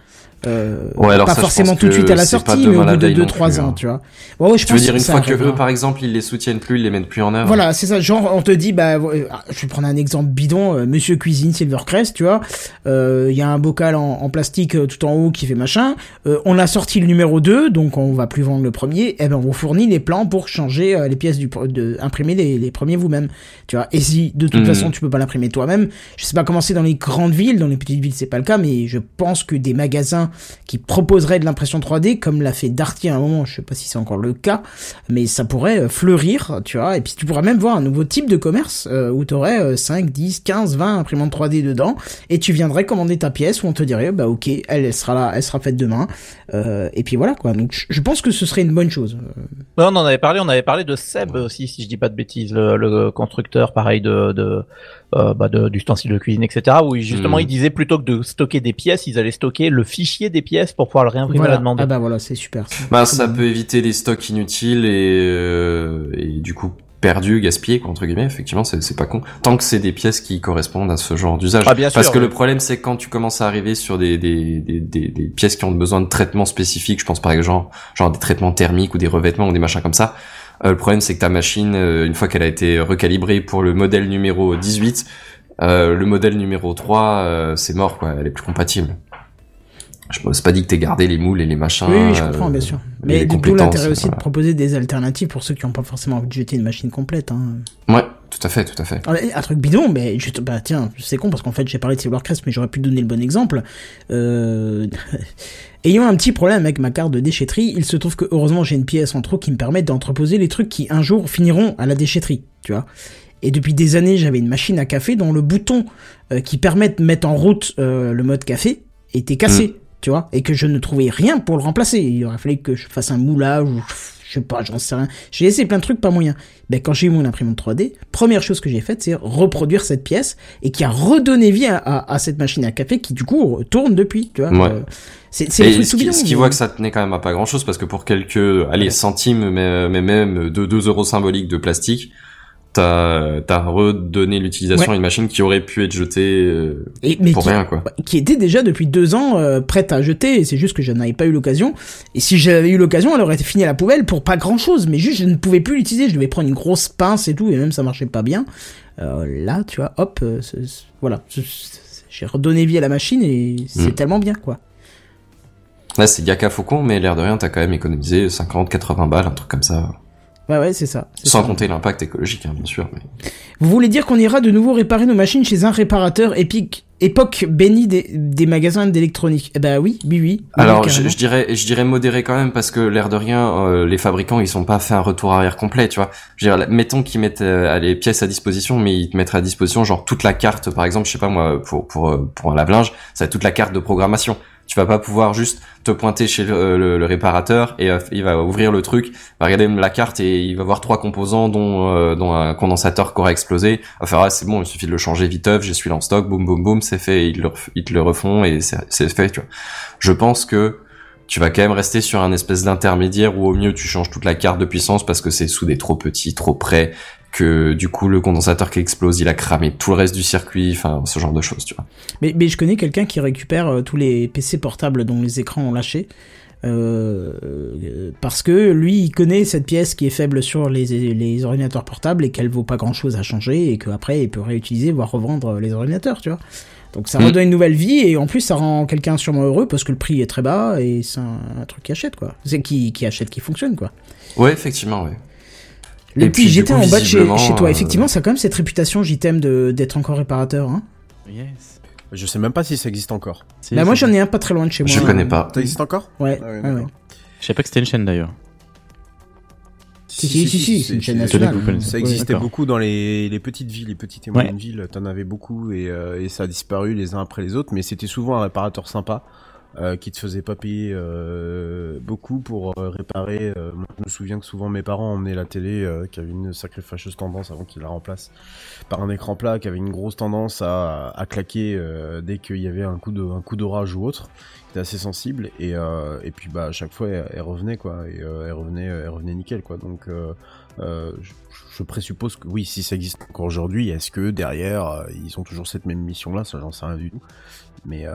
Euh, Ouais, alors pas ça, forcément tout de suite à la sortie, mais au bout de œil non 2-3 plus, ans, hein. tu vois. Ouais, ouais, je tu veux pense dire que une fois que eux, par exemple, ils les soutiennent plus, ils les mettent plus en œuvre. Voilà, c'est ça. Genre, on te dit, bah, euh, je vais prendre un exemple bidon, euh, Monsieur Cuisine Silvercrest, tu vois. Euh, Il y a un bocal en, en plastique euh, tout en haut qui fait machin. Euh, on a sorti le numéro 2, donc on va plus vendre le premier. Eh ben, on vous fournit les plans pour changer euh, les pièces du, de, imprimer les, les premiers vous-même. Tu vois. Et si, de toute Mhm. façon, tu peux pas l'imprimer toi-même, je sais pas comment c'est dans les grandes villes, dans les petites villes, c'est pas le cas, mais je pense que des magasins qui proposeraient de l'impression 3D, comme l'a fait Darty à un moment, je sais pas si c'est encore le cas, mais ça pourrait euh, fleurir, tu vois, et puis tu pourrais même voir un nouveau type de commerce euh, où tu aurais 5, 10, 15, 20 imprimantes 3D dedans, et tu viendrais commander ta pièce où on te dirait, bah ok, elle, elle sera là, elle sera faite demain, euh, et puis voilà quoi, donc je- pense que ce serait une bonne chose. On en avait parlé, on avait parlé de Seb aussi, si je dis pas de bêtises, le, constructeur, pareil, de, euh, bah de, d'ustensiles de cuisine, etc., où justement Mm. il disait plutôt que de stocker des pièces, ils allaient stocker le fichier des pièces pour pouvoir le réimprimer à Voilà. la demande. Ah bah voilà, c'est super. ça. Bah, ça peut éviter les stocks inutiles et, euh, et du coup perdus, gaspillés, quoi, entre guillemets. Effectivement, c'est c'est pas con. Tant que c'est des pièces qui correspondent à ce genre d'usage. Ah, bien Parce sûr, que ouais. le problème, c'est quand tu commences à arriver sur des, des, des, des, des pièces qui ont besoin de traitements spécifiques, je pense par exemple genre des traitements thermiques ou des revêtements ou des machins comme ça. Euh, le problème, c'est que ta machine, euh, une fois qu'elle a été recalibrée pour le modèle numéro 18, euh, le modèle numéro 3, euh, c'est mort, quoi. Elle est plus compatible. Je me suis pas dit que t'aies gardé les moules et les machins. Oui, oui, je comprends, bien sûr. Mais d'où compétences, l'intérêt aussi de proposer des alternatives pour ceux qui n'ont pas forcément envie de jeter une machine complète. Hein. Ouais, tout à fait, tout à fait. Alors, Un truc bidon, mais juste, bah tiens, c'est con parce qu'en fait j'ai parlé de Silvercrest, mais j'aurais pu donner le bon exemple. Euh... Ayant un petit problème avec ma carte de déchetterie, il se trouve que heureusement j'ai une pièce en trop qui me permet d'entreposer les trucs qui un jour finiront à la déchetterie, tu vois. Et depuis des années, j'avais une machine à café dont le bouton euh, qui permet de mettre en route euh, le mode café était cassé, tu vois, et que je ne trouvais rien pour le remplacer. Il aurait fallu que je fasse un moulage ou sais pas, j'en sais rien. J'ai essayé plein de trucs, pas moyen. Ben, quand j'ai eu mon imprimante 3D, première chose que j'ai faite, c'est reproduire cette pièce et qui a redonné vie à, à- à cette machine à café qui, du coup, tourne depuis, tu vois. Ouais. Euh, c'est c'est le Et truc ce qui, ce qui voit que ça tenait quand même à pas grand chose parce que pour quelques, allez, centimes, mais, mais même de 2 euros symboliques de plastique, t'as, t'as redonné l'utilisation Ouais. à une machine qui aurait pu être jetée euh, Et- mais pour qui- rien, quoi. qui était déjà depuis deux ans euh, prête à jeter, et c'est juste que je n'avais pas eu l'occasion. Et si j'avais eu l'occasion, elle aurait été finie à la poubelle pour pas grand chose, mais juste je ne pouvais plus l'utiliser, je devais prendre une grosse pince et tout, et même ça marchait pas bien. Euh, là, tu vois, hop, voilà, j'ai redonné vie à la machine et c'est Mm. tellement bien, quoi. Là, c'est Yaka Faucon, mais l'air de rien, t'as quand même économisé 50, 80 balles, un truc comme ça. Ouais, ouais, c'est ça. Sans ça. compter l'impact écologique, hein, bien sûr. Mais... Vous voulez dire qu'on ira de nouveau réparer nos machines chez un réparateur épique, époque bénie des, des magasins d'électronique? Eh ben oui, oui, oui. Alors, je, je dirais, je dirais modéré quand même parce que l'air de rien, euh, les fabricants ils sont pas fait un retour arrière complet, tu vois. Je veux dire, mettons qu'ils mettent euh, les pièces à disposition, mais ils te mettraient à disposition genre toute la carte, par exemple, je sais pas moi, pour pour euh, pour un lave-linge, ça va être toute la carte de programmation. Tu vas pas pouvoir juste te pointer chez le, le- le réparateur et euh, il va ouvrir le truc, va regarder la carte et il va voir trois composants dont, euh, dont un condensateur qui aura explosé. Faire ah c'est bon, il suffit de le changer viteuf, j'ai celui-là en stock, boum boum boum, c'est fait, ils ils te le refont et c'est fait. Tu vois. Je pense que tu vas quand même rester sur un espèce d'intermédiaire où au mieux tu changes toute la carte de puissance parce que c'est soudé trop petit, trop près, que du coup le condensateur qui explose, il a cramé tout le reste du circuit, enfin ce genre de choses, tu vois. Mais, mais je connais quelqu'un qui récupère euh, tous les PC portables dont les écrans ont lâché. euh, euh, parce que lui, il connaît cette pièce qui est faible sur les, les ordinateurs portables et qu'elle vaut pas grand chose à changer et qu'après il peut réutiliser, voire revendre les ordinateurs, tu vois. Donc ça Mm. redonne une nouvelle vie et en plus ça rend quelqu'un sûrement heureux parce que le prix est très bas et c'est un, un truc qui achète quoi. C'est qui, qui achète qui fonctionne quoi. Ouais, effectivement, ouais. Le Et petit puis, j'étais en bas de chez, toi. euh, Effectivement, ça a quand même cette réputation JTM de d'être encore réparateur. Hein. Yes. Je sais même pas si ça existe encore. bah moi j'en ai un pas très loin de chez moi. Je connais pas. Ça existe encore? Ouais. Ah ouais. Je sais pas que c'était une chaîne d'ailleurs. Si, si, si, si, c'est une chaîne nationale. Ça existait beaucoup dans les, les petites villes, les petites et Ouais. moyennes villes. T'en avais beaucoup et, euh, et ça a disparu les uns après les autres. Mais c'était souvent un réparateur sympa euh, qui te faisait pas payer euh, beaucoup pour euh, réparer. euh, moi, je me souviens que souvent mes parents emmenaient la télé euh, qui avait une sacrée fâcheuse tendance avant qu'ils la remplacent par un écran plat qui avait une grosse tendance à, à claquer dès qu'il y avait un coup de un coup d'orage ou autre. Assez sensible et euh, et puis bah à chaque fois elle, elle revenait quoi et euh, elle revenait elle revenait nickel quoi donc euh, je, je présuppose que oui, si ça existe encore aujourd'hui, est-ce que derrière ils ont toujours cette même mission-là? Ça, j'en sais rien du tout. Mais euh,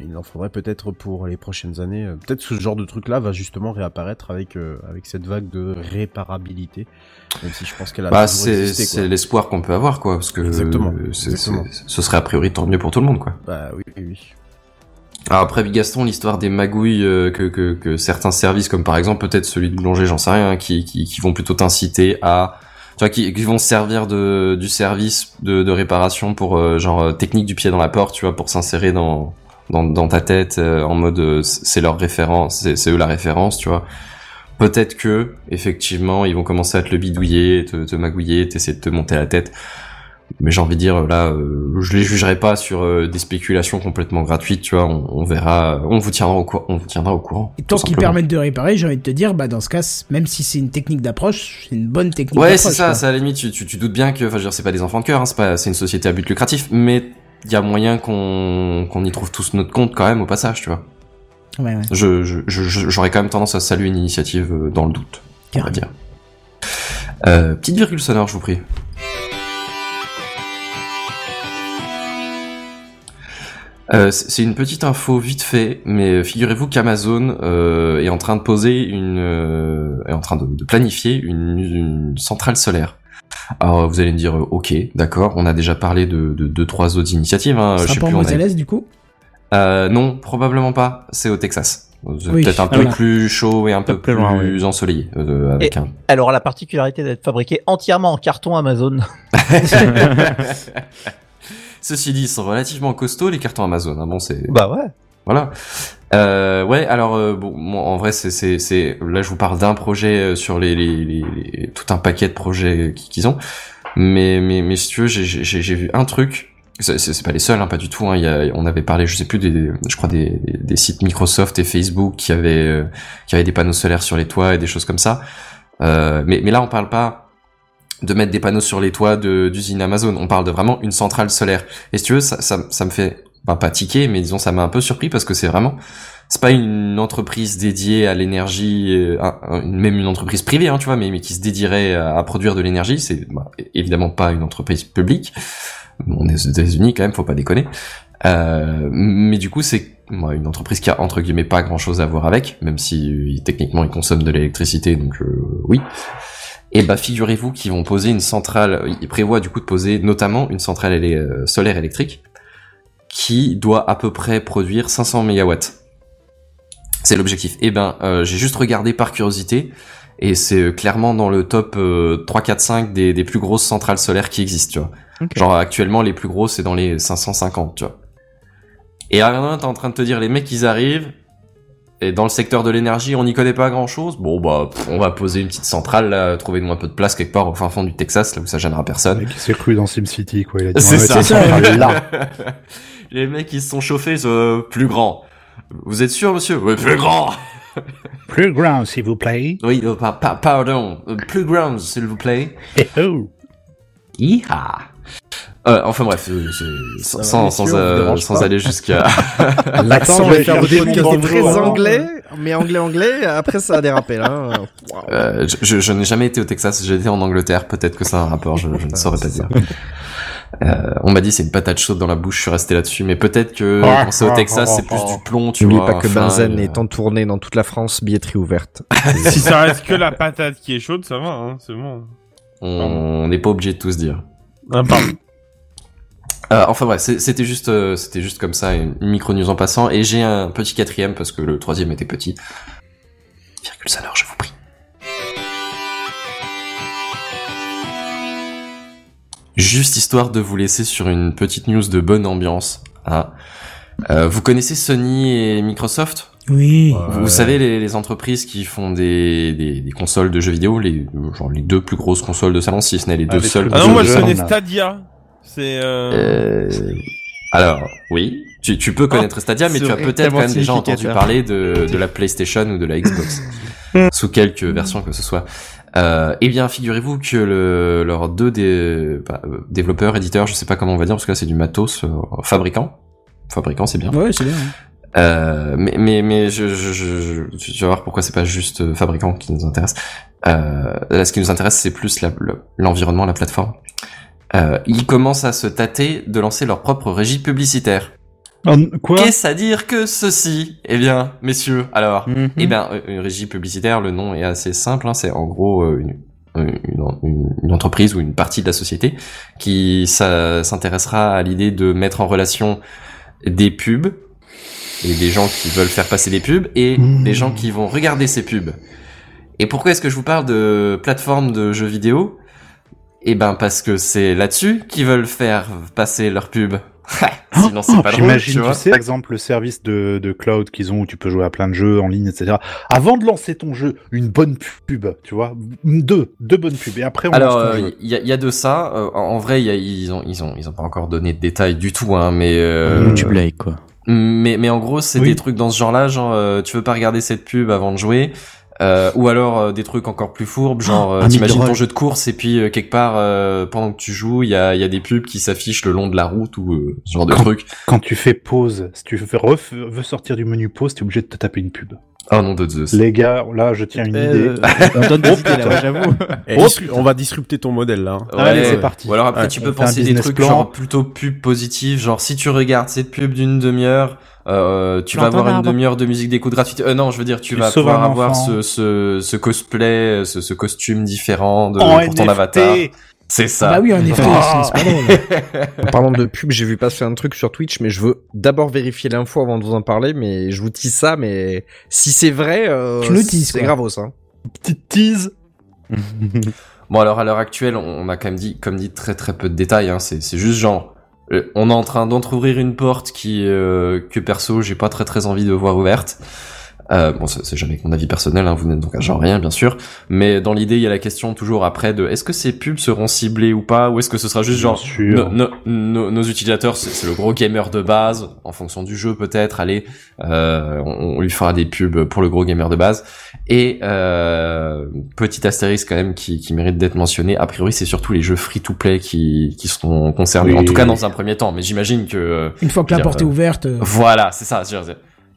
il en faudrait peut-être pour les prochaines années. euh, Peut-être ce genre de truc-là va justement réapparaître avec euh, avec cette vague de réparabilité, même si je pense qu'elle a Bah, c'est l'espoir qu'on peut avoir, quoi, parce que Exactement, euh, exactement. ce serait a priori tant mieux pour tout le monde, quoi. Bah oui, oui, oui. Alors après Bigaston, l'histoire des magouilles euh, que, que, que certains services, comme par exemple peut-être celui de boulanger, j'en sais rien, qui, qui, qui vont plutôt t'inciter à, tu vois, qui, qui vont se servir de du service de, réparation pour euh, genre euh, technique du pied dans la porte, tu vois, pour s'insérer dans, dans ta tête euh, en mode c'est leur référence, c'est c'est eux la référence, tu vois. Peut-être que effectivement ils vont commencer à te le bidouiller, te, te magouiller, t'essayer de te monter la tête. Mais j'ai envie de dire là, euh, je les jugerai pas sur euh, des spéculations complètement gratuites, tu vois. On, on verra, on vous tiendra au courant, on vous tiendra au courant. Et tant qu'ils permettent de réparer, j'ai envie de te dire, bah dans ce cas, même si c'est une technique d'approche, c'est une bonne technique Ouais, c'est ça. C'est à la limite, tu, tu, tu doutes bien que, enfin, je veux dire, c'est pas des enfants de cœur, hein, c'est pas, c'est une société à but lucratif, mais il y a moyen qu'on qu'on y trouve tous notre compte quand même au passage, tu vois. Ouais, ouais. Je je- je- je- j'aurais quand même tendance à saluer une initiative euh, dans le doute, on va dire. Euh, petite virgule sonore, je vous prie. Euh, c'est une petite info vite fait, mais figurez-vous qu'Amazon euh, est en train de poser une, euh, est en train de, de planifier une, une centrale solaire. Alors vous allez me dire, euh, ok, d'accord, on a déjà parlé de, de deux trois autres initiatives. Hein, je sais plus, en on a- Moselle du coup? Euh, non, probablement pas. C'est au Texas. Oui, peut-être un ah peu voilà. plus chaud et un peu plus, plus loin, ensoleillé. euh, avec Et un... Elle aura la particularité d'être fabriquée entièrement en carton Amazon. Ceci dit, ils sont relativement costauds les cartons Amazon. Hein. Bon, c'est bah ouais. Voilà. Euh, ouais, alors euh, bon, en vrai, c'est c'est c'est là, je vous parle d'un projet euh, sur les, les, les, les- tout un paquet de projets qui- qu'ils ont. Mais mais mais si tu veux, j'ai vu un truc. C'est pas les seuls, hein, pas du tout. Hein. Il y a, on avait parlé, je sais plus, des, je crois des, sites Microsoft et Facebook qui avaient euh, qui avaient des panneaux solaires sur les toits et des choses comme ça. Euh, mais mais là, on parle pas de mettre des panneaux sur les toits d'usines Amazon. On parle de vraiment une centrale solaire. Et si tu veux, ça, ça, ça me fait bah, pas tiquer, mais disons ça m'a un peu surpris parce que c'est vraiment c'est pas une entreprise dédiée à l'énergie, euh, même une entreprise privée, hein, tu vois, mais, qui se dédierait à, produire de l'énergie. C'est bah, évidemment pas une entreprise publique. On est aux États-Unis quand même, faut pas déconner. Euh, mais du coup, c'est une entreprise qui a entre guillemets pas grand-chose à voir avec, même si euh, techniquement ils consomment de l'électricité, donc euh, oui. Et bah figurez-vous qu'ils vont poser une centrale, ils prévoient du coup de poser notamment une centrale élé- euh, solaire électrique qui doit à peu près produire 500 mégawatts. C'est l'objectif. Et ben euh, j'ai juste regardé par curiosité et c'est euh, clairement dans le top euh, 3, 4, 5 des, des plus grosses centrales solaires qui existent, tu vois. Genre actuellement les plus grosses c'est dans les 550, tu vois. Et à un t'es en train de te dire les mecs ils arrivent et dans le secteur de l'énergie on n'y connaît pas grand chose. Bon bah pff, on va poser une petite centrale là, trouver-nous un peu de place quelque part au fin fond du Texas là où ça gênera personne. Il s'est cru dans SimCity, quoi. Il a dit, C'est ça. centrale là. les mecs ils se sont chauffés euh, plus grand. Vous êtes sûr, monsieur? Oui, plus grand Plus grand, s'il vous plaît. Oui, euh, pa- pa- pardon. Euh, Plus grand, s'il vous plaît. Eh oh. Iha euh, enfin bref, euh, sans, euh, sans aller jusqu'à... L'accent, je vais faire des podcasts très hein. anglais, mais anglais-anglais, après ça a dérapé, là. Euh, je n'ai jamais été au Texas, j'ai été en Angleterre, peut-être que ça a un rapport, je, je ne saurais pas dire. Euh, on m'a dit c'est une patate chaude dans la bouche, je suis resté là-dessus, mais peut-être que Ah, quand c'est au ah, Texas, ah, c'est plus ah. du plomb, tu vois. pas que enfin, Benzen euh, est en tournée dans toute la France, billetterie ouverte. si ça reste que la patate qui est chaude, ça va, hein, c'est bon. On n'est pas obligé de tout se dire. Ah, pardon. Euh, enfin bref, c'est- c'était juste, euh, c'était juste comme ça, une micro news en passant. Et j'ai un petit quatrième parce que le troisième était petit. Virgule sonore, je vous prie. Juste histoire de vous laisser sur une petite news de bonne ambiance. hein. Euh, vous connaissez Sony et Microsoft? Oui. Vous, vous savez les, les entreprises qui font des, des, des consoles de jeux vidéo, les genre les deux plus grosses consoles de salon, si ce n'est les deux les seules. Ah non, moi je connais Stadia. C'est euh... Euh, alors, oui, tu, tu peux connaître Stadia, mais tu as peut-être quand même déjà entendu parler de, de la PlayStation ou de la Xbox, sous quelques versions que ce soit. Euh, eh bien, figurez-vous que le, leurs deux dé- bah, euh, développeurs, éditeurs, je sais pas comment on va dire, parce que là c'est du matos, euh, fabricants, fabricants c'est bien. Ouais, c'est bien. Euh, mais mais mais je, je, je, je- tu vas voir pourquoi c'est pas juste fabricant qui nous intéresse. Euh, là, ce qui nous intéresse, c'est plus la- l'environnement, la plateforme. Euh, ils commencent à se tâter de lancer leur propre régie publicitaire. Quoi? Qu'est-ce à dire que ceci? Eh bien, messieurs, alors, Mhm. eh bien, euh, une régie publicitaire, le nom est assez simple. hein, c'est en gros euh, une, une, une- une entreprise ou une partie de la société qui s'intéressera à l'idée de mettre en relation des pubs et des gens qui veulent faire passer des pubs et Mmh. des gens qui vont regarder ces pubs. Et pourquoi est-ce que je vous parle de plateforme de jeux vidéo? Eh ben parce que c'est là-dessus qu'ils veulent faire passer leurs pubs. Sinon c'est pas drôle, J'imagine, tu tu, sais, par exemple, le service de, de cloud qu'ils ont où tu peux jouer à plein de jeux en ligne, etc. Avant de lancer ton jeu, une bonne pub, tu vois, deux, deux bonnes pubs, et après on Alors, ton euh, il y, a, il y a de ça. Euh, en vrai, il y a- ils ont, ils ont, ils ont pas encore donné de détails du tout, hein. Mais, euh, YouTube Like, quoi. mais, mais en gros, c'est Oui. des trucs dans ce genre-là, genre, euh, tu veux pas regarder cette pub avant de jouer. Euh, ou alors euh, des trucs encore plus fourbes, genre euh, un t'imagines ton jeu de course et puis euh, quelque part euh, pendant que tu joues, il y a, il y a des pubs qui s'affichent le long de la route ou euh, ce genre de Quand- truc. Quand tu fais pause, si tu veux, ref- veux sortir du menu pause, t'es obligé de te taper une pub. Oh non de Zeus. Les gars, là, je tiens une idée. Euh, on donne des idées, là, ouais, j'avoue. Eh, Oh, on va disrupter ton modèle là. hein. Allez, c'est parti. Ou alors après Ouais, tu peux penser des trucs plan. genre plutôt pub positive, genre si tu regardes cette pub d'une demi-heure, euh, tu vas avoir une demi-heure de musique d'écoute gratuite. Euh, non, je veux dire, tu Tu vas pouvoir avoir ce, ce, ce cosplay, ce, ce costume différent de, En pour ton NFT. avatar. C'est ça. Bah oui, en effet, c'est pas drôle. En parlant de pub, j'ai vu passer un truc sur Twitch, mais je veux d'abord vérifier l'info avant de vous en parler, mais je vous tease ça, mais si c'est vrai, euh, Tu nous teases, c'est gravos, hein. Petite tease. Bon alors à l'heure actuelle, on, a quand même dit, comme dit, très très peu de détails. Hein. C'est, c'est juste genre, on est en train d'entrouvrir une porte qui, euh, que perso, j'ai pas très très envie de voir ouverte. Euh, bon, c'est jamais mon avis personnel, hein, vous n'êtes donc à genre rien, bien sûr. Mais dans l'idée, il y a la question toujours après de est-ce que ces pubs seront ciblées ou pas, ou est-ce que ce sera juste Bien genre no- no- no- nos utilisateurs, c'est le gros gamer de base, en fonction du jeu peut-être. Allez, euh, on, on lui fera des pubs pour le gros gamer de base. Et euh, petit astérisque quand même qui, qui mérite d'être mentionné. A priori, c'est surtout les jeux free-to-play qui, qui seront concernés. Oui. En tout cas, dans un premier temps. Mais j'imagine que euh, Une fois que la porte est euh, ouverte, euh, voilà, c'est ça.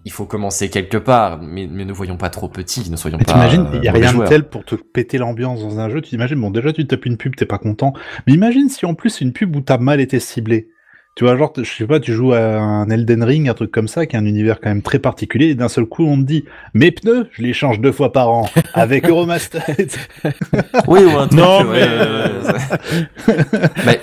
Il faut commencer quelque part, mais, mais ne voyons pas trop petit, ne soyons Mais pas. t'imagines, euh, il y a rien de tel pour te péter l'ambiance dans un jeu. Tu t'imagines, bon, déjà, tu te tapes une pub, t'es pas content. Mais imagine si en plus c'est une pub où t'as mal été ciblé. Tu vois, genre, je sais pas, tu joues à un Elden Ring, un truc comme ça, qui est un univers quand même très particulier, et d'un seul coup, on te dit, mes pneus, je les change deux fois par an, avec Euromaster. Oui, ou un truc. Non, ouais, mais- euh, mais,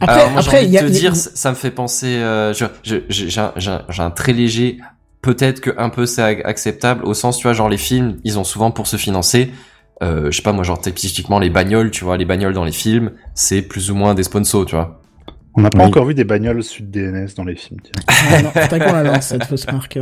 Après- alors moi, j'ai après, envie il y a- de te il y a- dire, ça me fait penser. Euh, je- je- j'ai j'ai un, j'ai un- j'ai un très léger. Peut-être que un peu c'est ac- acceptable au sens, tu vois, genre les films, ils ont souvent pour se financer. Euh, je sais pas moi, genre typiquement les bagnoles, tu vois, les bagnoles dans les films, c'est plus ou moins des sponsors, tu vois. On n'a pas Oui. encore vu des bagnoles sud DNS dans les films. Tiens. Ah non, faudrait qu'on la lance, cette fausse marque.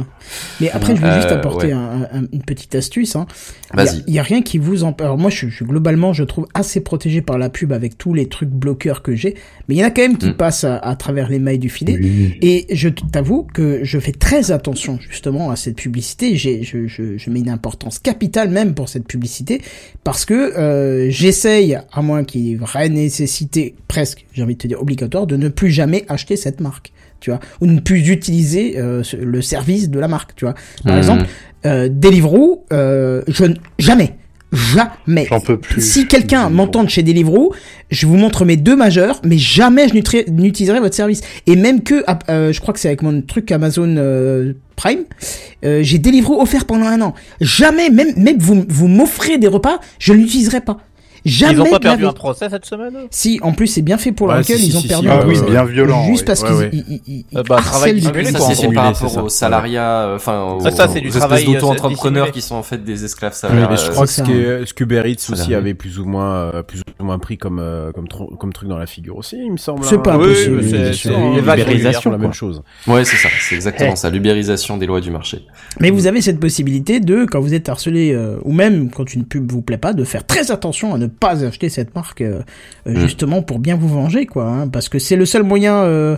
Mais après, je juste Euh, apporter ouais. un- un- une petite astuce. Hein. Il y a- Vas-y. Il y, a rien qui vous empêche. Alors moi, je, je- globalement, je trouve assez protégé par la pub avec tous les trucs bloqueurs que j'ai. Mais il y en a quand même qui Mm. passent à, à travers les mailles du filet. Oui. Et je t'avoue que je fais très attention justement à cette publicité. J'ai, je, je, je mets une importance capitale même pour cette publicité parce que euh, j'essaye, à moins qu'il y ait vraie nécessité presque, j'ai envie de te dire obligatoire, de ne plus jamais acheter cette marque. Tu vois, ou ne plus utiliser euh, le service de la marque. Tu vois, par Mhm. exemple, euh, Deliveroo, euh, je jamais, jamais. J'en peux plus. Si quelqu'un m'entend chez Deliveroo, je vous montre mes deux majeurs, mais jamais je n'utiliserai votre service. Et même que, ah, euh, je crois que c'est avec mon truc Amazon euh, Prime, euh, j'ai Deliveroo offert pendant un an. Jamais, même, même vous, vous m'offrez des repas, je ne l'utiliserai pas. Jamais Ils ont pas perdu un procès cette semaine Si, en plus, c'est bien fait pour Ouais, leur gueule, si, ils ont si, perdu si, un Ah oui, bien violent. Juste oui. parce Ouais, qu'ils ouais. ils- ils- ils Euh, bah, travail quoi, Ça, c'est par rapport ça. aux salariats, euh, enfin, aux, Ça, ça, c'est du travail, espèces euh, d'auto-entrepreneurs qui sont en fait des esclaves salariés. mais je euh, crois que c'est ce qu'Uber Eats aussi avait plus ou moins, plus ou moins pris comme, comme, truc dans la figure aussi, il me semble. C'est hein. pas impossible. L'ubérisation, la même chose. Ouais, c'est ça, c'est exactement ça, l'ubérisation des lois du marché. Mais vous avez cette possibilité de, quand vous êtes harcelé, ou même quand une pub vous plaît pas, de faire très attention à ne pas acheter cette marque, euh, euh, Mm. justement pour bien vous venger, quoi. hein, parce que c'est le seul moyen euh,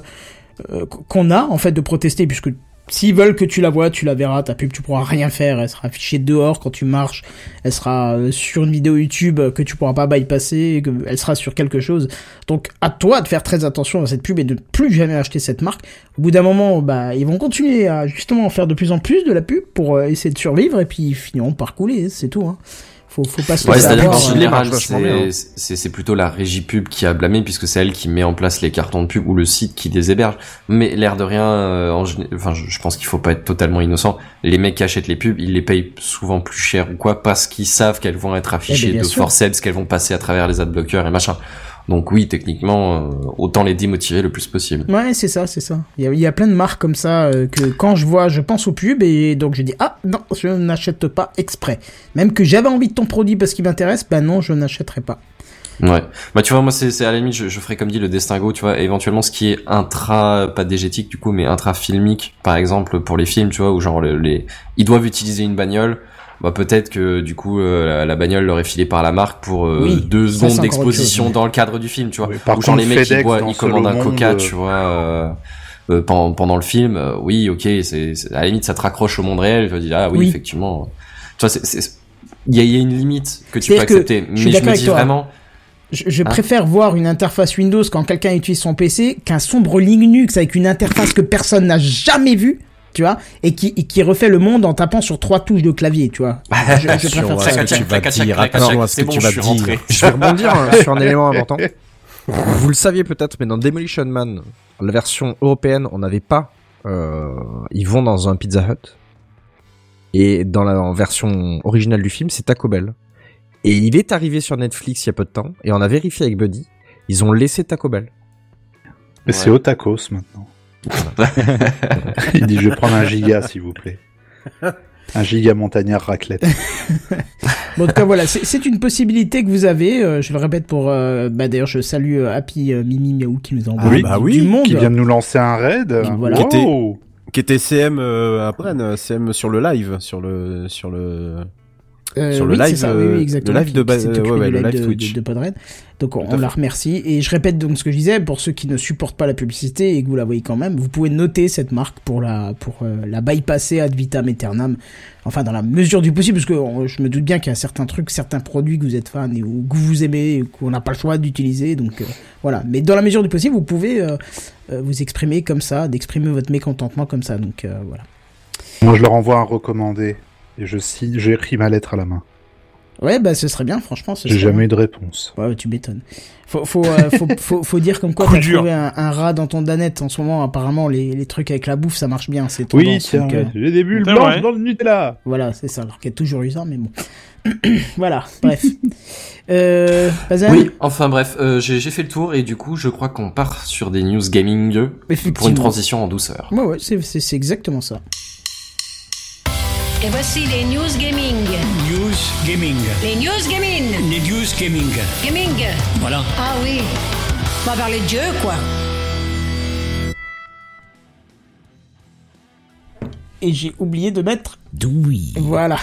euh, qu'on a, en fait, de protester, puisque s'ils veulent que tu la vois, tu la verras, ta pub, tu pourras rien faire, elle sera affichée dehors quand tu marches, elle sera sur une vidéo YouTube que tu pourras pas bypasser, que elle sera sur quelque chose. Donc, à toi de faire très attention à cette pub et de ne plus jamais acheter cette marque. Au bout d'un moment, bah, ils vont continuer à justement en faire de plus en plus de la pub pour essayer de survivre et puis ils finiront par couler, c'est tout. Hein. Faut, faut pas se Ouais, hein. c'est, c'est, c'est plutôt la régie pub qui a blâmé puisque c'est elle qui met en place les cartons de pub ou le site qui les héberge. Mais l'air de rien, euh, en enfin, je, je pense qu'il faut pas être totalement innocent. Les mecs qui achètent les pubs, ils les payent souvent plus cher ou quoi parce qu'ils savent qu'elles vont être affichées Eh ben, bien de sûr. forceps, qu'elles vont passer à travers les adblockers et machin. Donc oui, techniquement, euh, autant les démotiver le plus possible. Ouais, c'est ça, c'est ça. Il y, a, il y a plein de marques comme ça euh, que quand je vois, je pense aux pubs et donc je dis ah non, je n'achète pas exprès. Même que j'avais envie de ton produit parce qu'il m'intéresse, ben non, je n'achèterai pas. Ouais. Bah tu vois moi c'est à la limite je, je ferais comme dit le distinguo tu vois éventuellement ce qui est intra pas dégétique du coup mais intra filmique par exemple pour les films tu vois où genre le- les ils doivent utiliser une bagnole bah peut-être que du coup euh, la, la bagnole leur est filée par la marque pour euh, Oui, deux secondes d'exposition dans le cadre du film tu vois. Oui, par ou genre contre, les mecs ils, FedEx dans ils commandent un coca Monde, tu vois euh, euh, pendant, pendant le film. Euh, oui ok c'est à la limite ça te raccroche au monde réel. Tu vas dire ah oui, Oui. effectivement. Tu vois il y a, il y a une limite que tu peux que accepter. je mais je me dis toi. vraiment Je, je Hein. préfère voir une interface Windows quand quelqu'un utilise son PC qu'un sombre Linux avec une interface que personne n'a jamais vue, tu vois, et qui, et qui refait le monde en tapant sur trois touches de clavier, tu vois. Je, je préfère ça. ce que tu vas dire, attention à ce que tu vas dire. Je vais rebondir hein, sur un élément important. Vous le saviez peut-être, mais dans Demolition Man, la version européenne, on n'avait pas. Euh, ils vont dans un Pizza Hut. Et dans la version originale du film, c'est Taco Bell. Et il est arrivé sur Netflix il y a peu de temps, et on a vérifié avec Buddy. Ils ont laissé Taco Bell. Mais c'est au tacos maintenant. Il dit je vais prendre un giga s'il vous plaît. Un giga montagnard raclette. Bon, en tout cas, voilà, c'est une possibilité que vous avez. euh, je le répète pour. euh, bah, d'ailleurs, je salue euh, Happy euh, Mimi Miaou qui nous envoie oui, bah du oui, monde. Qui vient de nous lancer un raid. voilà. Qui était- Wow. Qui était CM euh, à CM sur le live, sur le, sur le, Euh, Sur le oui, live, ça, oui, euh, oui, le live de ba- euh, ouais, ouais, le live de, Twitch. de, de Podred. Donc on, la remercie. Et je répète donc ce que je disais, pour ceux qui ne supportent pas la publicité et que vous la voyez quand même, vous pouvez noter cette marque pour la, pour euh, la bypasser ad vitam aeternam. Enfin, dans la mesure du possible, parce que je me doute bien qu'il y a certains trucs, certains produits que vous êtes fan et ou que vous aimez, et qu'on n'a pas le choix d'utiliser. Donc euh, voilà. Mais dans la mesure du possible, vous pouvez vous exprimer comme ça, d'exprimer votre mécontentement comme ça. Donc euh, voilà. Moi je leur envoie un recommandé. Et je signe, j'ai écrit ma lettre à la main. Ouais, bah ce serait bien, franchement. J'ai jamais bien. eu de réponse. Ouais, tu m'étonnes. Faut, faut, euh, faut, faut, faut dire comme quoi Coup t'as dur. trouvé un, un rat dans ton danette. En ce moment, apparemment, les, les trucs avec la bouffe, ça marche bien. C'est Oui, tiens, euh, j'ai des bulles blanches dans le Nutella. Voilà, c'est ça. Alors qu'il y a toujours eu ça, mais bon. voilà, bref. Euh, Oui, enfin bref, euh, j'ai fait le tour et du coup, je crois qu'on part sur des news gaming pour une transition en douceur. Ouais, ouais, c'est exactement ça. Et voici les news gaming. News gaming. Les news gaming. Les news gaming. Gaming. Voilà. Ah oui. On va parler de Dieu, quoi. Et j'ai oublié de mettre. Oui. Voilà.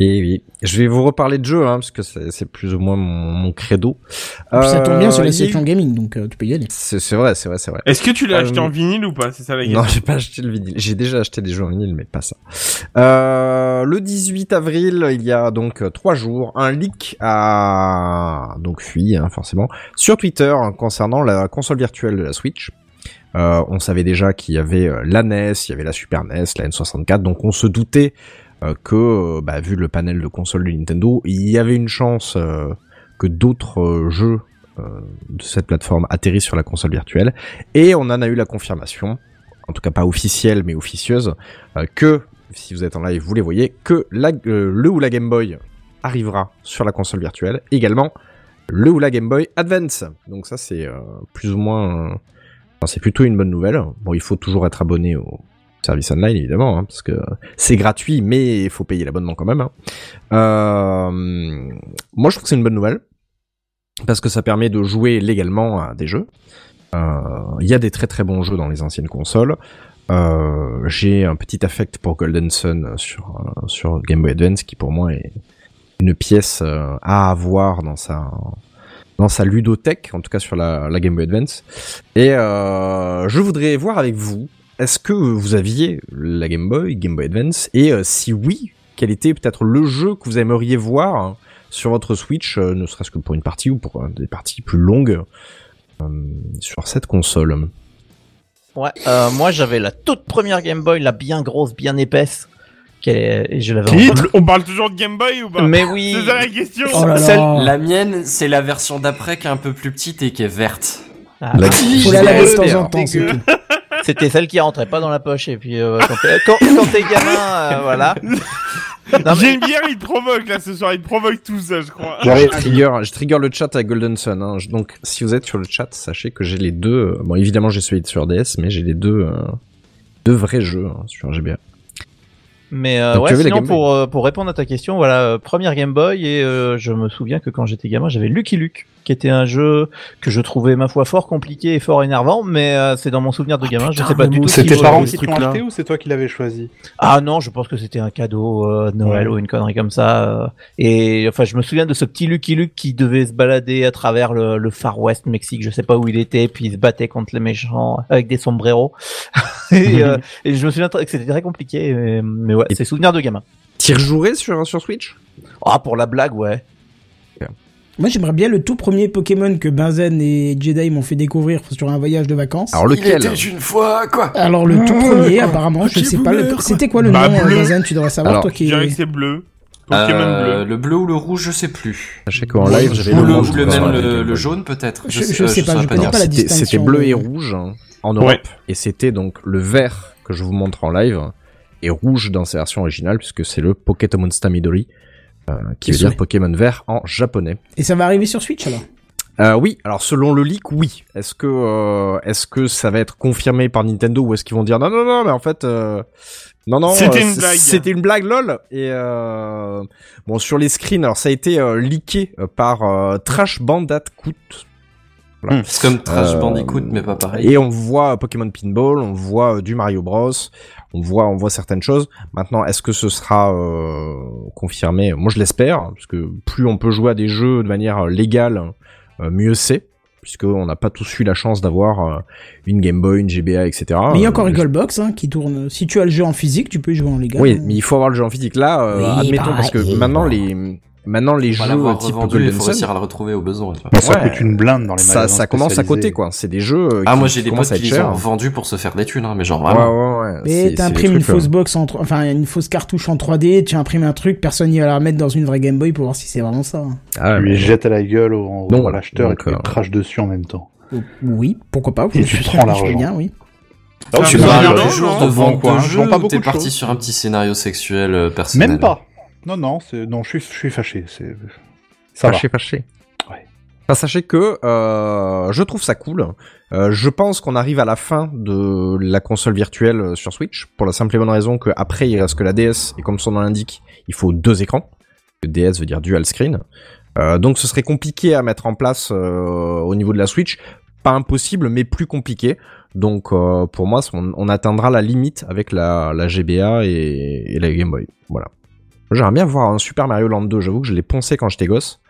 Et oui, je vais vous reparler de jeu, hein, parce que c'est plus ou moins mon, mon credo. Puis ça tombe bien sur Euh, la il section gaming, donc euh, tu peux y aller. C'est c'est vrai, c'est vrai, c'est vrai. Est-ce que tu l'as Euh, acheté en vinyle ou pas? C'est ça la question. Non, j'ai pas acheté le vinyle. J'ai déjà acheté des jeux en vinyle, mais pas ça. Euh, le 18 avril, il y a donc euh, trois jours, un leak a donc fui, hein, forcément, sur Twitter hein, concernant la console virtuelle de la Switch. Euh, on savait déjà qu'il y avait euh, la NES, il y avait la Super NES, la N64, donc on se doutait euh, que, euh, bah, vu le panel de consoles de Nintendo, il y avait une chance euh, que d'autres euh, jeux euh, de cette plateforme atterrissent sur la console virtuelle. Et on en a eu la confirmation, en tout cas pas officielle mais officieuse, euh, que, si vous êtes en live, vous les voyez, que euh, le ou la Game Boy arrivera sur la console virtuelle. Également, le ou la Game Boy Advance. Donc ça c'est euh, plus ou moins... euh, c'est plutôt une bonne nouvelle. Bon, il faut toujours être abonné au service online évidemment, hein, parce que c'est gratuit, mais il faut payer l'abonnement quand même. hein. Euh, moi, je trouve que c'est une bonne nouvelle parce que ça permet de jouer légalement à des jeux. Euh, Il y a des très très bons jeux dans les anciennes consoles. Euh, J'ai un petit affect pour Golden Sun sur sur Game Boy Advance, qui pour moi est une pièce à avoir dans sa dans sa ludothèque, en tout cas sur la, Game Boy Advance. Et je voudrais voir avec vous, est-ce que vous aviez la Game Boy, Game Boy Advance, et euh, si oui, quel était peut-être le jeu que vous aimeriez voir hein, sur votre Switch, euh, ne serait-ce que pour une partie ou pour euh, des parties plus longues euh, sur cette console? Ouais, euh, moi j'avais la toute première Game Boy, la bien grosse, bien épaisse. Et je l'avais On parle toujours de Game Boy ou pas? Mais oui. C'est ça la question Oh là là. Celle- La mienne, c'est la version d'après qui est un peu plus petite et qui est verte. Ah, La- Faut la je laver de l'ai- temps en temps, c'est tout. C'était celle qui rentrait pas dans la poche. Et puis euh, quand t'es quand, quand gamin, euh, voilà. Non, mais- J'ai une bière, il te provoque là ce soir, il te provoque tout ça, je crois. J'arrive. je trigger, je trigger le chat à Golden Sun. Hein. Je- Donc, si vous êtes sur le chat, sachez que j'ai les deux. euh, Bon, évidemment, j'ai celui de sur DS, mais j'ai les deux, euh, deux vrais jeux hein, sur GBA. Mais euh, ouais, sinon Game Boy. pour euh, pour répondre à ta question, voilà, euh, première Game Boy et euh, je me souviens que quand j'étais gamin, j'avais Lucky Luke, qui était un jeu que je trouvais ma foi fort compliqué et fort énervant, mais euh, c'est dans mon souvenir de gamin, je putain, sais pas du tout. C'est tes je- parents qui l'ont acheté ou c'est toi qui l'avais choisi Ah non, je pense que c'était un cadeau euh, de Noël Ouais. ou une connerie comme ça. euh, et enfin, je me souviens de ce petit Lucky Luke qui devait se balader à travers le, le Far West Mexique, je sais pas où il était, puis il se battait contre les méchants avec des sombreros. et, euh, et je me souviens que c'était très compliqué, mais, mais ouais, c'est souvenir de gamin. T'y rejouerais sur, sur Switch? Ah, pour la blague, ouais. Moi, j'aimerais bien le tout premier Pokémon que Benzen et Jedi m'ont fait découvrir sur un voyage de vacances. Alors lequel? Il était une fois, quoi. Alors, le tout premier, apparemment, je Petit sais pas. le- C'était quoi le Bah, nom, euh, bleu. Benzen? Tu devrais savoir, Alors, toi Je qui dirais que c'est bleu. Pokémon Euh, bleu. le bleu ou le rouge, je sais plus. Sachez qu'en live, j'avais Ou le, le, ou le même le, jaune peut-être. Je- je euh, sais pas, je connais dire. pas la C'était- C'était distinction, bleu et rouge hein, en Europe, Ouais. et c'était donc le vert que je vous montre en live et rouge dans sa version originale puisque c'est le Pokémon Midori, euh, qui veut dire Pokémon vert en japonais. Et ça va arriver sur Switch alors? Euh, oui, alors selon le leak, oui. Est-ce que euh, est-ce que ça va être confirmé par Nintendo ou est-ce qu'ils vont dire non non non mais en fait euh, non non C'était euh, une blague. c'était une blague lol et euh, bon sur les screens alors ça a été euh, leaké par euh, Trash Bandicoot C'est comme Trash Euh, Bandicoot, mais pas pareil. et on voit Pokémon Pinball, on voit euh, du Mario Bros, on voit on voit certaines choses. Maintenant, est-ce que ce sera euh, confirmé? Moi, je l'espère, parce que plus on peut jouer à des jeux de manière euh, légale, euh, mieux c'est, puisque on n'a pas tous eu la chance d'avoir euh, une Game Boy, une GBA, etc. Mais il y a encore Euh, Eaglebox hein, qui tourne. Si tu as le jeu en physique, tu peux y jouer en légal. Oui, mais il faut avoir le jeu en physique. Là, euh, Oui, admettons, parce que maintenant les maintenant les jeux type revendu, il Golden faut réussir à le retrouver au besoin. tu vois. Bah, Ça Ouais. coûte une blinde dans les ça, magasins ça commence à côté, quoi. C'est des jeux. euh, Ah, qui moi j'ai des potes qui les ont vendus pour se faire des thunes, hein, mais genre vraiment. ouais. Mais c'est t'imprimes une fausse box en, enfin une fausse cartouche en 3D, tu imprimes un truc, personne n'y va la remettre dans une vraie Game Boy pour voir si c'est vraiment ça. ah, mais- jettes à la gueule au, Non, à l'acheteur et tu lui euh, dessus en même temps. Oui, pourquoi pas. Et je tu suis prends l'argent. bien, oui. Ah, tu parles toujours de vente quoi, de jeu t'es parti sur un petit scénario sexuel euh, personnel Même pas. Non, non, c'est non, je suis, je suis fâché. C'est ça va. fâché, fâché. Ouais. Enfin, sachez que euh, je trouve ça cool. Euh, je pense qu'on arrive à la fin de la console virtuelle euh, sur Switch pour la simple et bonne raison que après il reste que la DS et comme son nom l'indique, il faut deux écrans. Le DS veut dire dual screen. Euh, donc ce serait compliqué à mettre en place au niveau de la Switch. Pas impossible, mais plus compliqué. Donc pour moi, on, on atteindra la limite avec la, la GBA et, et la Game Boy. Voilà. J'aimerais bien voir un Super Mario Land 2. J'avoue que je l'ai poncé quand j'étais gosse.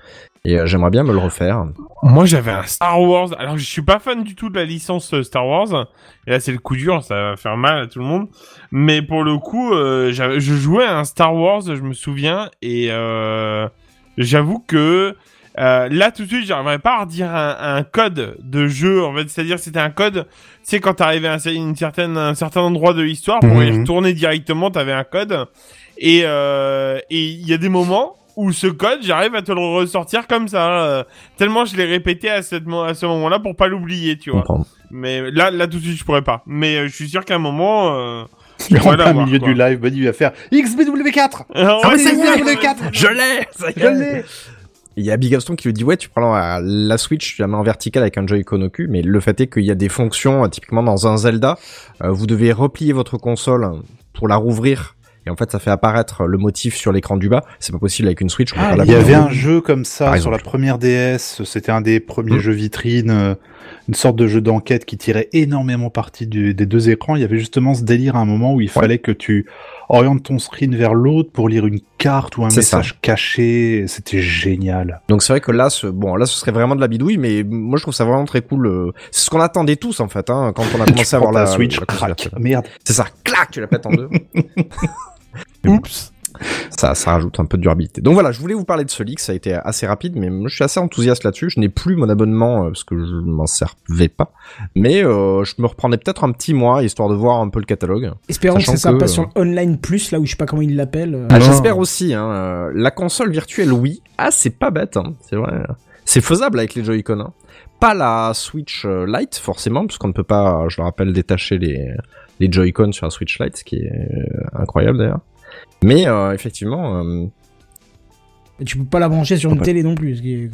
Et euh, j'aimerais bien me le refaire. Moi, j'avais un Star Wars. Alors, je suis pas fan du tout de la licence euh, Star Wars. Et là, c'est le coup dur, ça va faire mal à tout le monde. Mais pour le coup, euh, je jouais à un Star Wars, je me souviens, et euh, j'avoue que euh, là, tout de suite, j'arriverais pas à redire un, un code de jeu. En fait, c'est-à-dire, c'était un code. Tu sais, quand t'arrivais à un, une certaine, un certain endroit de l'histoire, pour y Mhm. retourner directement, t'avais un code. Et euh, et il y a des moments où ce code, j'arrive à te le ressortir comme ça. euh, tellement je l'ai répété à, cette, mo- à ce moment-là pour pas l'oublier, tu vois. Mais là, là tout de suite, je pourrais pas. Mais euh, je suis sûr qu'à un moment, euh, j'aimerais plein l'avoir, milieu quoi. du live, Buddy va faire XBW4 Ah Ah ouais, oui, ça y est, c'est XBW4 Je l'ai ça y est. Je l'ai Il y a Big Gaston qui lui dit ouais tu prends la, la Switch tu la mets en verticale avec un Joy-Con au cul mais le fait est qu'il y a des fonctions euh, typiquement dans un Zelda euh, vous devez replier votre console pour la rouvrir et en fait ça fait apparaître le motif sur l'écran du bas c'est pas possible avec une Switch on Ah, Il y avait un jeu comme ça sur la première DS, c'était un des premiers Mm. jeux vitrines, euh, une sorte de jeu d'enquête qui tirait énormément parti du- des deux écrans. Il y avait justement ce délire à un moment où il fallait que tu orientes ton screen vers l'autre pour lire une carte ou un ça. message caché. C'était génial. donc c'est vrai que là ce bon là ce serait vraiment de la bidouille mais moi je trouve ça vraiment très cool euh, c'est ce qu'on attendait tous en fait hein, quand on a commencé à avoir la Switch, la crac, merde. c'est ça clac tu la pètes en deux. Oups. ça, ça rajoute un peu de durabilité. Donc voilà, je voulais vous parler de ce leak, ça a été assez rapide, mais je suis assez enthousiaste là-dessus. Je n'ai plus mon abonnement euh, parce que je m'en servais pas, mais euh, je me reprendrai peut-être un petit mois histoire de voir un peu le catalogue. Espérons que ça que, pas euh, sur le Online Plus, là où je sais pas comment ils l'appellent. Ah. J'espère aussi. Hein, la console virtuelle, oui. Ah, c'est pas bête, hein, c'est vrai. C'est faisable avec les Joy-Con. Hein. Pas la Switch Lite forcément, parce qu'on ne peut pas, je le rappelle, détacher les les Joy-Con sur la Switch Lite, ce qui est euh, incroyable d'ailleurs. Mais euh, effectivement. Et tu peux pas la brancher sur une Ouais. télé non plus. ce qui est.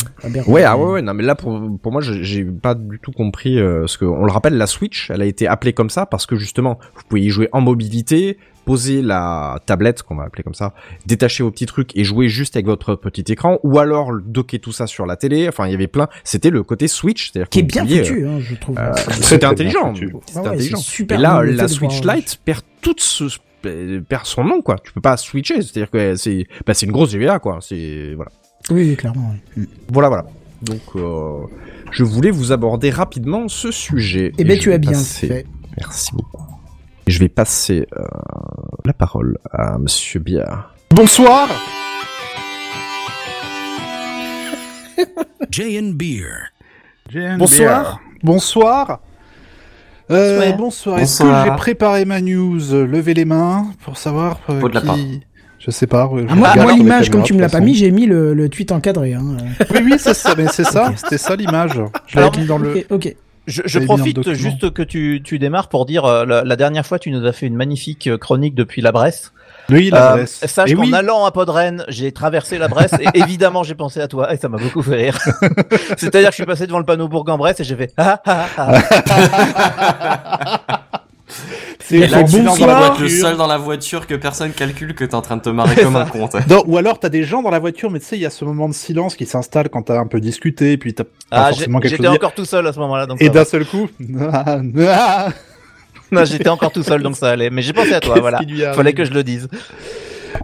Ouais, ah ouais, ouais, non, mais là, pour, pour moi, j'ai j'ai pas du tout compris, euh, ce que, on le rappelle, la Switch, elle a été appelée comme ça parce que justement, vous pouvez y jouer en mobilité, poser la tablette, qu'on va appeler comme ça, détacher vos petits trucs et jouer juste avec votre petit écran, ou alors docker tout ça sur la télé, enfin, il y avait plein, c'était le côté Switch, c'est-à-dire Qui est bien foutu, hein, je trouve. euh, c'était intelligent, Ah ouais, intelligent. super Et là, la Switch Lite perd toute ce, perd son nom, quoi. Tu peux pas switcher, c'est-à-dire que c'est, bah, c'est une grosse GBA, quoi. C'est, voilà. Oui, clairement. oui. Mm. Voilà, voilà. Donc, euh, je voulais vous aborder rapidement ce sujet. Eh Et ben, je tu as bien passer- fait. Merci beaucoup. Je vais passer euh, la parole à Monsieur Biard. Bonsoir J&B Beer. JNBR. Bonsoir. Bonsoir. Euh, Bonsoir. bonsoir. Est-ce que j'ai préparé ma news? Euh, Levez les mains pour savoir euh, qui... Je sais pas. euh, je Ah, moi, moi, l'image, comme tu me l'as pas mis, j'ai mis le, le tweet encadré. Hein. Oui, oui, c'est ça. mais c'est ça. C'était ça l'image. Je l'avais Alors, mis dans le. Ok, ok. Je, je J'avais mis dans le profite juste que tu, tu démarres pour dire euh, la, la dernière fois tu nous as fait une magnifique chronique depuis la Bresse. Oui, la Euh, Bresse. sache Et qu'en oui. allant à Podren, j'ai traversé la Bresse et évidemment j'ai pensé à toi et ça m'a beaucoup fait rire. C'est-à-dire que je suis passé devant le panneau Bourg-en-Bresse et j'ai fait ah ah ah. C'est Et là, tu dois être le seul dans la voiture que personne calcule que t'es en train de te marrer comme un con. Non, ou alors t'as des gens dans la voiture, mais tu sais, il y a ce moment de silence qui s'installe quand t'as un peu discuté, puis t'as pas Ah, forcément quelque j'étais chose dire. encore tout seul à ce moment-là donc Et d'un seul coup, Non, j'étais encore tout seul donc ça allait. Mais j'ai pensé à toi, voilà. arrive Fallait que je le dise.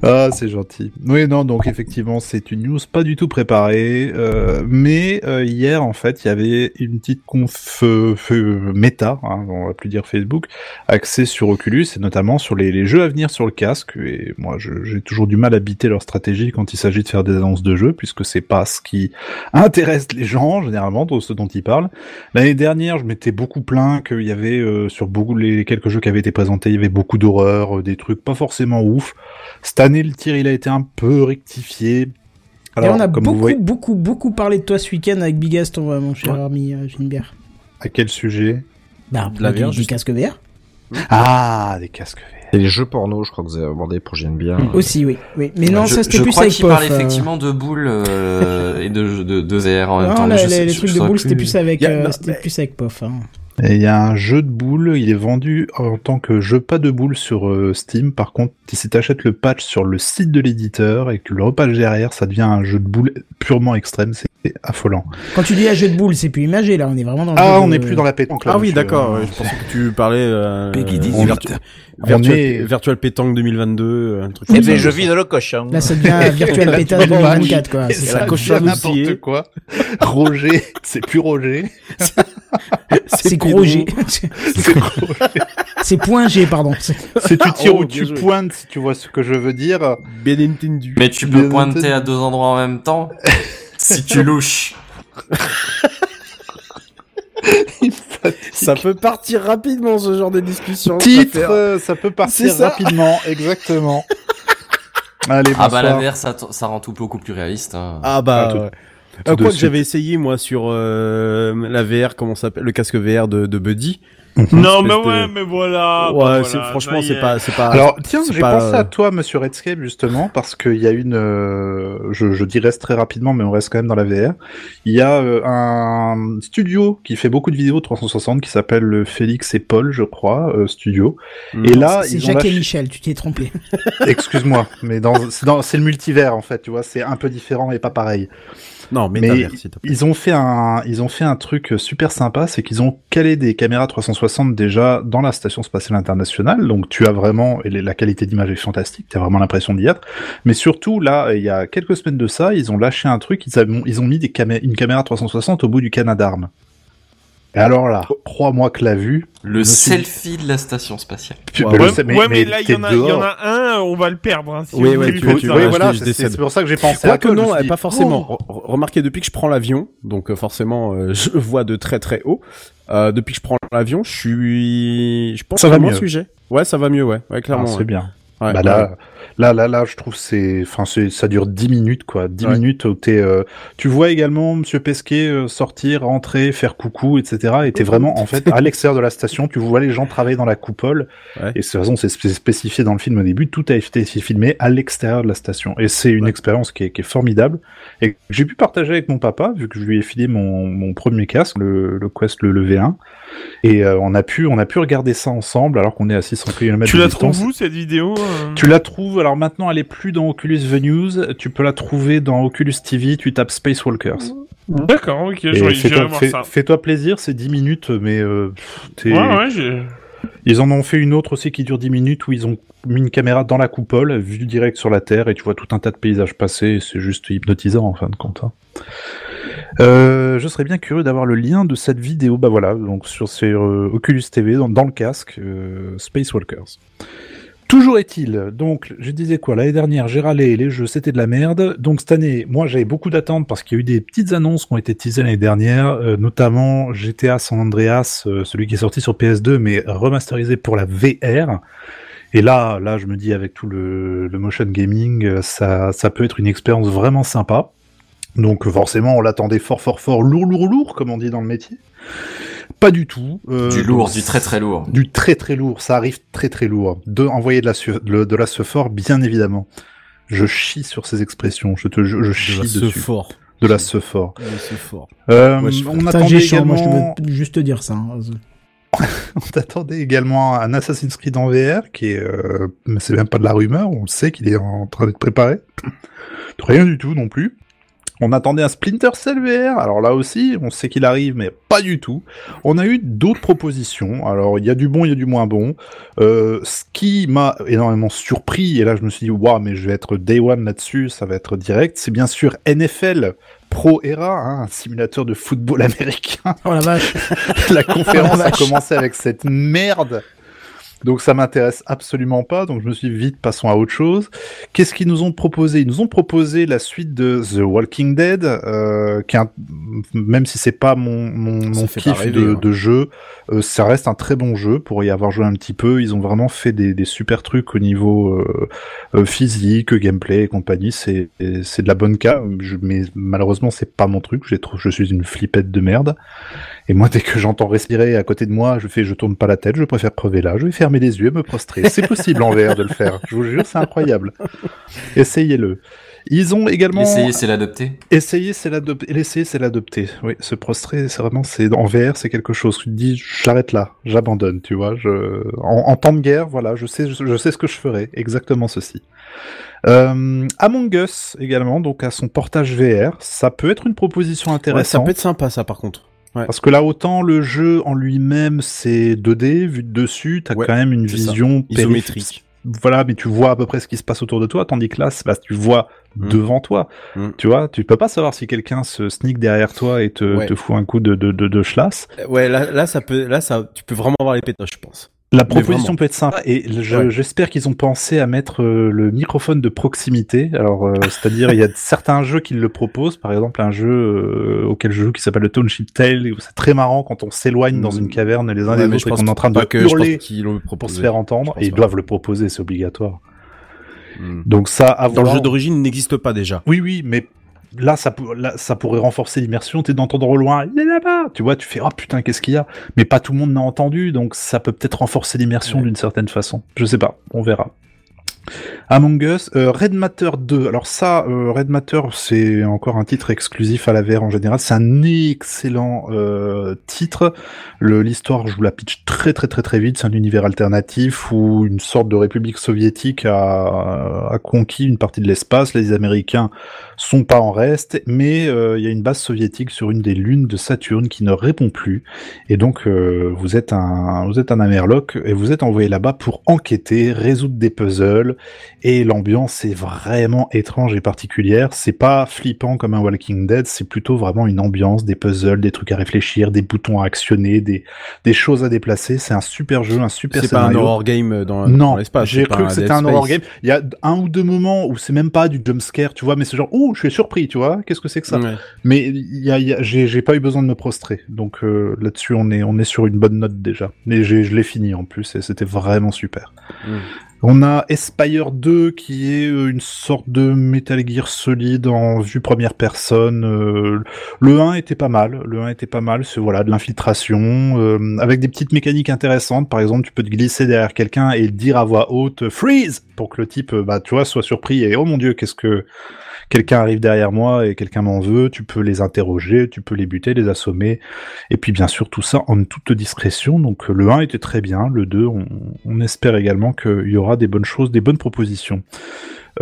Ah, c'est gentil. Oui, non, donc effectivement, c'est une news pas du tout préparée, euh, mais euh, hier, en fait, il y avait une petite conf euh, méta, hein, on va plus dire Facebook, axée sur Oculus et notamment sur les, jeux à venir sur le casque. Et moi, j'ai toujours du mal à biter leur stratégie quand il s'agit de faire des annonces de jeux, puisque c'est pas ce qui intéresse les gens généralement, ce dont ils parlent. L'année dernière, je m'étais beaucoup plaint qu'il y avait euh, sur beaucoup les quelques jeux qui avaient été présentés, il y avait beaucoup d'horreur, euh, des trucs pas forcément ouf. Cette année, le tir, il a été un peu rectifié. Et on a comme beaucoup, voyez, beaucoup, beaucoup parlé de toi ce week-end avec Big Aston, euh, mon cher Ouais. ami euh, Ginebert. à quel sujet Bah, la des, VR, juste. Ah, des casques VR. C'est les jeux porno, je crois que vous avez abordé pour GNBR. Aussi, oui. oui. Mais non, je, ça c'était je plus crois avec qu'il parle POF, euh. effectivement de boules euh, et de, de, de VR en même Non, temps. mais la- je les, sais- les je- trucs je de saurais boule, c'était plus avec, Y a- euh, non, c'était mais- plus avec POF. Hein. Et il y a un jeu de boules, il est vendu en tant que jeu pas de boules sur euh, Steam. Par contre, si tu achètes le patch sur le site de l'éditeur et que tu le repatches derrière, ça devient un jeu de boules purement extrême, c'est affolant. Quand tu dis un jeu de boules, c'est plus imagé là, on est vraiment dans le Ah, jeu on de- n'est plus dans la pétanque là. Ah oui, d'accord. je pensais que tu parlais. Euh, Peggy euh, 18. Virtu- On Virtual, est- Virtual Pétanque 2022, un truc Eh comme ben, je vis dans le cochon. Là, ça devient Virtual Ouais, 2024 quoi. C'est ça la cochonne n'importe quoi. Roger, c'est plus Roger. C'est gros G. C'est. C'est point G, pardon. C'est- C'est tu tires Oh, ou bien tu joué. pointes, si tu vois ce que je veux dire. Bien entendu. Mais tu Bien peux pointer entendu. à deux endroits en même temps si tu louches. Ça peut partir rapidement ce genre de discussion. Titre, Ça euh, peut partir C'est ça. rapidement, exactement. Allez, Ah bah la. VR ça, rend tout beaucoup plus réaliste. Hein. Ah bah. Ah, tout- Euh, quoi que j'avais essayé moi sur euh, la VR, comment ça s'appelle, le casque VR de, de Buddy. Non, mais de- ouais, mais voilà. ouais, bah voilà, franchement c'est est. pas c'est pas. Alors tiens, j'ai pas, pensé euh, à toi, Monsieur Redscape, justement, parce qu'il y a une, euh, je, je dis reste très rapidement, mais on reste quand même dans la VR. Il y a euh, un studio qui fait beaucoup de vidéos 360 qui s'appelle le Félix et Paul, je crois, euh, studio. Et là, C'est Jacques et Michel, tu t'es trompé. Excuse-moi, mais dans, c'est dans- c'est le multivers en fait, tu vois, c'est un peu différent et pas pareil. Non, mais, Mais s'il te plaît. ils ont fait un, ils ont fait un truc super sympa, c'est qu'ils ont calé des caméras 360 déjà dans la station spatiale internationale. Donc tu as vraiment, et la qualité d'image est fantastique, tu as vraiment l'impression d'y être. Mais surtout là, il y a quelques semaines de ça, ils ont lâché un truc, ils, ont, ils ont mis des camé- une caméra 360 au bout du Canadarm. Et alors là, crois-moi que la vue, Le suis- selfie de la station spatiale. tu- Ouais, je Ouais, mais, ouais, mais mais là, il y, en a- il y en dehors. a un, on va le perdre. Hein, si Oui, ouais, tu- tu- Oui, voilà, c'est c'est pour ça que j'ai pensé à me non, pas forcément. oh. Re- Remarquez, depuis que je prends l'avion, donc euh, forcément, euh, je vois de très très haut. Euh, depuis que je prends l'avion, je suis, je pense Ça que va mieux. sujet. Ouais, ça va mieux, ouais, ouais Ah, clairement. c'est ouais. bien. Ouais, bah ouais. là, là, là, là, je trouve c'est, enfin, c'est, ça dure 10 minutes, quoi. 10 Ouais. minutes où t'es, euh, tu vois également Monsieur Pesquet euh, sortir, rentrer, faire coucou, etc. Et t'es vraiment, en fait, à l'extérieur de la station, tu vois les gens travailler dans la coupole. Ouais. Et de toute façon, c'est spé- spécifié dans le film au début, tout a été filmé à l'extérieur de la station. Et c'est une Ouais. expérience qui est, qui est formidable. Et que j'ai pu partager avec mon papa, vu que je lui ai filé mon, mon premier casque, le, le Quest, le, le V1. Et euh, on a pu, on a pu regarder ça ensemble alors qu'on est à 600 km Tu de la distance. trouves où cette vidéo euh? Tu la trouves, alors maintenant elle est plus dans Oculus Venues, tu peux la trouver dans Oculus TV, tu tapes Spacewalkers. D'accord, ok, Et j'aurais- fais-toi fais- ça. fais-toi plaisir, c'est 10 minutes, mais euh, pff, t'es- Ouais, ouais, j'ai... ils en ont fait une autre aussi qui dure 10 minutes où ils ont mis une caméra dans la coupole, vue direct sur la Terre, et tu vois tout un tas de paysages passer, et c'est juste hypnotisant en fin de compte. hein. Euh, je serais bien curieux d'avoir le lien de cette vidéo, bah voilà, donc sur ces euh, Oculus TV, dans, dans le casque, euh, Spacewalkers. Toujours est-il, donc je disais quoi, l'année dernière j'ai râlé, les jeux c'était de la merde, donc cette année, moi j'avais beaucoup d'attentes parce qu'il y a eu des petites annonces qui ont été teasées l'année dernière, euh, notamment GTA San Andreas, euh, celui qui est sorti sur PS2 mais remasterisé pour la VR. Et là, là je me dis avec tout le, le motion gaming, euh, ça, ça peut être une expérience vraiment sympa. Donc forcément on l'attendait fort fort fort, lourd lourd lourd comme on dit dans le métier. Pas du tout. euh, du lourd, du très très lourd. du très très lourd, ça arrive très très lourd. De envoyer de la su- de, de la fort, bien évidemment. Je chie sur ces expressions, je te je, je chie De la dessus. fort. De la fort. De la fort. Euh, Ouais, on Putain, attendait chaud, moi également, je peux juste te dire ça. hein. on attendait également un Assassin's Creed en VR qui est, euh, mais c'est même pas de la rumeur, on le sait qu'il est en train d'être préparé. Rien du tout non plus. On attendait un Splinter Cell VR, alors là aussi, on sait qu'il arrive, mais pas du tout. On a eu d'autres propositions, alors il y a du bon, il y a du moins bon. Euh, ce qui m'a énormément surpris, et là je me suis dit, waouh, mais je vais être day one là-dessus, ça va être direct, c'est bien sûr NFL Pro Era, hein, un simulateur de football américain. Oh la vache. la conférence Oh la a commencé avec cette merde. Donc ça m'intéresse absolument pas, donc je me suis dit, vite, passons à autre chose. Qu'est-ce qu'ils nous ont proposé? Ils nous ont proposé la suite de The Walking Dead, euh, qui est un- même si c'est pas mon, kiff rêver, de, hein. de jeu, euh, ça reste un très bon jeu pour y avoir joué un petit peu. Ils ont vraiment fait des, des super trucs au niveau euh, physique, gameplay et compagnie. C'est c'est de la bonne cas, je, mais malheureusement c'est pas mon truc. Trop, je suis une flippette de merde. Et moi, dès que j'entends respirer à côté de moi, je fais, je tourne pas la tête, je préfère crever là, je vais fermer les yeux, me prostrer. C'est possible en VR de le faire. Je vous jure, c'est incroyable. Essayez-le. Ils ont également Essayer, c'est l'adopter. essayé, c'est l'adopter. L'essayer, c'est l'adopter. Oui, se prostrer, c'est vraiment, c'est en VR, c'est quelque chose. Tu te dis, j'arrête là, j'abandonne, tu vois. Je, en, en temps de guerre, voilà, je sais, je, je sais ce que je ferai, exactement ceci. Euh, Among Us également, donc à son portage VR, ça peut être une proposition Ouais, ça intéressante. peut être sympa, ça, par contre. Ouais. Parce que là, autant le jeu en lui-même, c'est 2D, vu de dessus, t'as Ouais, quand même une vision Isométrique. Voilà, mais tu vois à peu près ce qui se passe autour de toi, tandis que là, bah, tu vois Mm. devant toi. Mm. Tu vois, tu peux pas savoir si quelqu'un se sneak derrière toi et te, Ouais. te fout un coup de, de, de, de schlass. Euh, Ouais, là, là, ça peut, là, ça, tu peux vraiment avoir les pétoches, je pense. La proposition peut être sympa et je- Ouais. j'espère qu'ils ont pensé à mettre euh, le microphone de proximité. Alors, euh, c'est-à-dire, il y a certains jeux qui le proposent. Par exemple, un jeu euh, auquel je joue qui s'appelle le Township Tale. C'est très marrant quand on s'éloigne dans une caverne les uns Ouais, des autres et qu'on est en train de que- je pense hurler pour se faire entendre. Et ils pas. doivent le proposer, c'est obligatoire. Hmm. Donc ça, à Dans le jeu d'origine, il n'existe pas déjà. Oui, oui, mais là, ça, pour- là, ça pourrait renforcer l'immersion. T'es d'entendre au loin, il est là-bas. Tu vois, tu fais, oh putain, qu'est-ce qu'il y a? Mais pas tout le monde n'a entendu, donc ça peut peut-être renforcer l'immersion d'une certaine façon. Je sais pas, on verra. Among Us, euh, Red Matter 2. Alors ça, euh, Red Matter, c'est encore un titre exclusif à la VR en général. C'est un excellent euh, titre. L'histoire, je vous la pitch très très très très vite. C'est un univers alternatif où une sorte de république soviétique a, a conquis une partie de l'espace. Les Américains sont pas en reste, mais euh, il y a une base soviétique sur une des lunes de Saturne qui ne répond plus. Et donc euh, vous êtes un vous êtes un Amerloc et vous êtes envoyé là-bas pour enquêter, résoudre des puzzles. Et l'ambiance est vraiment étrange et particulière. C'est pas flippant comme un Walking Dead, c'est plutôt vraiment une ambiance, des puzzles, des trucs à réfléchir, des boutons à actionner, des des choses à déplacer. C'est un super jeu, un super C'est pas un horror game dans, Non, dans l'espace. j'ai cru que c'était un horror game. Il y a un ou deux moments où c'est même pas du jump scare, tu vois, mais c'est genre, ouh, je suis surpris, tu vois, qu'est-ce que c'est que ça Ouais. Mais il y a, il y a- j'ai pas eu besoin de me prostrer, donc euh, là-dessus on est on est sur une bonne note déjà. Mais j'ai je l'ai fini en plus et c'était vraiment super. On a Espire 2 qui est euh, une sorte de Metal Gear solide en vue première personne. Euh, le 1 était pas mal, le 1 était pas mal, c'est voilà de l'infiltration euh, avec des petites mécaniques intéressantes. Par exemple, tu peux te glisser derrière quelqu'un et dire à voix haute freeze pour que le type bah tu vois soit surpris et oh mon dieu, qu'est-ce que quelqu'un arrive derrière moi et quelqu'un m'en veut, tu peux les interroger, tu peux les buter, les assommer. Et puis bien sûr tout ça en toute discrétion. Donc le 1 était très bien, le 2 on, espère également qu'il y aura des bonnes choses, des bonnes propositions.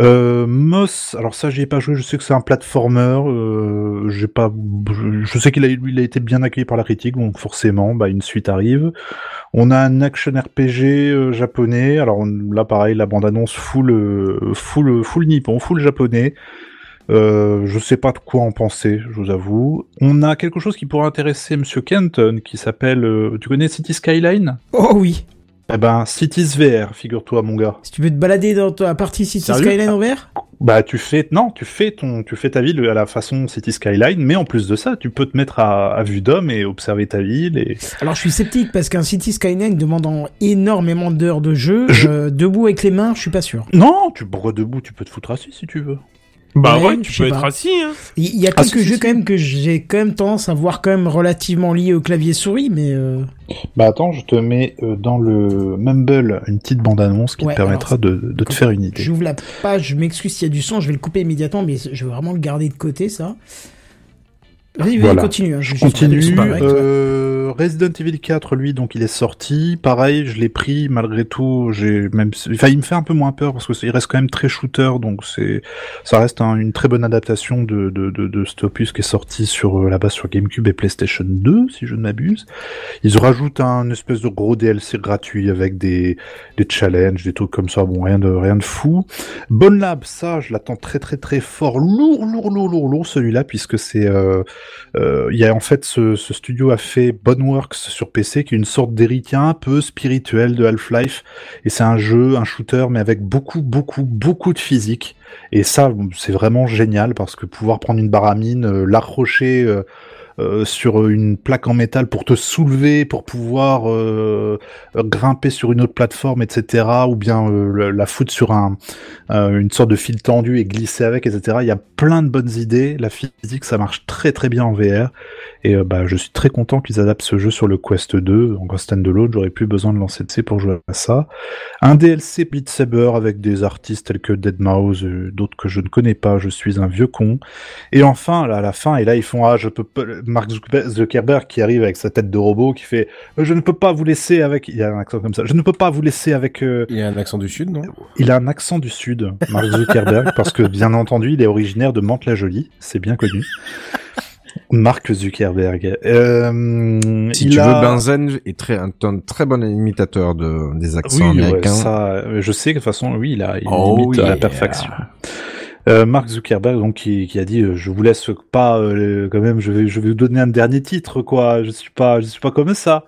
Euh, Moss, alors ça j'y ai pas joué, je sais que c'est un platformer, euh, j'ai pas, je, sais qu'il a, été bien accueilli par la critique, donc forcément, bah, une suite arrive. On a un action RPG euh, japonais, alors là pareil, la bande annonce full, full, full nippon, full japonais. Euh, je sais pas de quoi en penser, je vous avoue. On a quelque chose qui pourrait intéresser Monsieur Kenton, qui s'appelle, euh, tu connais City Skyline? Oh oui. Eh ben, Cities VR, figure-toi, mon gars. Si tu veux te balader dans ta partie City Sérieux? Skyline en VR Bah, tu fais, non, tu fais ton, tu fais ta ville à la façon City Skyline, mais en plus de ça, tu peux te mettre à, à vue d'homme et observer ta ville et. Alors je suis sceptique parce qu'un City Skyline demandant énormément d'heures de jeu, euh, debout avec les mains, je suis pas sûr. Non, tu pourras debout, tu peux te foutre assis si tu veux. Bah Ouais, ouais, tu peux pas. être assis, hein. Il y a Ah, quelques jeux si. quand même que j'ai quand même tendance à voir quand même relativement liés au clavier souris, mais euh, Bah attends, je te mets euh, dans le Mumble une petite bande-annonce qui Ouais, te permettra de, de te faire une idée. j'ouvre la page, je m'excuse s'il y a du son, je vais le couper immédiatement, mais je veux vraiment le garder de côté ça. Vas-y, Voilà. continue. hein, Je continue. Euh, Resident Evil 4, lui, donc il est sorti. Pareil, je l'ai pris malgré tout. J'ai même, enfin, il me fait un peu moins peur parce que il reste quand même très shooter, donc c'est, ça reste un- une très bonne adaptation de de de, de cet opus qui est sorti sur euh, là-bas sur GameCube et PlayStation 2, si je ne m'abuse. Ils rajoutent un espèce de gros DLC gratuit avec des des challenges, des trucs comme ça. Bon, rien de rien de fou. Bonne Lab, ça, je l'attends très très très fort, lourd, lourd, lourd, lourd, lourd celui-là, puisque c'est, euh, il y a en fait ce, studio a fait Boneworks sur PC, qui est une sorte d'héritier un peu spirituel de Half-Life, et c'est un jeu, un shooter, mais avec beaucoup, beaucoup, beaucoup de physique. Et ça, c'est vraiment génial parce que pouvoir prendre une baramine, euh, l'accrocher. Euh, sur une plaque en métal pour te soulever, pour pouvoir euh, grimper sur une autre plateforme, etc. Ou bien euh, la foutre sur un, euh, une sorte de fil tendu et glisser avec, etc. Il y a plein de bonnes idées. La physique, ça marche très très bien en VR. Et euh, bah, je suis très content qu'ils adaptent ce jeu sur le Quest 2. En stand-alone, j'aurais plus besoin de lancer de C pour jouer à ça. Un DLC Beat Saber avec des artistes tels que Deadmau5, euh, d'autres que je ne connais pas. Je suis un vieux con. Et enfin, là, à la fin, et là, ils font ah, je peux. Mark Zuckerberg qui arrive avec sa tête de robot, qui fait euh, je ne peux pas vous laisser avec. Il y a un accent comme ça. Je ne peux pas vous laisser avec. euh, Il y a un accent du sud, non Il a un accent du sud, Mark Zuckerberg, parce que bien entendu, il est originaire de Mantes-la-Jolie, c'est bien connu. Mark Zuckerberg. Euh, Si il tu a- veux, Benzen est très, un, un très bon imitateur de, des accents oui, ouais, américains. ça, je sais que de toute façon, oui, il a il Oh imite à la perfection. Euh, Mark Zuckerberg, donc, qui, a dit, euh, je vous laisse pas, euh, quand même, je vais, je vais vous donner un dernier titre, quoi. Je suis pas, je suis pas comme ça.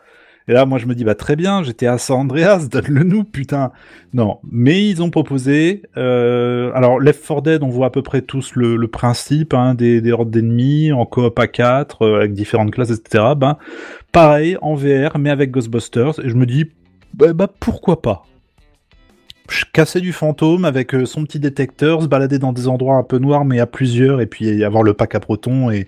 Et là, moi, je me dis, bah, très bien, j'étais à San Andreas, donne-le nous, putain. Non. Mais ils ont proposé, alors, Left 4 Dead, on voit à peu près tous le, le principe, hein, des, des hordes d'ennemis, en coop à 4, euh, avec différentes classes, etc. Ben, pareil, en VR, mais avec Ghostbusters. Et je me dis, bah, bah pourquoi pas? Casser du fantôme avec euh, son petit détecteur, se balader dans des endroits un peu noirs mais à plusieurs et puis avoir le pack à protons et,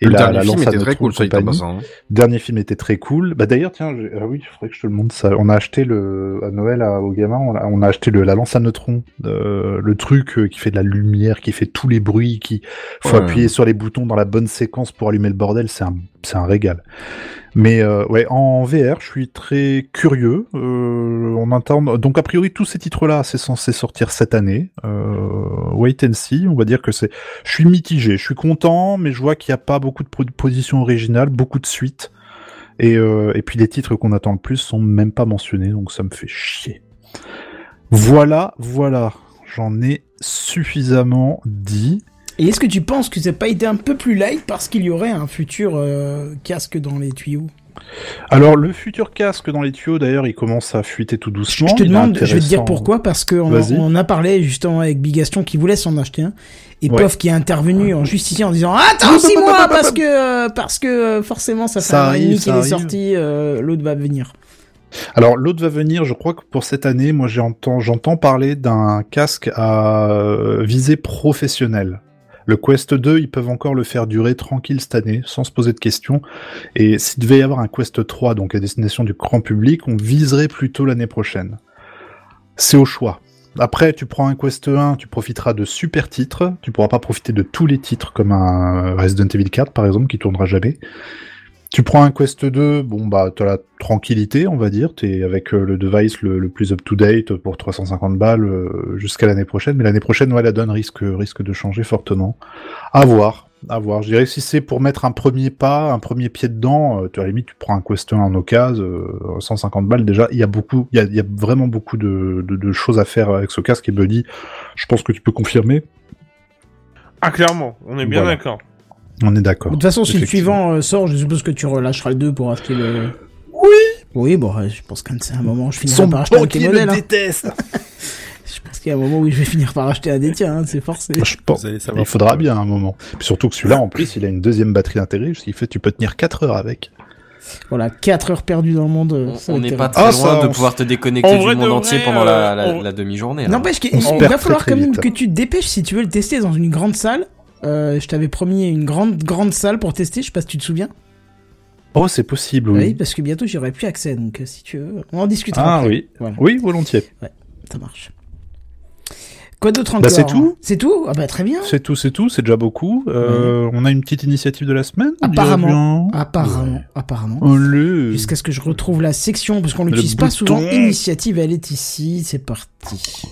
et Le la, dernier la film lance à était très neutrons cool, compagnie. hein. Dernier film était très cool. Bah d'ailleurs tiens, ah oui, il faudrait que je te le montre ça. On a acheté le à Noël à, au gamin, on a, on a acheté le, la lance à neutrons, euh, le truc euh, qui fait de la lumière, qui fait tous les bruits, qui faut Ouais. appuyer sur les boutons dans la bonne séquence pour allumer le bordel, c'est un c'est un régal. Mais euh, ouais, en VR, je suis très curieux. Euh, on entend donc a priori tous ces titres-là, c'est censé sortir cette année. Euh, wait and see. On va dire que c'est. Je suis mitigé. Je suis content, mais je vois qu'il n'y a pas beaucoup de propositions originales, beaucoup de suites. Et, euh, et puis les titres qu'on attend le plus sont même pas mentionnés, donc ça me fait chier. Voilà, voilà. J'en ai suffisamment dit. Et est-ce que tu penses que ça n'a pas été un peu plus light parce qu'il y aurait un futur euh, casque dans les tuyaux? Alors le futur casque dans les tuyaux, d'ailleurs, il commence à fuiter tout doucement. Je te demande, je vais te dire pourquoi, parce qu'on on a parlé justement avec Bigaston qui voulait s'en acheter un, et Ouais. Pof qui est intervenu en justifiant en disant Attends 6 mois parce que, parce que euh, forcément ça fait Ça un arrive, qu'il est sorti, euh, l'autre va venir. Alors l'autre va venir, je crois que pour cette année, moi j'entends j'entends parler d'un casque à visée professionnelle. Le Quest 2, ils peuvent encore le faire durer tranquille cette année, sans se poser de questions. Et s'il devait y avoir un Quest 3, donc à destination du grand public, on viserait plutôt l'année prochaine. C'est au choix. Après, tu prends un Quest 1, tu profiteras de super titres. Tu pourras pas profiter de tous les titres, comme un Resident Evil 4, par exemple, qui tournera jamais. Tu prends un Quest 2, bon bah t'as la tranquillité, on va dire, t'es avec euh, le device le, le plus up to date pour 350 balles euh, jusqu'à l'année prochaine, mais l'année prochaine, ouais, la donne risque risque de changer fortement. À voir, à voir. Je dirais que si c'est pour mettre un premier pas, un premier pied dedans, euh, tu à la limite tu prends un Quest 1 en occasion, euh, 150 balles déjà. Il y a beaucoup, il y a, il y a vraiment beaucoup de, de, de choses à faire avec ce casque et Buddy, je pense que tu peux confirmer. Ah, clairement, on est bien Voilà. d'accord. On est d'accord. De toute façon, si le suivant euh, sort, je suppose que tu relâcheras le 2 pour acheter le. Oui Oui, bon, je pense ces un moment, je finirai Son par acheter un le modèles. hein. déteste. Je pense qu'il y a un moment où je vais finir par acheter un des tiens, hein, c'est forcé. Je pense. Il faudra bien un moment. Puis surtout que celui-là, en plus, il a une deuxième batterie intégrée, ce qui fait que tu peux tenir 4 heures avec. Voilà, 4 heures perdues dans le monde. euh, On n'est pas très Ah, loin ça, de on pouvoir te déconnecter En du monde de entier pendant la, euh, la, on- la demi-journée. N'empêche qu'il va falloir quand même que tu te dépêches si tu veux le tester dans une grande salle. Euh, je t'avais promis une grande grande salle pour tester, je sais pas si tu te souviens. Oh, c'est possible, Oui, oui. parce que bientôt j'aurai plus accès, donc euh, si tu veux, on en discutera. Ah après. oui. Voilà, Oui, volontiers. ça marche. Quoi d'autre encore Bah, c'est tout. C'est tout? Ah bah très bien. C'est tout, c'est tout, c'est déjà beaucoup. Euh, On a une petite initiative de la semaine Apparemment, apparemment, apparemment. Jusqu'à ce que je retrouve la section, parce qu'on l'utilise pas souvent. Initiative, elle est ici, c'est parti.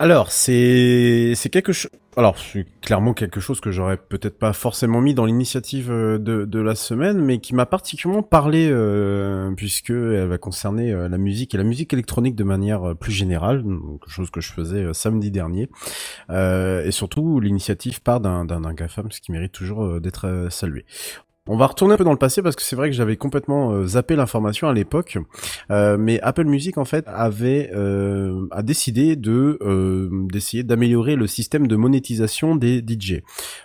Alors, c'est c'est quelque chose. Alors, c'est clairement quelque chose que j'aurais peut-être pas forcément mis dans l'initiative euh, de, de la semaine, mais qui m'a particulièrement parlé euh, puisque elle va concerner euh, la musique et la musique électronique de manière euh, plus générale, donc, chose que je faisais samedi dernier, et surtout l'initiative part d'un d'un d'un GAFAM, ce qui mérite toujours d'être salué. On va retourner un peu dans le passé parce que c'est vrai que j'avais complètement euh, zappé l'information à l'époque, Euh, mais Apple Music en fait avait euh, a décidé de euh, d'essayer d'améliorer le système de monétisation des DJ.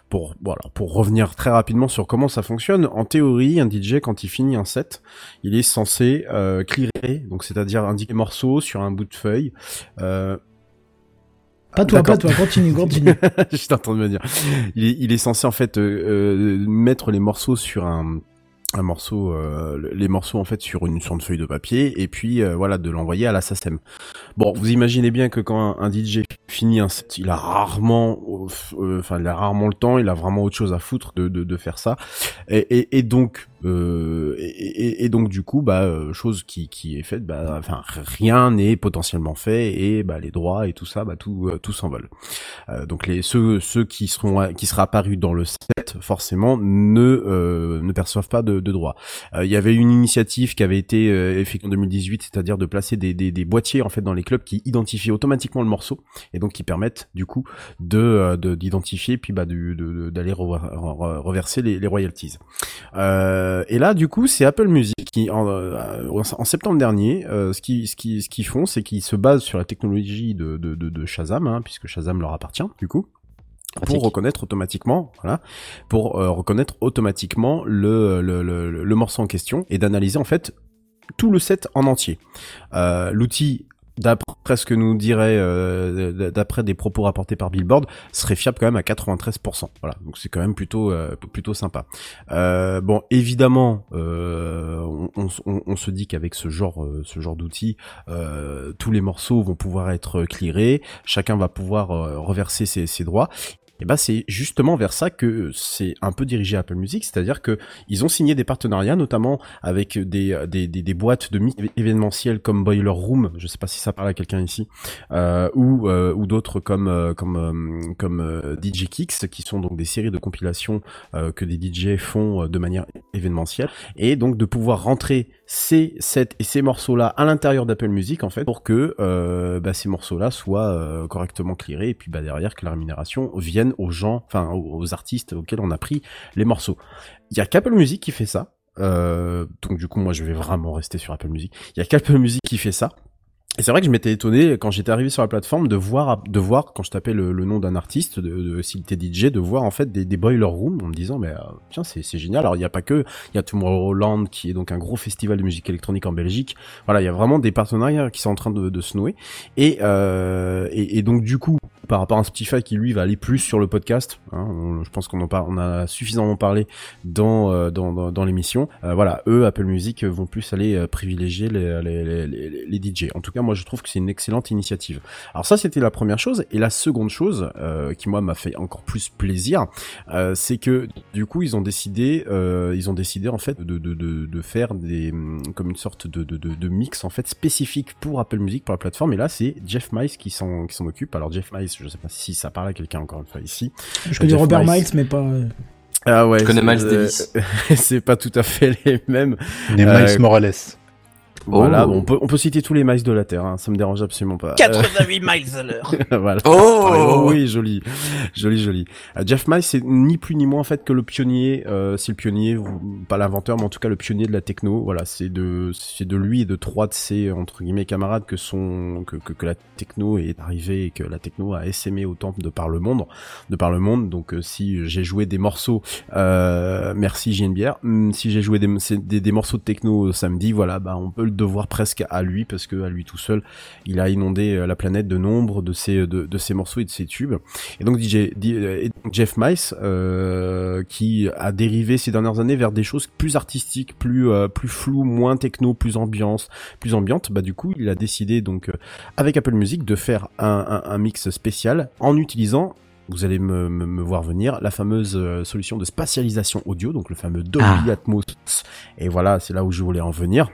Pour voilà, pour revenir très rapidement sur comment ça fonctionne, en théorie, un DJ quand il finit un set, il est censé clearer, donc c'est-à-dire indiquer morceau sur un bout de feuille. Pas toi, pas toi, continue, continue. J'étais en train de me dire. Il est, il est censé en fait euh, euh, mettre les morceaux sur un un morceau, euh, les morceaux en fait sur une sur une feuille de papier et puis euh, voilà de l'envoyer à la SACEM. Bon, vous imaginez bien que quand un, un DJ finit un set, il a rarement, euh, enfin il a rarement le temps, il a vraiment autre chose à foutre de de, de faire ça et, et, et donc euh, et, et- et donc du coup bah euh, chose qui qui est faite, bah enfin rien n'est potentiellement fait et bah les droits et tout ça bah tout euh, tout s'envole. Euh, donc les ceux ceux qui seront qui sera apparus dans le set forcément ne euh, ne perçoivent pas de, de droits. Euh, Il y avait une initiative qui avait été effectuée en 2018, c'est-à-dire de placer des, des, des boîtiers en fait dans les clubs qui identifient automatiquement le morceau et donc qui permettent du coup de de- d'identifier puis bah du- de- de- d'aller rever- re- reverser les, les royalties. Euh, et là du coup c'est Apple Music qui en, euh, en septembre dernier euh, ce qui ce qui ce qu'ils font c'est qu'ils se basent sur la technologie de de, de, de Shazam hein, puisque Shazam leur appartient du coup pour reconnaître automatiquement, voilà, pour euh, reconnaître automatiquement le, le, le, le morceau en question et d'analyser en fait tout le set en entier. Euh, L'outil, d'après ce que nous dirait, euh, d'après des propos rapportés par Billboard, serait fiable quand même à 93%. Voilà, donc c'est quand même plutôt euh, plutôt sympa. Euh, bon, évidemment, on, se dit qu'avec ce genre ce genre d'outil, euh, tous les morceaux vont pouvoir être clearés, chacun va pouvoir reverser ses droits. Et ben c'est justement vers ça que c'est un peu dirigé Apple Music, c'est-à-dire que ils ont signé des partenariats, notamment avec des des, des, des boîtes de événementielles comme Boiler Room, je sais pas si ça parle à quelqu'un ici, euh, ou euh, ou d'autres comme euh, comme euh, comme euh, DJ Kicks, qui sont donc des séries de compilations euh, que des DJ font euh, de manière événementielle, et donc de pouvoir rentrer ces et ces morceaux-là à l'intérieur d'Apple Music en fait pour que euh, bah, ces morceaux-là soient euh, correctement clearés et puis bah, derrière que la rémunération vienne aux gens, enfin aux, aux artistes auxquels on a pris les morceaux. Il y a qu'Apple Music qui fait ça. Euh, donc du coup moi je vais vraiment rester sur Apple Music. Il y a qu'Apple Music qui fait ça. Et c'est vrai que je m'étais étonné quand j'étais arrivé sur la plateforme de voir, de voir quand je tapais le, nom d'un artiste, de, de s'il était DJ, de voir en fait des, des boiler rooms en me disant mais euh, tiens c'est c'est génial. Alors il n'y a pas que, il y a Tomorrowland qui est donc un gros festival de musique électronique en Belgique. Voilà, il y a vraiment des partenariats qui sont en train de, de se nouer. Et, euh, et, et donc du coup par rapport à Spotify qui lui va aller plus sur le podcast, hein, on- je pense qu'on en on a suffisamment parlé dans euh, dans, dans, l'émission. Euh, voilà, eux Apple Music vont plus aller euh, privilégier les, DJ. En tout cas, moi je trouve que c'est une excellente initiative. Alors ça c'était la première chose et la seconde chose euh, qui moi m'a fait encore plus plaisir, euh, c'est que du coup ils ont décidé euh, ils ont décidé en fait de faire des hum, comme une sorte de mix en fait spécifique pour Apple Music pour la plateforme et là c'est Jeff Mice qui s'en qui s'en occupe. Alors Jeff Mice, je sais pas si ça parle à quelqu'un encore une fois ici. Je connais Jeff Robert. Miles, mais pas. euh, Ah ouais. Je connais Miles euh, Davis. c'est pas tout à fait les mêmes. Les Euh, Miles Morales. Voilà, Oh. bon, on peut on peut citer tous les miles de la terre, hein, ça me dérange absolument pas. 88 miles à l'heure. voilà. Oh oui, joli, joli, joli. Euh, Jeff Miles, c'est ni plus ni moins en fait que le pionnier. Euh, c'est le pionnier, pas l'inventeur, mais en tout cas le pionnier de la techno. Voilà, c'est de, c'est de lui et de trois de ses entre guillemets camarades que sont que, que, que la techno est arrivée et que la techno a essaimé autant de par le monde, de par le monde. Donc euh, si j'ai joué des morceaux, euh, merci JNBR. Hum, Si j'ai joué des, des, des morceaux de techno euh, samedi, voilà, bah on peut le devoir presque à lui parce que à lui tout seul, il a inondé euh, la planète de nombre de ses de, de ses morceaux et de ses tubes. Et donc DJ euh, Jeff Mice euh, qui a dérivé ces dernières années vers des choses plus artistiques, plus euh, plus floues, moins techno, plus ambiance, plus ambiante. Bah du coup, il a décidé donc euh, avec Apple Music de faire un, un, un mix spécial en utilisant vous allez me, me, me voir venir, la fameuse euh, solution de spatialisation audio, donc le fameux Dolby Ah. Atmos. Et voilà, c'est là où je voulais en venir.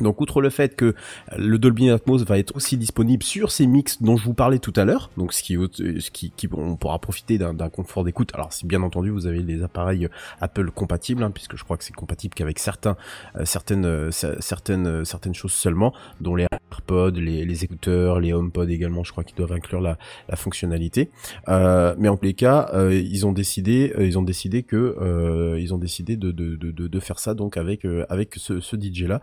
Donc outre le fait que le Dolby Atmos va être aussi disponible sur ces mix dont je vous parlais tout à l'heure, donc ce qui, ce qui, qui on pourra profiter d'un confort d'écoute. Alors si bien entendu vous avez des appareils Apple compatibles, hein, puisque je crois que c'est compatible qu'avec certains, euh, certaines, euh, cer- certaines, euh, certaines choses seulement, dont les AirPods, les, les écouteurs, les HomePod également, je crois qu'ils doivent inclure la, la fonctionnalité. Euh, mais en tous les cas, ils ont décidé, ils ont décidé que, ils ont décidé de, de, de, de, faire ça donc avec, avec ce, ce DJ là.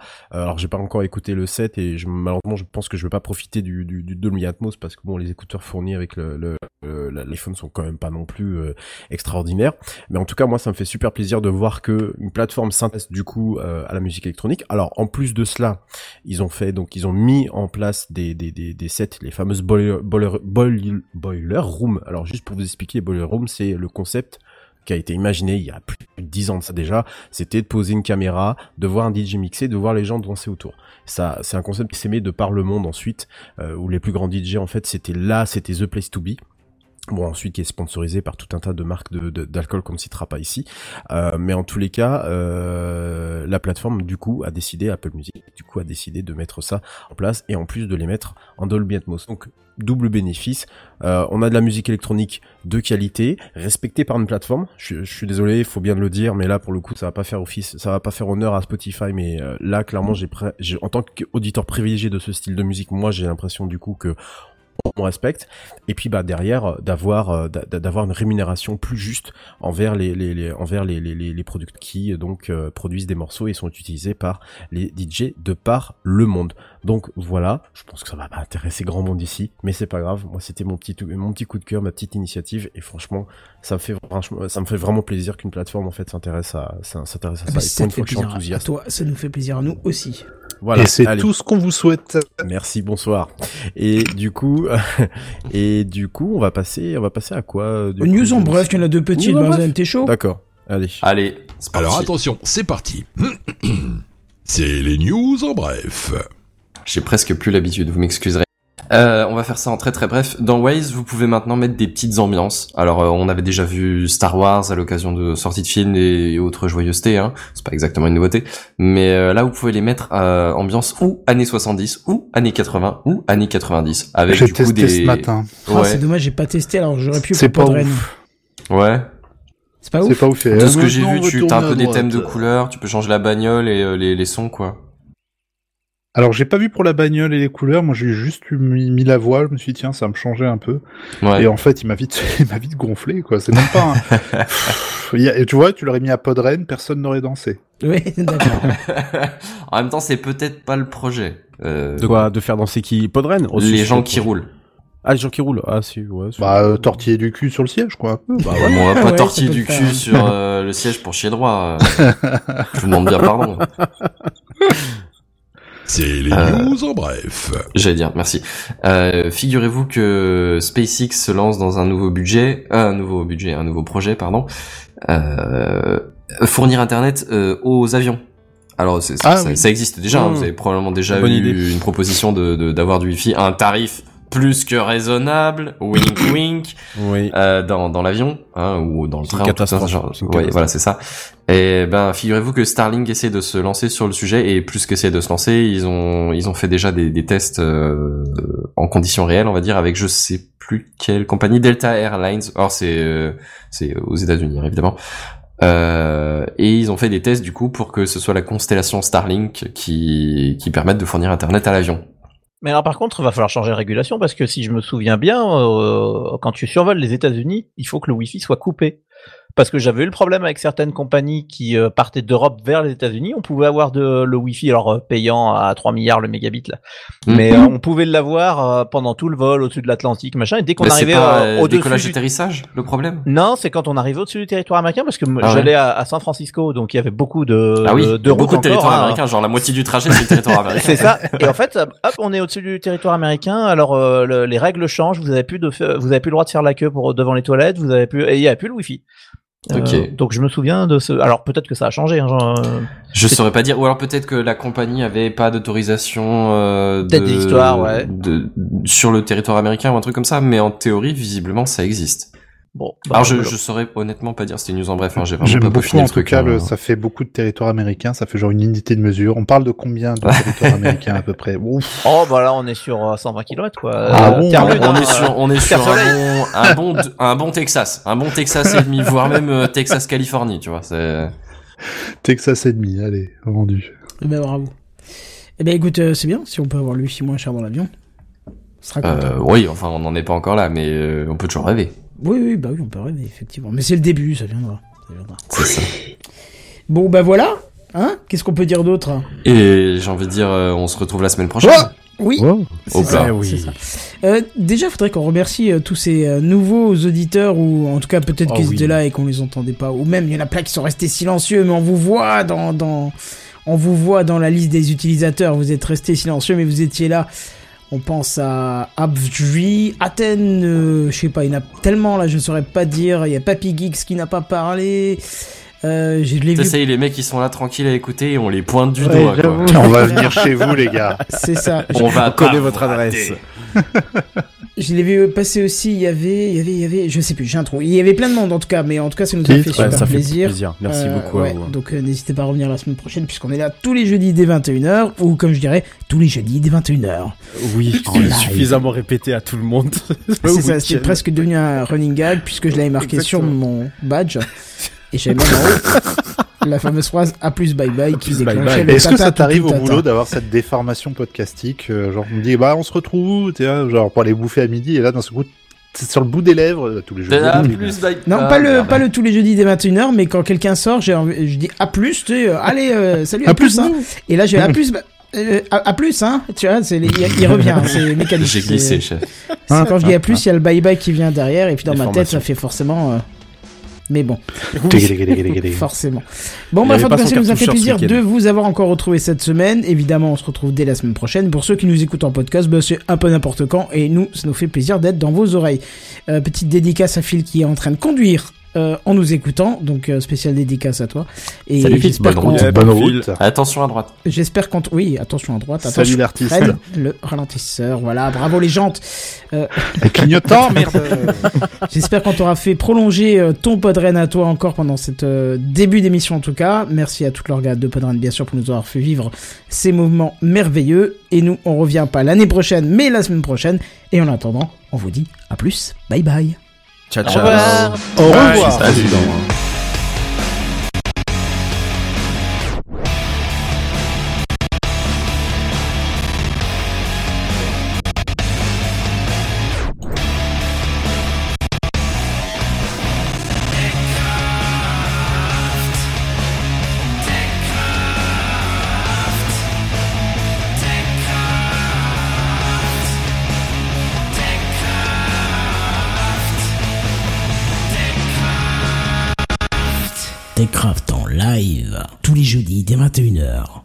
J'ai pas encore écouté le set et je, malheureusement je pense que je vais pas profiter du, du, Atmos parce que bon les écouteurs fournis avec le, l'iPhone sont quand même pas non plus euh, extraordinaires. Mais en tout cas moi ça me fait super plaisir de voir que une plateforme s'intéresse du coup euh, à la musique électronique. Alors en plus de cela ils ont fait donc ils ont mis en place des sets les fameuses boiler, boiler, boiler, boiler room. Alors juste pour vous expliquer boiler room c'est le concept qui a été imaginé il y a plus de 10 ans de ça déjà, c'était de poser une caméra, de voir un DJ mixer, de voir les gens danser autour. Ça, c'est un concept qui s'est mis de par le monde ensuite, euh, où les plus grands DJ en fait c'était là, c'était the place to be. Bon ensuite qui est sponsorisé par tout un tas de marques de, de- d'alcool qu'on ne pas ici, Euh, mais en tous les cas, euh, la plateforme du coup a décidé, Apple Music du coup a décidé de mettre ça en place et en plus de les mettre en Dolby Atmos. Donc double bénéfice. Euh, on a de la musique électronique de qualité, respectée par une plateforme. Je, suis désolé, il faut bien le dire, mais là pour le coup, ça va pas faire office, ça va pas faire honneur à Spotify. Mais là, clairement, j'ai en tant qu'auditeur privilégié de ce style de musique, moi, j'ai l'impression du coup que on respecte. Et puis bah derrière euh, d'avoir euh, d'a- d'avoir une rémunération plus juste envers les, les, les envers les les, les, producteurs qui euh, donc euh, produisent des morceaux et sont utilisés par les DJ de par le monde. Donc voilà. Je pense que ça va pas intéresser grand monde ici mais c'est pas grave. Moi c'était mon petit mon petit coup de cœur ma petite initiative. Et franchement ça me fait franchement ça me fait vraiment plaisir qu'une plateforme en fait s'intéresse à ça- s'intéresse à ça. Bah, et ça pour te une fait fois que je suis plaisir à enthousiaste. toi, ça nous fait plaisir à nous aussi. Voilà Et c'est tout ce qu'on vous souhaite. Merci, bonsoir. Et du coup, et du coup, on va passer, on va passer à quoi euh, du Aux coup, news en bref, il y en a deux petites, News en Benzen, bref t'es chaud? D'accord. Allez. Allez, parti. Alors attention, c'est parti. c'est les news en bref. J'ai presque plus l'habitude, vous m'excuserez. Euh, on va faire ça en très très bref. Dans Waze, vous pouvez maintenant mettre des petites ambiances. Alors, euh, on avait déjà vu Star Wars à l'occasion de sorties de films et autres joyeusetés. Hein. C'est pas exactement une nouveauté, mais euh, là, vous pouvez les mettre euh, ambiance ou années 70 ou années 80 ou années 90 avec J'ai du coup testé des. ce matin. Ah, c'est dommage, j'ai pas testé, alors j'aurais pu C'est pas ouf. ouais. C'est pas C'est ouf pas ouf. De ce que j'ai vu, tu as un peu des droite. thèmes de couleurs, tu peux changer la bagnole et euh, les, les sons, quoi. Alors j'ai pas vu pour la bagnole et les couleurs, moi j'ai juste mis, mis la voix, je me suis dit tiens ça va me changeait un peu. Ouais. Et en fait il m'a vite, il m'a vite gonflé quoi, c'est même pas un... Il a- tu vois, tu l'aurais mis à Podren, personne n'aurait dansé. Oui, d'accord. en même temps, c'est peut-être pas le projet. Euh, De quoi? De faire danser qui? Podren? Oh, les gens qui roulent. Ah, les gens qui roulent. Ah, si, ouais. Bah euh, tortiller du cul sur le siège quoi. peu. Bah ouais, on va pas Ouais, tortiller du cul sur euh, le siège pour chier droit. Je vous demande bien pardon. C'est les Euh, news en bref. J'allais dire, merci. Euh, Figurez-vous que SpaceX se lance dans un nouveau budget, euh, un nouveau budget, un nouveau projet, pardon. Euh, fournir Internet euh, aux avions. Alors c'est- Ah ça, oui. ça existe déjà. hein, Mmh. vous avez probablement déjà Bonne eu idée. une proposition de de- d'avoir du Wi-Fi à un tarif plus que raisonnable. Wink wink. Oui. euh, dans, dans l'avion hein, ou dans le train. catastrophe. genre- ouais, voilà, c'est ça. Et ben, figurez-vous que Starlink essaie de se lancer sur le sujet et plus qu'essaie de se lancer, ils ont ils ont fait déjà des, des tests euh, en conditions réelles, on va dire, avec je sais plus quelle compagnie, Delta Airlines. Or c'est euh, c'est aux États-Unis hein, évidemment. Euh, et ils ont fait des tests du coup pour que ce soit la constellation Starlink qui qui permette de fournir internet à l'avion. Mais alors par contre, il va falloir changer de régulation parce que si je me souviens bien, euh, quand tu survoles les États-Unis, il faut que le Wi-Fi soit coupé. Parce que j'avais eu le problème avec certaines compagnies qui euh, partaient d'Europe vers les États-Unis. On pouvait avoir de, le Wi-Fi, alors euh, payant à 3 milliards le mégabit là, Mhm. mais euh, on pouvait l'avoir euh, pendant tout le vol au-dessus de l'Atlantique, machin. Et dès qu'on arrivait au-dessus décollage du atterrissage le problème? non, c'est quand on arrivait au-dessus du territoire américain parce que Ah ouais. j'allais à, à San Francisco, donc il y avait beaucoup de, ah oui, de, de routes beaucoup de territoire hein. américain, genre la moitié du trajet c'est le territoire américain. C'est ça. Et en fait, hop, on est au-dessus du territoire américain. Alors euh, le- les règles changent. Vous avez plus de, vous avez plus le droit de faire la queue pour devant les toilettes. Vous avez plus, et il y a plus le wifi. Euh, Ok. donc je me souviens de ce. Alors peut-être que ça a changé. Hein, genre, euh, Je saurais pas dire, ou alors peut-être que la compagnie avait pas d'autorisation euh, de, Peut-être des histoires, ouais. de- sur le territoire américain ou un truc comme ça, mais en théorie, visiblement, ça existe. Bon. bah, Alors je, voilà. je saurais honnêtement pas dire c'était une news en bref, hein, j'ai vraiment pas beaucoup en tout cas, hein. le- ça fait beaucoup de territoire américain, ça fait genre une unité de mesure. On parle de combien de territoires américains à peu près? Ouf. Oh bah là on est sur euh, 120 km quoi. Ah Euh, bon, on, Lune, on hein, est sur, on est sur un bon, un bon, un bon Texas, un bon Texas et demi, voire même euh, Texas Californie, tu vois. C'est Texas et demi, allez, vendu. Eh ben bravo. Eh ben écoute, euh, c'est bien si on peut avoir wifi moins cher dans l'avion. Euh, oui, enfin on n'en est pas encore là, mais euh, on peut toujours rêver. Oui, oui, bah oui, on peut rêver, effectivement. Mais c'est le début, ça viendra. Ça viendra. Ça. Bon, bah voilà. Hein Qu'est-ce qu'on peut dire d'autre? Et j'ai envie de dire, euh, on se retrouve la semaine prochaine. Oui. Wow. C'est ça, c'est ça. Euh, déjà, faudrait qu'on remercie euh, tous ces euh, nouveaux auditeurs, ou en tout cas peut-être Oh qu'ils oui. étaient là et qu'on les entendait pas, ou même il y en a plein qui sont restés silencieux, mais on vous voit dans, dans, on vous voit dans la liste des utilisateurs. Vous êtes restés silencieux, mais vous étiez là. On pense à Abdri, Athènes, euh, je sais pas, il y en a tellement là, je ne saurais pas dire. Il y a Papy Geeks qui n'a pas parlé. Euh, je l'ai Tu vu. sais, les mecs ils sont là tranquilles à écouter et on les pointe du Ouais, doigt. Quoi. On va venir chez vous, les gars. C'est ça. On va On connaît pas votre adresse. Je l'ai vu passer aussi, il y avait, il y avait, il y avait, je sais plus, j'ai un trou. Il y avait plein de monde en tout cas, mais en tout cas ça nous a fait ouais, super ça fait plaisir. Merci Euh, beaucoup à ouais, vous. Donc euh, n'hésitez pas à revenir la semaine prochaine puisqu'on est là tous les jeudis dès 21h ou comme je dirais, tous les jeudis dès 21h. Oui, En live. suffisamment répété à tout le monde. C'est ça, c'était presque devenu un running gag puisque je l'avais marqué sur mon badge et j'avais même en haut la fameuse phrase A plus bye bye qui déclenchait Est-ce que ça t'arrive au boulot d'avoir cette déformation podcastique euh, Genre, on me dit, bah, on se retrouve Tu vois, genre, pour aller bouffer à midi, et là, d'un seul coup, c'est sur le bout des lèvres, euh, tous les jours. Ah, plus bye- Non, Ah, pas le, pas le tous les jeudis dès 21h, mais quand quelqu'un sort, j'ai envie- je dis A plus, tu sais, euh, allez, euh, salut, À A plus, plus, hein. Et là, j'ai A plus, bah, euh, A plus, hein. Tu vois, il, il revient, hein, c'est mécanique. J'ai glissé, chef. c'est quand je dis A plus, il y a le bye bye qui vient derrière, et puis dans Les ma tête, ça fait forcément, euh, mais bon. Forcément. Forcément. Bon, Il bref, avait en tout pas cas, son ça nous a fait plaisir de vous avoir encore retrouvé cette semaine. Évidemment, on se retrouve dès la semaine prochaine. Pour ceux qui nous écoutent en podcast, bah, c'est un peu n'importe quand. Et nous, ça nous fait plaisir d'être dans vos oreilles. Euh, petite dédicace à Phil qui est en train de conduire euh, en nous écoutant. Donc, euh, spéciale dédicace à toi. Et Salut, j'espère Bonne qu'on... route. Bonne route. Attention à droite. J'espère qu'on... Oui, attention à droite. Salut Attention. l'artiste. Fred, le ralentisseur. Voilà, bravo les jantes. Euh, clignotant, merde. J'espère qu'on t'aura fait prolonger euh, ton podren à toi encore pendant cette euh, début d'émission en tout cas. Merci à toute l'organe de podren bien sûr pour nous avoir fait vivre ces mouvements merveilleux. Et nous, on revient pas l'année prochaine, mais la semaine prochaine. Et en attendant, on vous dit à plus. Bye bye. Ciao, Au ciao. revoir. Au revoir. Salut. Techcraft tous les jeudis dès 21h.